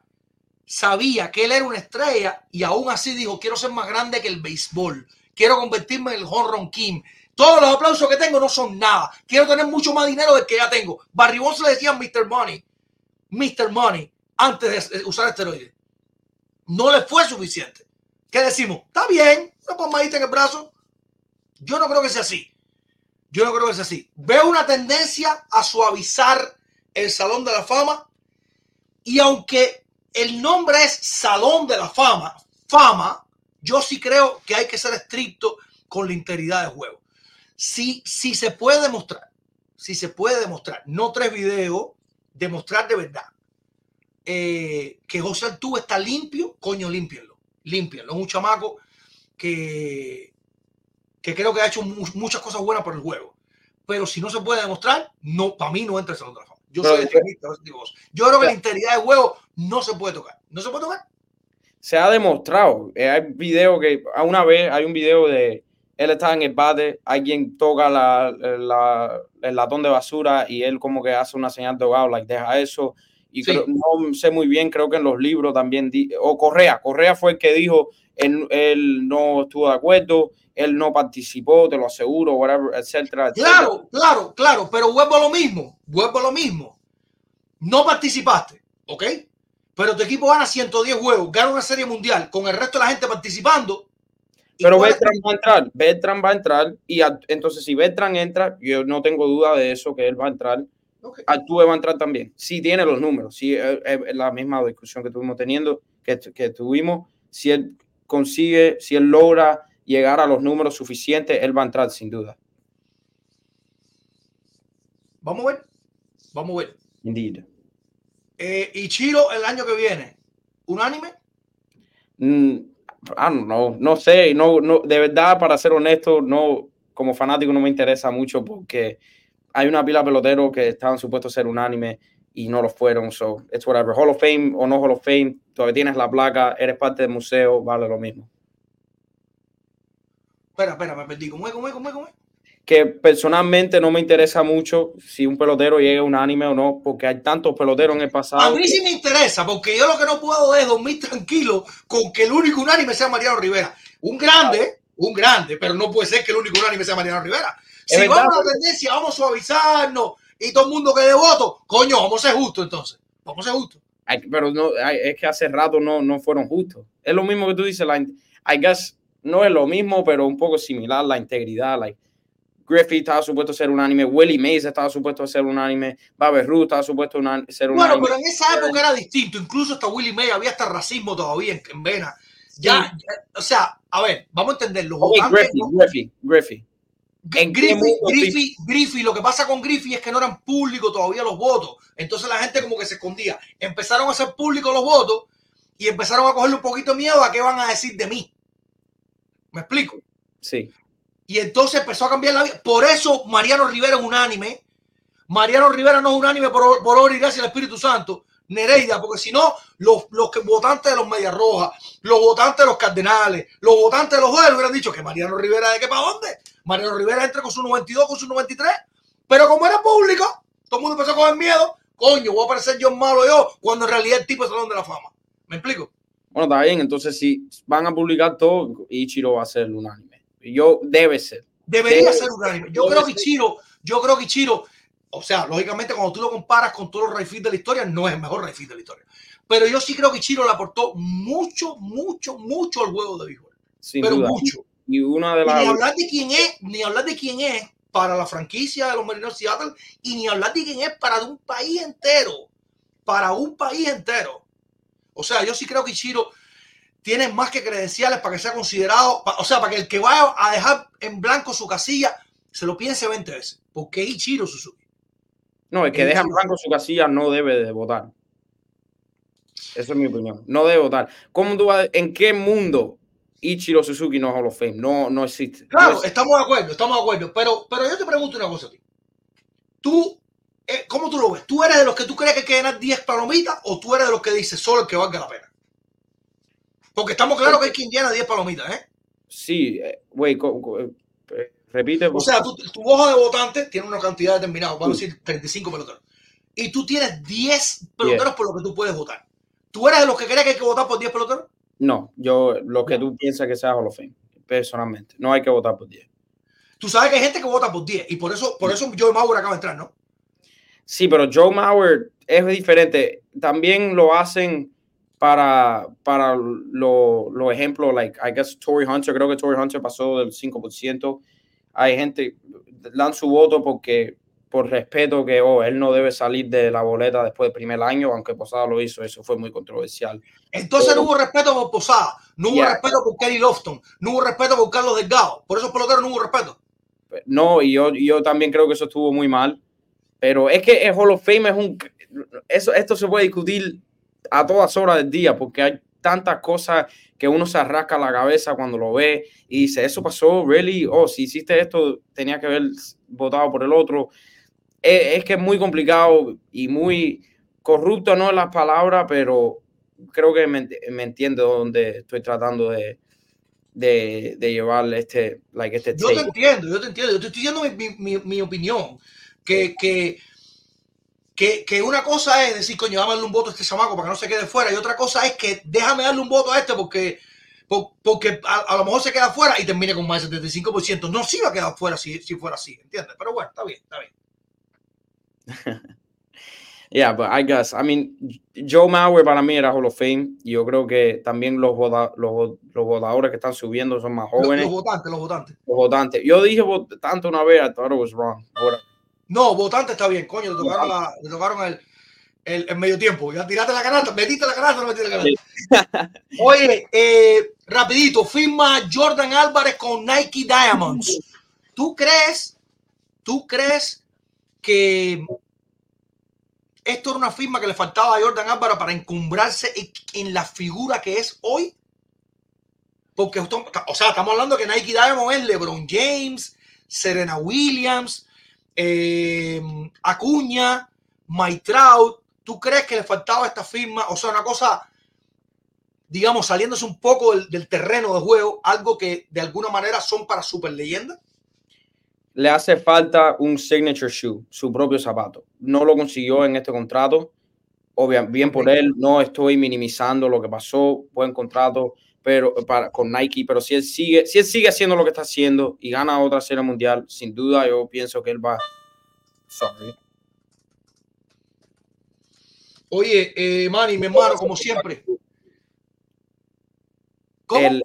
Speaker 1: sabía que él era una estrella y aún así dijo, quiero ser más grande que el béisbol. Quiero convertirme en el Honron King. Todos los aplausos que tengo no son nada. Quiero tener mucho más dinero del que ya tengo. Barry Bonds le decían Mr. Money, Mr. Money, antes de usar esteroides. No le fue suficiente. ¿Qué decimos? Está bien, una palmadita en el brazo. Yo no creo que sea así. Yo no creo que sea así. Veo una tendencia a suavizar el Salón de la Fama. Y aunque el nombre es Salón de la Fama, fama, yo sí creo que hay que ser estricto con la integridad del juego. Si, si se puede demostrar, si se puede demostrar, no tres videos, demostrar de verdad eh, que José Altuve está limpio, coño, límpienlo, límpienlo. Es un chamaco que, que creo que ha hecho mu- muchas cosas buenas por el juego. Pero si no se puede demostrar, no, para mí no entra el Salón de la Fama. Yo
Speaker 2: Pero-
Speaker 1: soy extremista, digo, Yo creo que la integridad del juego no se puede tocar. No se puede tocar.
Speaker 2: se ha demostrado. Eh, hay video que, a una vez, hay un video de él está en el bate, alguien toca la, la- el latón de basura y él como que hace una señal de ahogado, like, deja eso. Y
Speaker 1: Sí.
Speaker 2: creo- no sé muy bien, creo que en los libros también, di- o Correa, Correa fue el que dijo, él, él no estuvo de acuerdo, él no participó, te lo aseguro, whatever, etcétera, etcétera.
Speaker 1: Claro, claro, claro, pero vuelvo a lo mismo, vuelvo a lo mismo. No participaste, ¿ok? Pero tu equipo gana 110 juegos, gana una serie mundial con el resto de la gente participando. ¿Y
Speaker 2: Pero Beltrán va a entrar, Beltrán va a entrar y a- entonces si Beltrán entra, yo no tengo duda de eso, que él va a entrar.
Speaker 1: Ok.
Speaker 2: Altuve va a entrar también. Si tiene los números, si es, es la misma discusión que estuvimos teniendo, que, que tuvimos, si él consigue, si él logra llegar a los números suficientes, él va a entrar sin duda.
Speaker 1: Vamos a ver, vamos a ver.
Speaker 2: Indeed.
Speaker 1: Eh, y Chiro el año que viene, unánime.
Speaker 2: Mm, I don't know, no sé, no, no, de verdad, para ser honesto, no, como fanático no me interesa mucho porque hay una pila de peloteros que estaban supuestos a ser unánime y no lo fueron, so it's whatever. Hall of Fame o no Hall of Fame, todavía tienes la placa, eres parte del museo, vale lo mismo.
Speaker 1: Espera, espera, me perdí. ¿Cómo es, cómo es, cómo es, cómo es?
Speaker 2: Que personalmente no me interesa mucho si un pelotero llega unánime o no, porque hay tantos peloteros en el pasado.
Speaker 1: A mí sí me interesa, porque yo lo que no puedo es dormir tranquilo con que el único unánime sea Mariano Rivera. Un grande, un grande, pero no puede ser que el único unánime sea Mariano Rivera. Si
Speaker 2: Es
Speaker 1: vamos
Speaker 2: verdad.
Speaker 1: a la tendencia, vamos a suavizarnos y todo el mundo que dé voto, coño, vamos a ser justos entonces. Vamos a ser justos.
Speaker 2: Pero no, es que hace rato no, no fueron justos. Es lo mismo que tú dices, la, I guess no es lo mismo, pero un poco similar, la integridad. Like, Griffith estaba supuesto a ser unánime, Willie Mays estaba supuesto a ser unánime, Babe Ruth estaba supuesto a ser
Speaker 1: Bueno,
Speaker 2: unánime.
Speaker 1: pero en esa época era distinto. Incluso hasta Willie May había hasta racismo todavía en, en Vena. Ya, ya, o sea, a ver, vamos a entender. Los
Speaker 2: Ok,
Speaker 1: votantes
Speaker 2: Griffith,
Speaker 1: no-
Speaker 2: Griffith, Griffith. ¿En
Speaker 1: Griffey, Griffey, Griffey, lo que pasa con Griffey es que no eran públicos todavía los votos. Entonces la gente como que se escondía. Empezaron a hacer públicos los votos y empezaron a cogerle un poquito de miedo a qué van a decir de mí. ¿Me explico?
Speaker 2: Sí.
Speaker 1: Y entonces empezó a cambiar la vida. Por eso Mariano Rivera es unánime. Mariano Rivera no es unánime por, por obra y gracia del Espíritu Santo. Nereida, porque si no, los, los votantes de los Medias Rojas, los votantes de los Cardenales, los votantes de los Juegos hubieran dicho que Mariano Rivera de qué para dónde. Mariano Rivera entra con su 92, con su 93. Pero como era público, todo el mundo empezó a coger miedo. Coño, voy a parecer yo malo yo, cuando en realidad el tipo es Salón de la Fama. ¿Me explico?
Speaker 2: Bueno, está bien. Entonces, si van a publicar todo, Ichiro va a ser unánime. Yo debe ser.
Speaker 1: Debería
Speaker 2: Debe-
Speaker 1: ser unánime. Yo creo que. Ichiro, yo creo que Ichiro, o sea, lógicamente cuando tú lo comparas con todos los Rayfield de la historia, no es el mejor Rayfield de la historia. Pero yo sí creo que Ichiro le aportó mucho, mucho, mucho al juego de béisbol.
Speaker 2: sin
Speaker 1: pero
Speaker 2: duda.
Speaker 1: mucho.
Speaker 2: Y una de las
Speaker 1: ni hablar de quién es, ni hablar de quién es para la franquicia de los Marineros de Seattle y ni hablar de quién es para un país entero. Para un país entero. O sea, yo sí creo que Ichiro tiene más que credenciales para que sea considerado, o sea, para que el que vaya a dejar en blanco su casilla se lo piense 20 veces. Porque es Ichiro Suzuki.
Speaker 2: No, el que deja en blanco su casilla no debe de votar. Esa es mi opinión. No debe votar. ¿Cómo tú vas- ¿En qué mundo Ichiro Suzuki no es Hall of Fame? No, no existe.
Speaker 1: Claro,
Speaker 2: No existe.
Speaker 1: estamos de acuerdo, estamos de acuerdo. Pero, pero yo te pregunto una cosa a ti. Tú, eh, ¿cómo tú lo ves? ¿Tú eres de los que tú crees que hay que ganar 10 palomitas o tú eres de los que dices solo el que valga la pena? Porque estamos claros que hay quien llena 10 palomitas, ¿eh?
Speaker 2: Sí, eh, güey, eh, repite.
Speaker 1: O sea, tu, tu hoja de votante tiene una cantidad determinada, vamos a decir 35 peloteros. Y tú tienes 10 peloteros por los que tú puedes votar. ¿Tú eres de los que crees que hay que votar por 10 peloteros?
Speaker 2: No, yo lo que tú piensas que sea Hall of Fame, personalmente. No hay que votar por 10.
Speaker 1: Tú sabes que hay gente que vota por 10 y por eso, por eso Joe Mauer acaba de entrar, ¿no?
Speaker 2: Sí, pero Joe Mauer es diferente. También lo hacen para, para los lo ejemplos, like, I guess Tory Hunter, creo que Tory Hunter pasó del 5%. Hay gente, dan su voto porque por respeto que oh, él no debe salir de la boleta después del primer año, aunque Posada lo hizo, eso fue muy controversial.
Speaker 1: Entonces
Speaker 2: Pero-
Speaker 1: no hubo respeto por Posada, no hubo
Speaker 2: Yeah.
Speaker 1: respeto por Kelly Lofton, no hubo respeto por Carlos Delgado. Por esos peloteros no hubo respeto.
Speaker 2: No, y yo, yo también creo que eso estuvo muy mal. Pero es que el Hall of Fame es un. Eso, esto se puede discutir a todas horas del día porque hay tantas cosas que uno se arrasca la cabeza cuando lo ve y dice, eso pasó, really, oh, si hiciste esto, tenía que haber votado por el otro. Es, que es muy complicado y muy corrupto, no las palabras, pero creo que me, me entiendo donde estoy tratando de, de, de llevar este, like, este
Speaker 1: Yo te entiendo, yo te entiendo. Yo te estoy diciendo mi, mi- mi- opinión. Que, que, que, que una cosa es decir, coño, dame un voto a este chamaco para que no se quede fuera. Y otra cosa es que déjame darle un voto a este porque, por- porque a, a lo mejor se queda fuera y termine con más del 75%. No, sí va a quedar fuera si, si fuera así, ¿entiendes? Pero bueno, está bien, está bien.
Speaker 2: Yeah, but I guess, I mean, Joe Mauer para mí era Hall of Fame. Yo creo que también los, vota- los, los votadores que están subiendo son más jóvenes,
Speaker 1: los votantes, los votantes.
Speaker 2: los votantes. Yo dije vot- tanto una vez, I thought it was wrong. Ahora,
Speaker 1: No, votante está bien, coño, le tocaron, la- le tocaron el, el, el medio tiempo. Ya tiraste la canasta, metiste la canasta, no metiste la canasta. Oye, eh, rapidito, firma Jordan Álvarez con Nike Diamonds. ¿Tú crees, tú crees que esto era una firma que le faltaba a Jordan Álvarez para encumbrarse en, la figura que es hoy? Porque, o sea, estamos hablando que Nike Diamonds es LeBron James, Serena Williams, eh, Acuña, Mike Trout. ¿Tú crees que le faltaba esta firma? O sea, una cosa, digamos, saliéndose un poco del, del terreno de juego, algo que de alguna manera son para super leyendas.
Speaker 2: Le hace falta un signature shoe, su propio zapato. No lo consiguió en este contrato. Obviamente, bien por él, no estoy minimizando lo que pasó, buen contrato pero para, con Nike, pero si él sigue, si él sigue haciendo lo que está haciendo y gana otra serie mundial, sin duda yo pienso que él va. Sorry.
Speaker 1: Oye, eh, Manny, mi hermano, como siempre. ¿Cómo?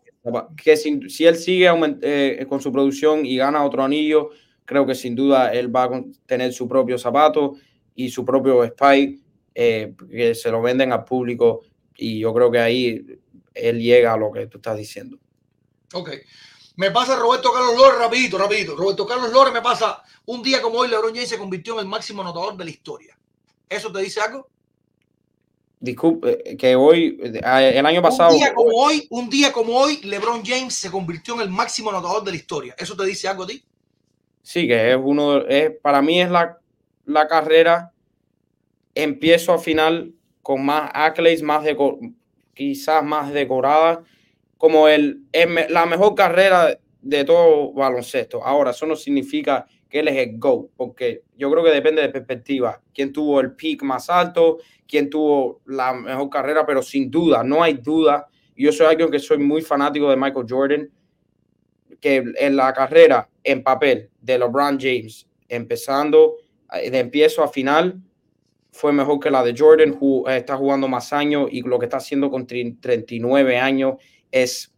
Speaker 2: Que si él sigue eh, con su producción y gana otro anillo, creo que sin duda él va a tener su propio zapato y su propio spike eh, que se lo venden al público y yo creo que ahí él llega a lo que tú estás diciendo.
Speaker 1: Ok. Me pasa Roberto Carlos Lores, rapidito, rapidito. Roberto Carlos Lores me pasa un día como hoy, LeBron James se convirtió en el máximo anotador de la historia. ¿Eso te dice algo?
Speaker 2: Disculpe, eh, que hoy, eh, el año pasado,
Speaker 1: Un día como hoy, un día como hoy, LeBron James se convirtió en el máximo anotador de la historia. ¿Eso te dice algo a ti?
Speaker 2: sí, que es uno, es, para mí es la, la carrera, empiezo a final con más accolades, más deco- quizás más decorada, como el, me- la mejor carrera de todo baloncesto. Ahora, eso no significa que él es el GO, porque yo creo que depende de perspectiva. Quién tuvo el peak más alto, quién tuvo la mejor carrera, pero sin duda, no hay duda. Yo soy alguien que soy muy fanático de Michael Jordan, que en la carrera en papel de LeBron James, empezando eh, de empiezo a final, fue mejor que la de Jordan, ju- eh, está jugando más años y lo que está haciendo con tri- 39 años es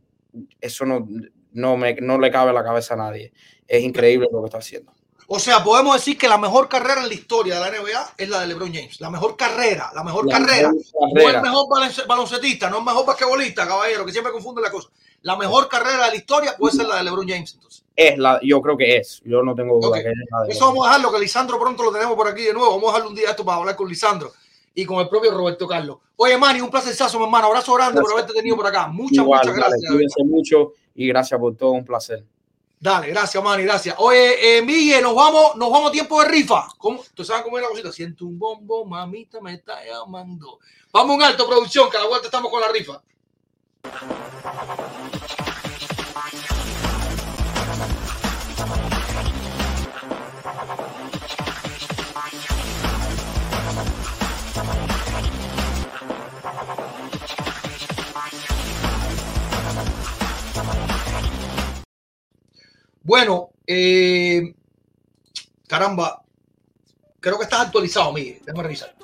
Speaker 2: eso no, no, me, no le cabe a la cabeza a nadie. Es increíble lo que está haciendo.
Speaker 1: O sea, podemos decir que la mejor carrera en la historia de la NBA es la de LeBron James. La mejor carrera, la mejor
Speaker 2: La
Speaker 1: carrera.
Speaker 2: mejor
Speaker 1: No
Speaker 2: carrera.
Speaker 1: el mejor balonce- baloncetista, no el mejor basquetbolista, caballero, que siempre confunde la cosa. La mejor carrera de la historia puede ser la de LeBron James, entonces.
Speaker 2: Es la, yo creo que es. Yo no tengo duda que es la de
Speaker 1: Eso vamos a dejarlo, que Lisandro pronto lo tenemos por aquí de nuevo. Vamos a dejarle un día esto para hablar con Lisandro y con el propio Roberto Carlos. Oye, Manny, un placer, mi hermano. Abrazo grande por haberte tenido por acá. Muchas,
Speaker 2: Igual,
Speaker 1: muchas gracias.
Speaker 2: mucho y gracias por todo, un placer.
Speaker 1: Dale, gracias, Manny, gracias. Oye, eh, Miguel, nos vamos, nos vamos a tiempo de rifa. ¿Cómo? ¿Tú sabes cómo es la cosita? Siento un bombo, mamita me está llamando. Vamos un alto, producción, que a la vuelta estamos con la rifa. Bueno, eh, caramba, creo que estás actualizado, Miguel. Déjame revisar.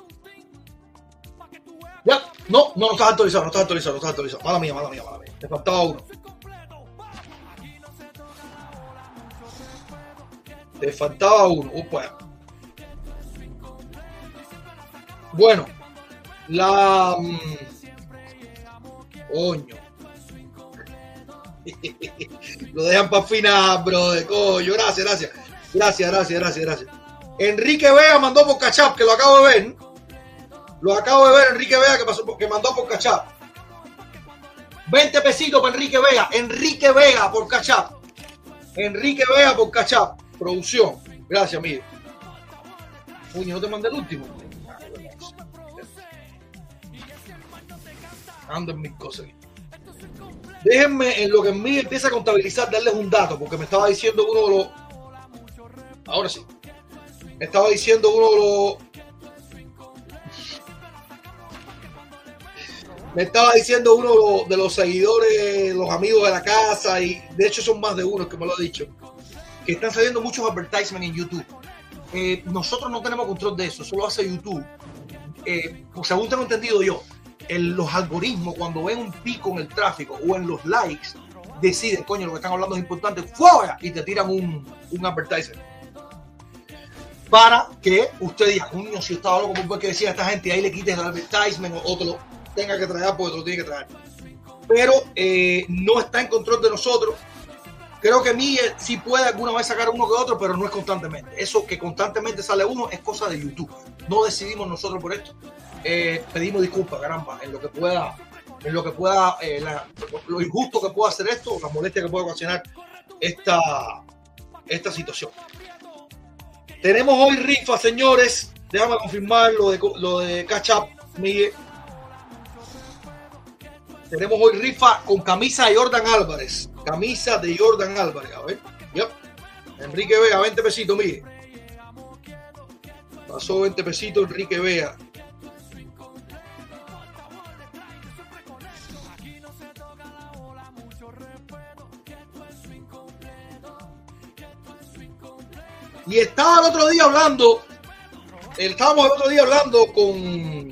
Speaker 1: Ya, no, no, no estás actualizado, no estás actualizado, no estás actualizado. Mala mía, mala mía, mala mía. Te faltaba uno. Te faltaba uno. Upa. Bueno, la. mm, Coño. Lo dejan para final, bro. De coño. Gracias, gracias. Gracias, gracias, gracias, gracias. Enrique Vega mandó por Cachap, que lo acabo de ver. Lo acabo de ver, Enrique Vega, que, pasó, que mandó por Cachap. 20 pesitos para Enrique Vega. Enrique Vega por Cachap. Enrique Vega por Cachap. Producción. Gracias, Miguel. Uy, no te mandé el último. Ando en mis cosas aquí. Déjenme en lo que Miguel empieza a contabilizar, darles un dato, porque me estaba diciendo uno de los. Ahora sí. Me estaba diciendo uno de los. Me estaba diciendo uno de los seguidores, los amigos de la casa, y de hecho son más de uno que me lo ha dicho, que están saliendo muchos advertisements en YouTube. Eh, nosotros no tenemos control de eso, solo hace YouTube. Eh, pues según tengo entendido yo, el- los algoritmos cuando ven un pico en el tráfico o en los likes, deciden, coño, lo que están hablando es importante, fuera, y te tiran un, un advertisement. Para que usted diga, coño, si estaba loco, porque decía esta gente, ahí le quites el advertisement o, o te lo tenga que traer porque te lo tiene que traer. Pero eh, no está en control de nosotros. Creo que Miguel sí puede alguna vez sacar uno que otro, pero no es constantemente. Eso que constantemente sale uno es cosa de YouTube. No decidimos nosotros por esto. Eh, pedimos disculpas, caramba, en lo que pueda, en lo que pueda, eh, lo injusto que pueda hacer esto, la molestia que pueda ocasionar esta, esta situación. Tenemos hoy rifa, señores. Déjame confirmar lo de, lo de Catch Up, Miguel. Tenemos hoy rifa con camisa de Jordan Álvarez. Camisa de Jordan Álvarez. A ver. Yep. Enrique Vega, 20 pesitos, Miguel. Pasó 20 pesitos Enrique Vega. Y estaba el otro día hablando, estábamos el otro día hablando con,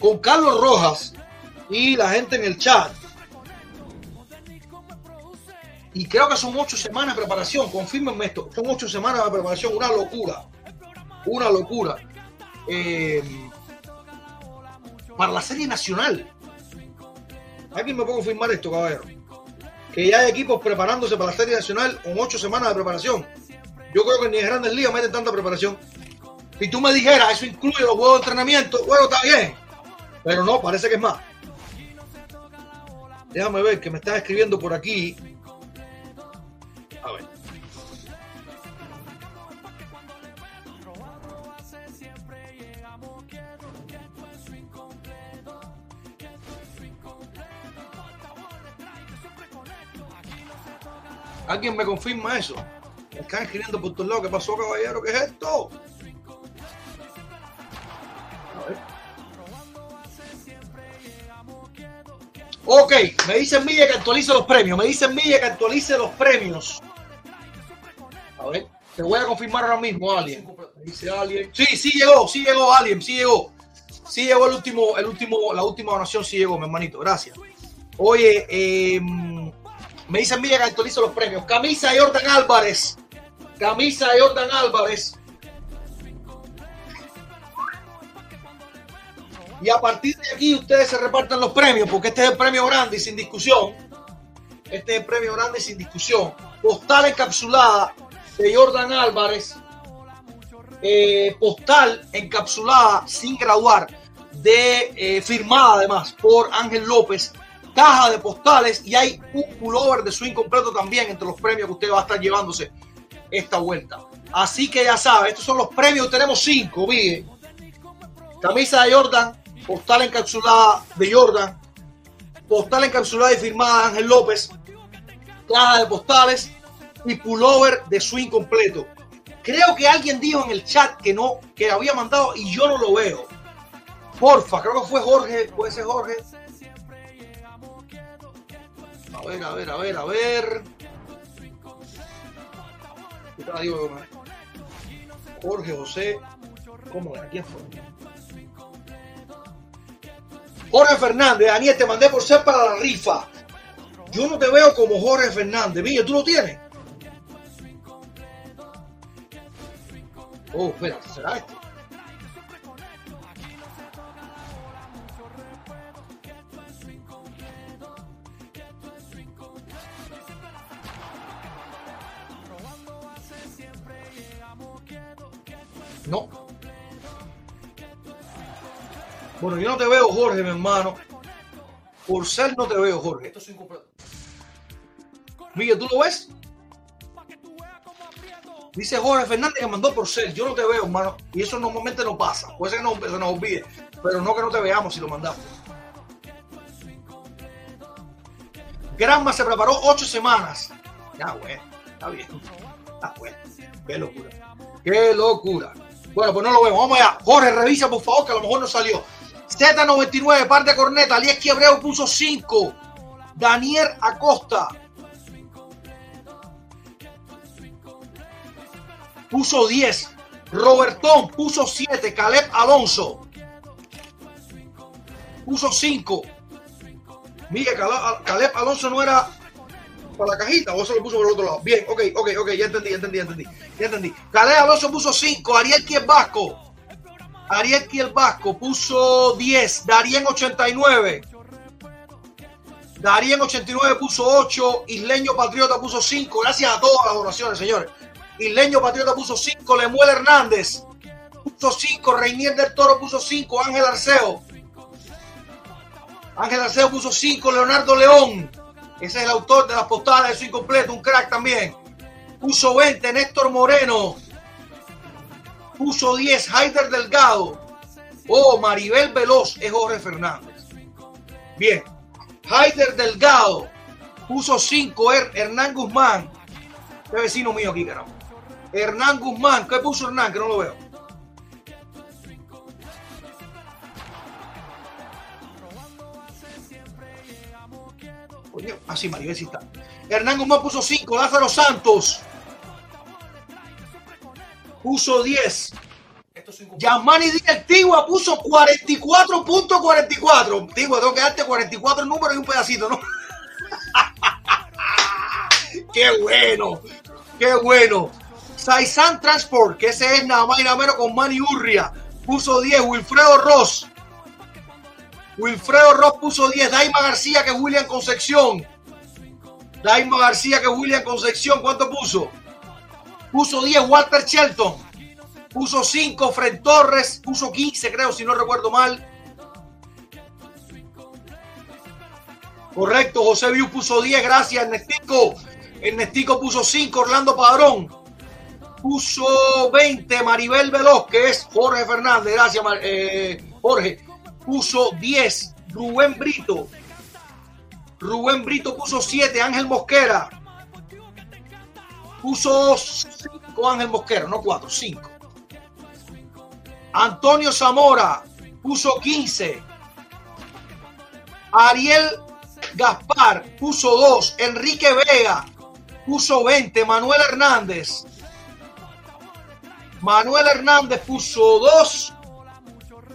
Speaker 1: con Carlos Rojas y la gente en el chat. Y creo que son ocho semanas de preparación, confírmenme esto, son ocho semanas de preparación, una locura, una locura. Eh, para la serie nacional. ¿Alguien me puede confirmar esto, caballero? Que ya hay equipos preparándose para la serie nacional con ocho semanas de preparación. Yo creo que ni en grandes ligas meten tanta preparación. Si tú me dijeras, eso incluye los juegos de entrenamiento, bueno, está bien. Pero no, parece que es más. Déjame ver que me estás escribiendo por aquí. Ver. ¿Alguien me confirma eso? Me están escribiendo por todos lados. ¿Qué pasó, caballero? ¿Qué es esto? A ver. Ok, me dicen Milla que actualice los premios. Me dicen Milla que actualice los premios. A ver, te voy a confirmar ahora mismo, Alien. Dice Alien. Sí, sí llegó, sí llegó, Alien, sí llegó. Sí llegó el último, el último, la última donación, sí llegó, mi hermanito. Gracias. Oye, eh, me dicen Milla que actualizo los premios. Camisa de Jordan Álvarez. Camisa de Jordan Álvarez. Y a partir de aquí ustedes se reparten los premios, porque este es el premio grande y sin discusión. Este es el premio grande y sin discusión. Postal encapsulada de Jordan Álvarez. Eh, postal encapsulada sin graduar de eh, firmada además por Ángel López caja de postales y hay un pullover de swing completo también entre los premios que usted va a estar llevándose esta vuelta. Así que ya sabe, estos son los premios, tenemos cinco, bien. Camisa de Jordan, postal encapsulada de Jordan, postal encapsulada y firmada de Ángel López, caja de postales y pullover de swing completo. Creo que alguien dijo en el chat que no, que había mandado y yo no lo veo. Porfa, creo que fue Jorge, puede ser Jorge. A ver, a ver, a ver, a ver. Jorge José. ¿Cómo era? ¿Quién fue? Jorge Fernández, Daniel, te mandé por ser para la rifa. Yo no te veo como Jorge Fernández. Mira, ¿tú lo tienes? Oh, espérate, ¿será este? No. Bueno, yo no te veo, Jorge, mi hermano. Por ser no te veo, Jorge. Esto es incompleto. Miguel, ¿tú lo ves? Dice Jorge Fernández que mandó por ser. Yo no te veo, hermano. Y eso normalmente no pasa. Puede ser que no, se nos olvide. Pero no que no te veamos si lo mandaste. Granma se preparó ocho semanas. Ya, güey. Está bien. Está bueno. Qué locura. Qué locura. Bueno, pues no lo vemos. Vamos allá. Jorge, revisa por favor, que a lo mejor no salió. Z99, par de corneta. Alieski Abreu puso 5. Daniel Acosta. Puso 10. Robertón puso 7. Caleb Alonso. Puso 5. Mire, Caleb Alonso no era para la cajita o se lo puso por el otro lado. Bien, ok, ok, ok, ya entendí, ya entendí, ya entendí. Ya entendí. Caleb Alonso puso 5, Ariel Kiel Vasco. Ariel Kiel Vasco puso 10, Darien 89. Darien 89 puso 8, Isleño Patriota puso 5. Gracias a todas las donaciones, señores. Isleño Patriota puso 5, Lemuel Hernández puso 5, Reinier del Toro puso 5, Ángel Arceo. Ángel Arceo puso 5, Leonardo León ese es el autor de las postales de su incompleto, un crack también. Puso 20, Néstor Moreno. Puso 10, Haider Delgado. Oh, Maribel Veloz es Jorge Fernández. Bien. Haider Delgado. Puso 5, Hernán Guzmán. Este vecino mío aquí, carajo. Hernán Guzmán. ¿Qué puso Hernán? Que no lo veo. Así, Maribel sí está. Hernán Guzmán puso 5. Lázaro Santos puso 10. Yamani Díaz Tigua puso 44.44. Tigua, tengo que darte 44 números y un pedacito, ¿no? ¡Qué bueno! ¡Qué bueno! Saisan Transport, que ese es nada más y nada menos con Manny Urria, puso 10. Wilfredo Ross. Wilfredo Ross puso 10. Daima García, que es William Concepción. Daima García, que es William Concepción, ¿cuánto puso? Puso 10 Walter Shelton. Puso 5 Fred Torres. Puso 15, creo, si no recuerdo mal. Correcto, José Viu puso 10, gracias Ernestico. Ernestico puso 5, Orlando Padrón. Puso 20, Maribel Veloz, que es Jorge Fernández, gracias eh, Jorge. Puso 10, Rubén Brito. Rubén Brito puso 7, Ángel Mosquera. Puso 5 Ángel Mosquera, no 4, 5. Antonio Zamora puso 15. Ariel Gaspar puso 2. Enrique Vega puso 20. Manuel Hernández. Manuel Hernández puso 2.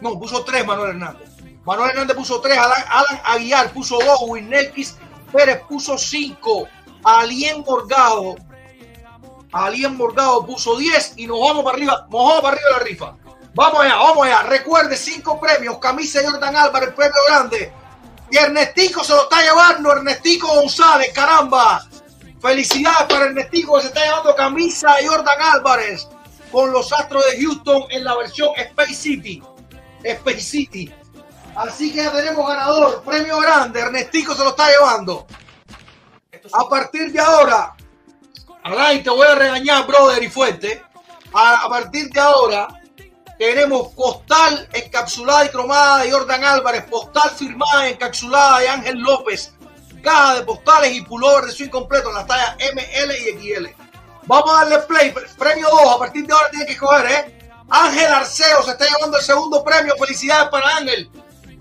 Speaker 1: No, puso tres Manuel Hernández. Manuel Hernández puso tres. Alan, Alan Aguiar puso dos. Wilnelkis Pérez puso cinco. Alien Morgado. Alien Morgado puso 10 y nos vamos para arriba. Nos vamos para arriba de la rifa. Vamos allá, vamos allá. Recuerde, cinco premios. Camisa Jordan Álvarez, premio grande. Y Ernestico se lo está llevando. Ernestico González, caramba. Felicidades para Ernestico que se está llevando camisa Jordan Álvarez con los Astros de Houston en la versión Space City. Space City. Así que ya tenemos ganador. Premio grande. Ernestico se lo está llevando. A partir de ahora, Alain, te voy a regañar, brother y fuerte. A, partir de ahora, tenemos postal encapsulada y cromada de Jordan Álvarez, postal firmada y encapsulada de Ángel López, caja de postales y pullover de su incompleto en las tallas ML y XL. Vamos a darle play, premio 2, a partir de ahora tiene que coger, ¿eh? Ángel Arceo se está llevando el segundo premio, felicidades para Ángel,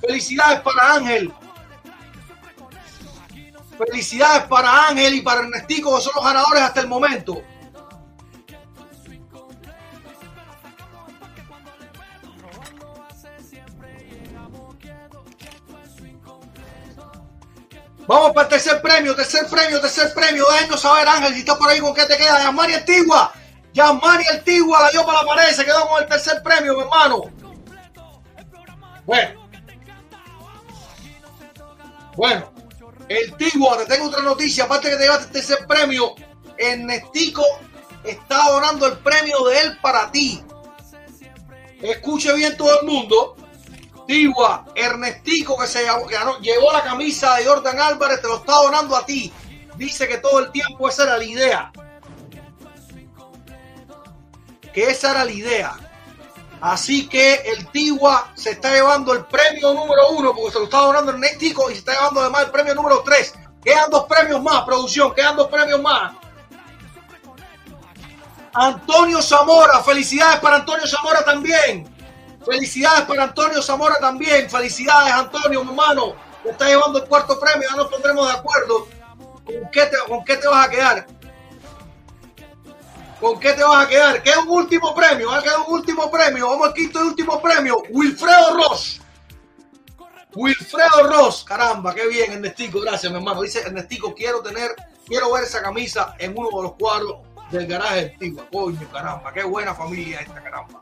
Speaker 1: felicidades para Ángel. Felicidades para Ángel y para Ernestico, que son los ganadores hasta el momento. Vamos para el tercer premio, tercer premio, tercer premio. Déjenos saber, Ángel, si estás por ahí, ¿con qué te queda? Yamari Antigua. Yamari Antigua la dio para la pared, se quedó con el tercer premio, mi hermano. Bueno. Bueno. El Tigua, te tengo otra noticia. Aparte que te llevaste el tercer premio, Ernestico está donando el premio de él para ti. Escuche bien todo el mundo. Tigua, Ernestico que se ganó- llevó la camisa de Jordan Álvarez, te lo está donando a ti. Dice que todo el tiempo esa era la idea. Que esa era la idea. Así que el Tigua se está llevando el premio número uno, porque se lo está donando Ernestico y se está llevando además el premio número tres. Quedan dos premios más, producción, quedan dos premios más. Antonio Zamora, felicidades para Antonio Zamora también. Felicidades para Antonio Zamora también. Felicidades, Antonio, mi hermano. Te está llevando el cuarto premio. Ya nos pondremos de acuerdo. ¿Con qué te, con qué te vas a quedar? ¿Con qué te vas a quedar? Queda un último premio. Va a quedar un último premio. Vamos al quinto y último premio. Wilfredo Ross. Wilfredo Ross. Caramba, qué bien, Ernestico. Gracias, mi hermano. Dice Ernestico, quiero tener, quiero ver esa camisa en uno de los cuadros del garaje de Tigua. Coño, caramba, qué buena familia esta, caramba.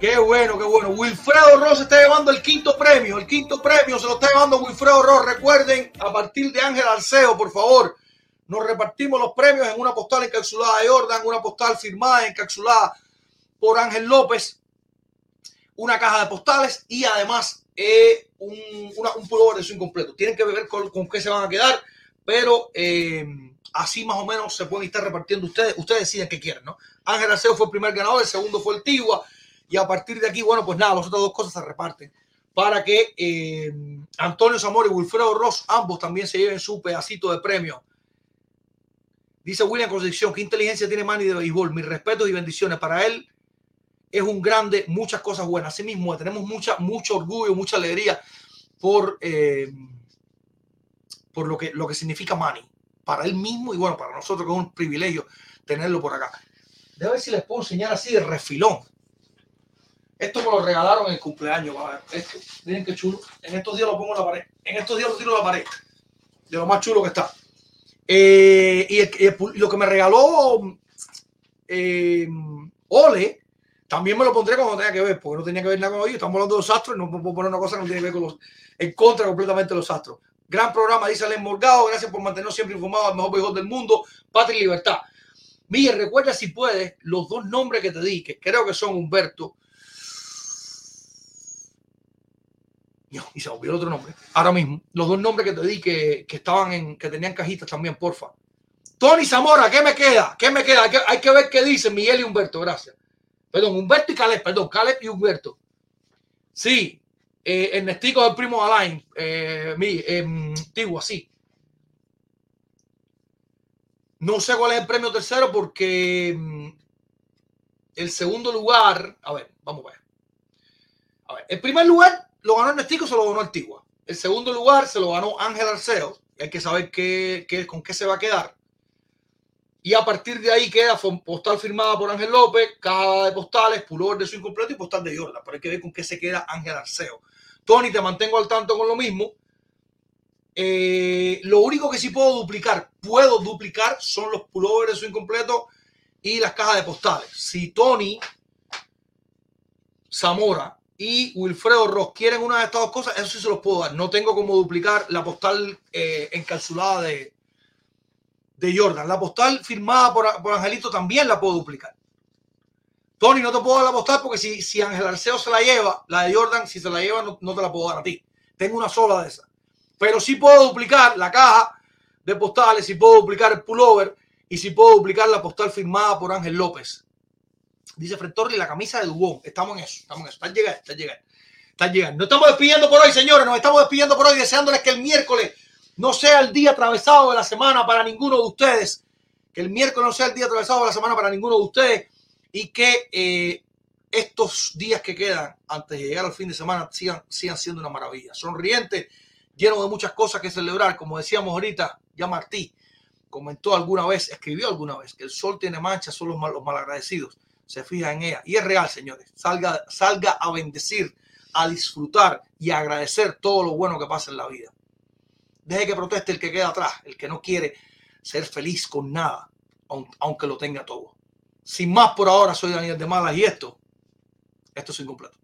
Speaker 1: Qué bueno, qué bueno. Wilfredo Ross está llevando el quinto premio. El quinto premio se lo está llevando Wilfredo Ross. Recuerden, a partir de Ángel Arceo, por favor, nos repartimos los premios en una postal encapsulada de Jordan, una postal firmada encapsulada por Ángel López, una caja de postales y además eh, un, una- un pullover de su incompleto. Tienen que ver con, qué se van a quedar, pero eh, así más o menos se pueden estar repartiendo ustedes. Ustedes deciden qué quieren, ¿no? Ángel Arceo fue el primer ganador, el segundo fue el Tigua. Y a partir de aquí, bueno, pues nada, las otras dos cosas se reparten para que eh, Antonio Zamora y Wilfredo Ross, ambos también se lleven su pedacito de premio. Dice William Concepción, ¿qué inteligencia tiene Manny de béisbol? Mis respetos y bendiciones. Para él es un grande, muchas cosas buenas. Así mismo, tenemos mucha, mucho orgullo, mucha alegría por, eh, por lo, que, lo que significa Manny. Para él mismo y bueno, para nosotros que es un privilegio tenerlo por acá. Déjame ver si les puedo enseñar así de refilón. Esto me lo regalaron en el cumpleaños. miren qué chulo. En estos días lo pongo en la pared. En estos días lo tiro a la pared. De lo más chulo que está. Eh, y, lo que me regaló eh, Ole, también me lo pondré cuando tenga que ver, porque no tenía que ver nada con ellos. Estamos hablando de los astros y no puedo poner una cosa que no tiene que ver con los. En contra completamente de los astros. Gran programa, dice Alen Morgado. Gracias por mantenernos siempre informados al mejor béisbol del mundo. Patria y libertad. Miguel, recuerda si puedes los dos nombres que te di, que creo que son Humberto. Dios, Y se olvidó el otro nombre. Ahora mismo. Los dos nombres que te di que, que estaban en, que tenían cajitas también, porfa. Tony Zamora, ¿qué me queda? ¿Qué me queda? Hay que, ver qué dicen Miguel y Humberto, gracias. Perdón, Humberto y Caleb, perdón, Caleb y Humberto. Sí, eh, Ernestico es el primo Alain, eh, mi, eh, Tigua, sí. No sé cuál es el premio tercero porque mm, el segundo lugar, a ver, vamos a ver. A ver, el primer lugar lo ganó Ernestico, se lo ganó Antigua. El segundo lugar se lo ganó Ángel Arceo. Hay que saber qué, qué- con qué se va a quedar. Y a partir de ahí queda postal firmada por Ángel López, caja de postales, pullover de su incompleto y postal de Jordan. Pero hay que ver con qué se queda Ángel Arceo. Tony, te mantengo al tanto con lo mismo. Eh, lo único que sí puedo duplicar, puedo duplicar, son los pullovers de su incompleto y las cajas de postales. Si Tony, Zamora y Wilfredo Ross quieren una de estas dos cosas, eso sí se los puedo dar. No tengo como duplicar la postal eh, encapsulada de, de Jordan. La postal firmada por, por Angelito también la puedo duplicar. Tony, no te puedo dar la postal porque si, si Ángel Arceo se la lleva, la de Jordan, si se la lleva, no, no te la puedo dar a ti. Tengo una sola de esas. Pero sí puedo duplicar la caja de postales, sí puedo duplicar el pullover y sí puedo duplicar la postal firmada por Ángel López. Dice Fred la camisa de Dubón. Estamos en eso, estamos en eso. Están llegando, están llegando. Están llegando. Nos estamos despidiendo por hoy, señores. Nos estamos despidiendo por hoy, deseándoles que el miércoles no sea el día atravesado de la semana para ninguno de ustedes. Que el miércoles no sea el día atravesado de la semana para ninguno de ustedes. Y que eh, estos días que quedan antes de llegar al fin de semana sigan, sigan siendo una maravilla. Sonriente, lleno de muchas cosas que celebrar. Como decíamos ahorita, ya Martí comentó alguna vez, escribió alguna vez, que el sol tiene manchas, son los, mal, los malagradecidos. Se fija en ella. Y es real, señores. Salga, salga a bendecir, a disfrutar y a agradecer todo lo bueno que pasa en la vida. Deje que proteste el que queda atrás, el que no quiere ser feliz con nada, aunque lo tenga todo. Sin más por ahora, soy Daniel de Malas y esto, esto es incompleto.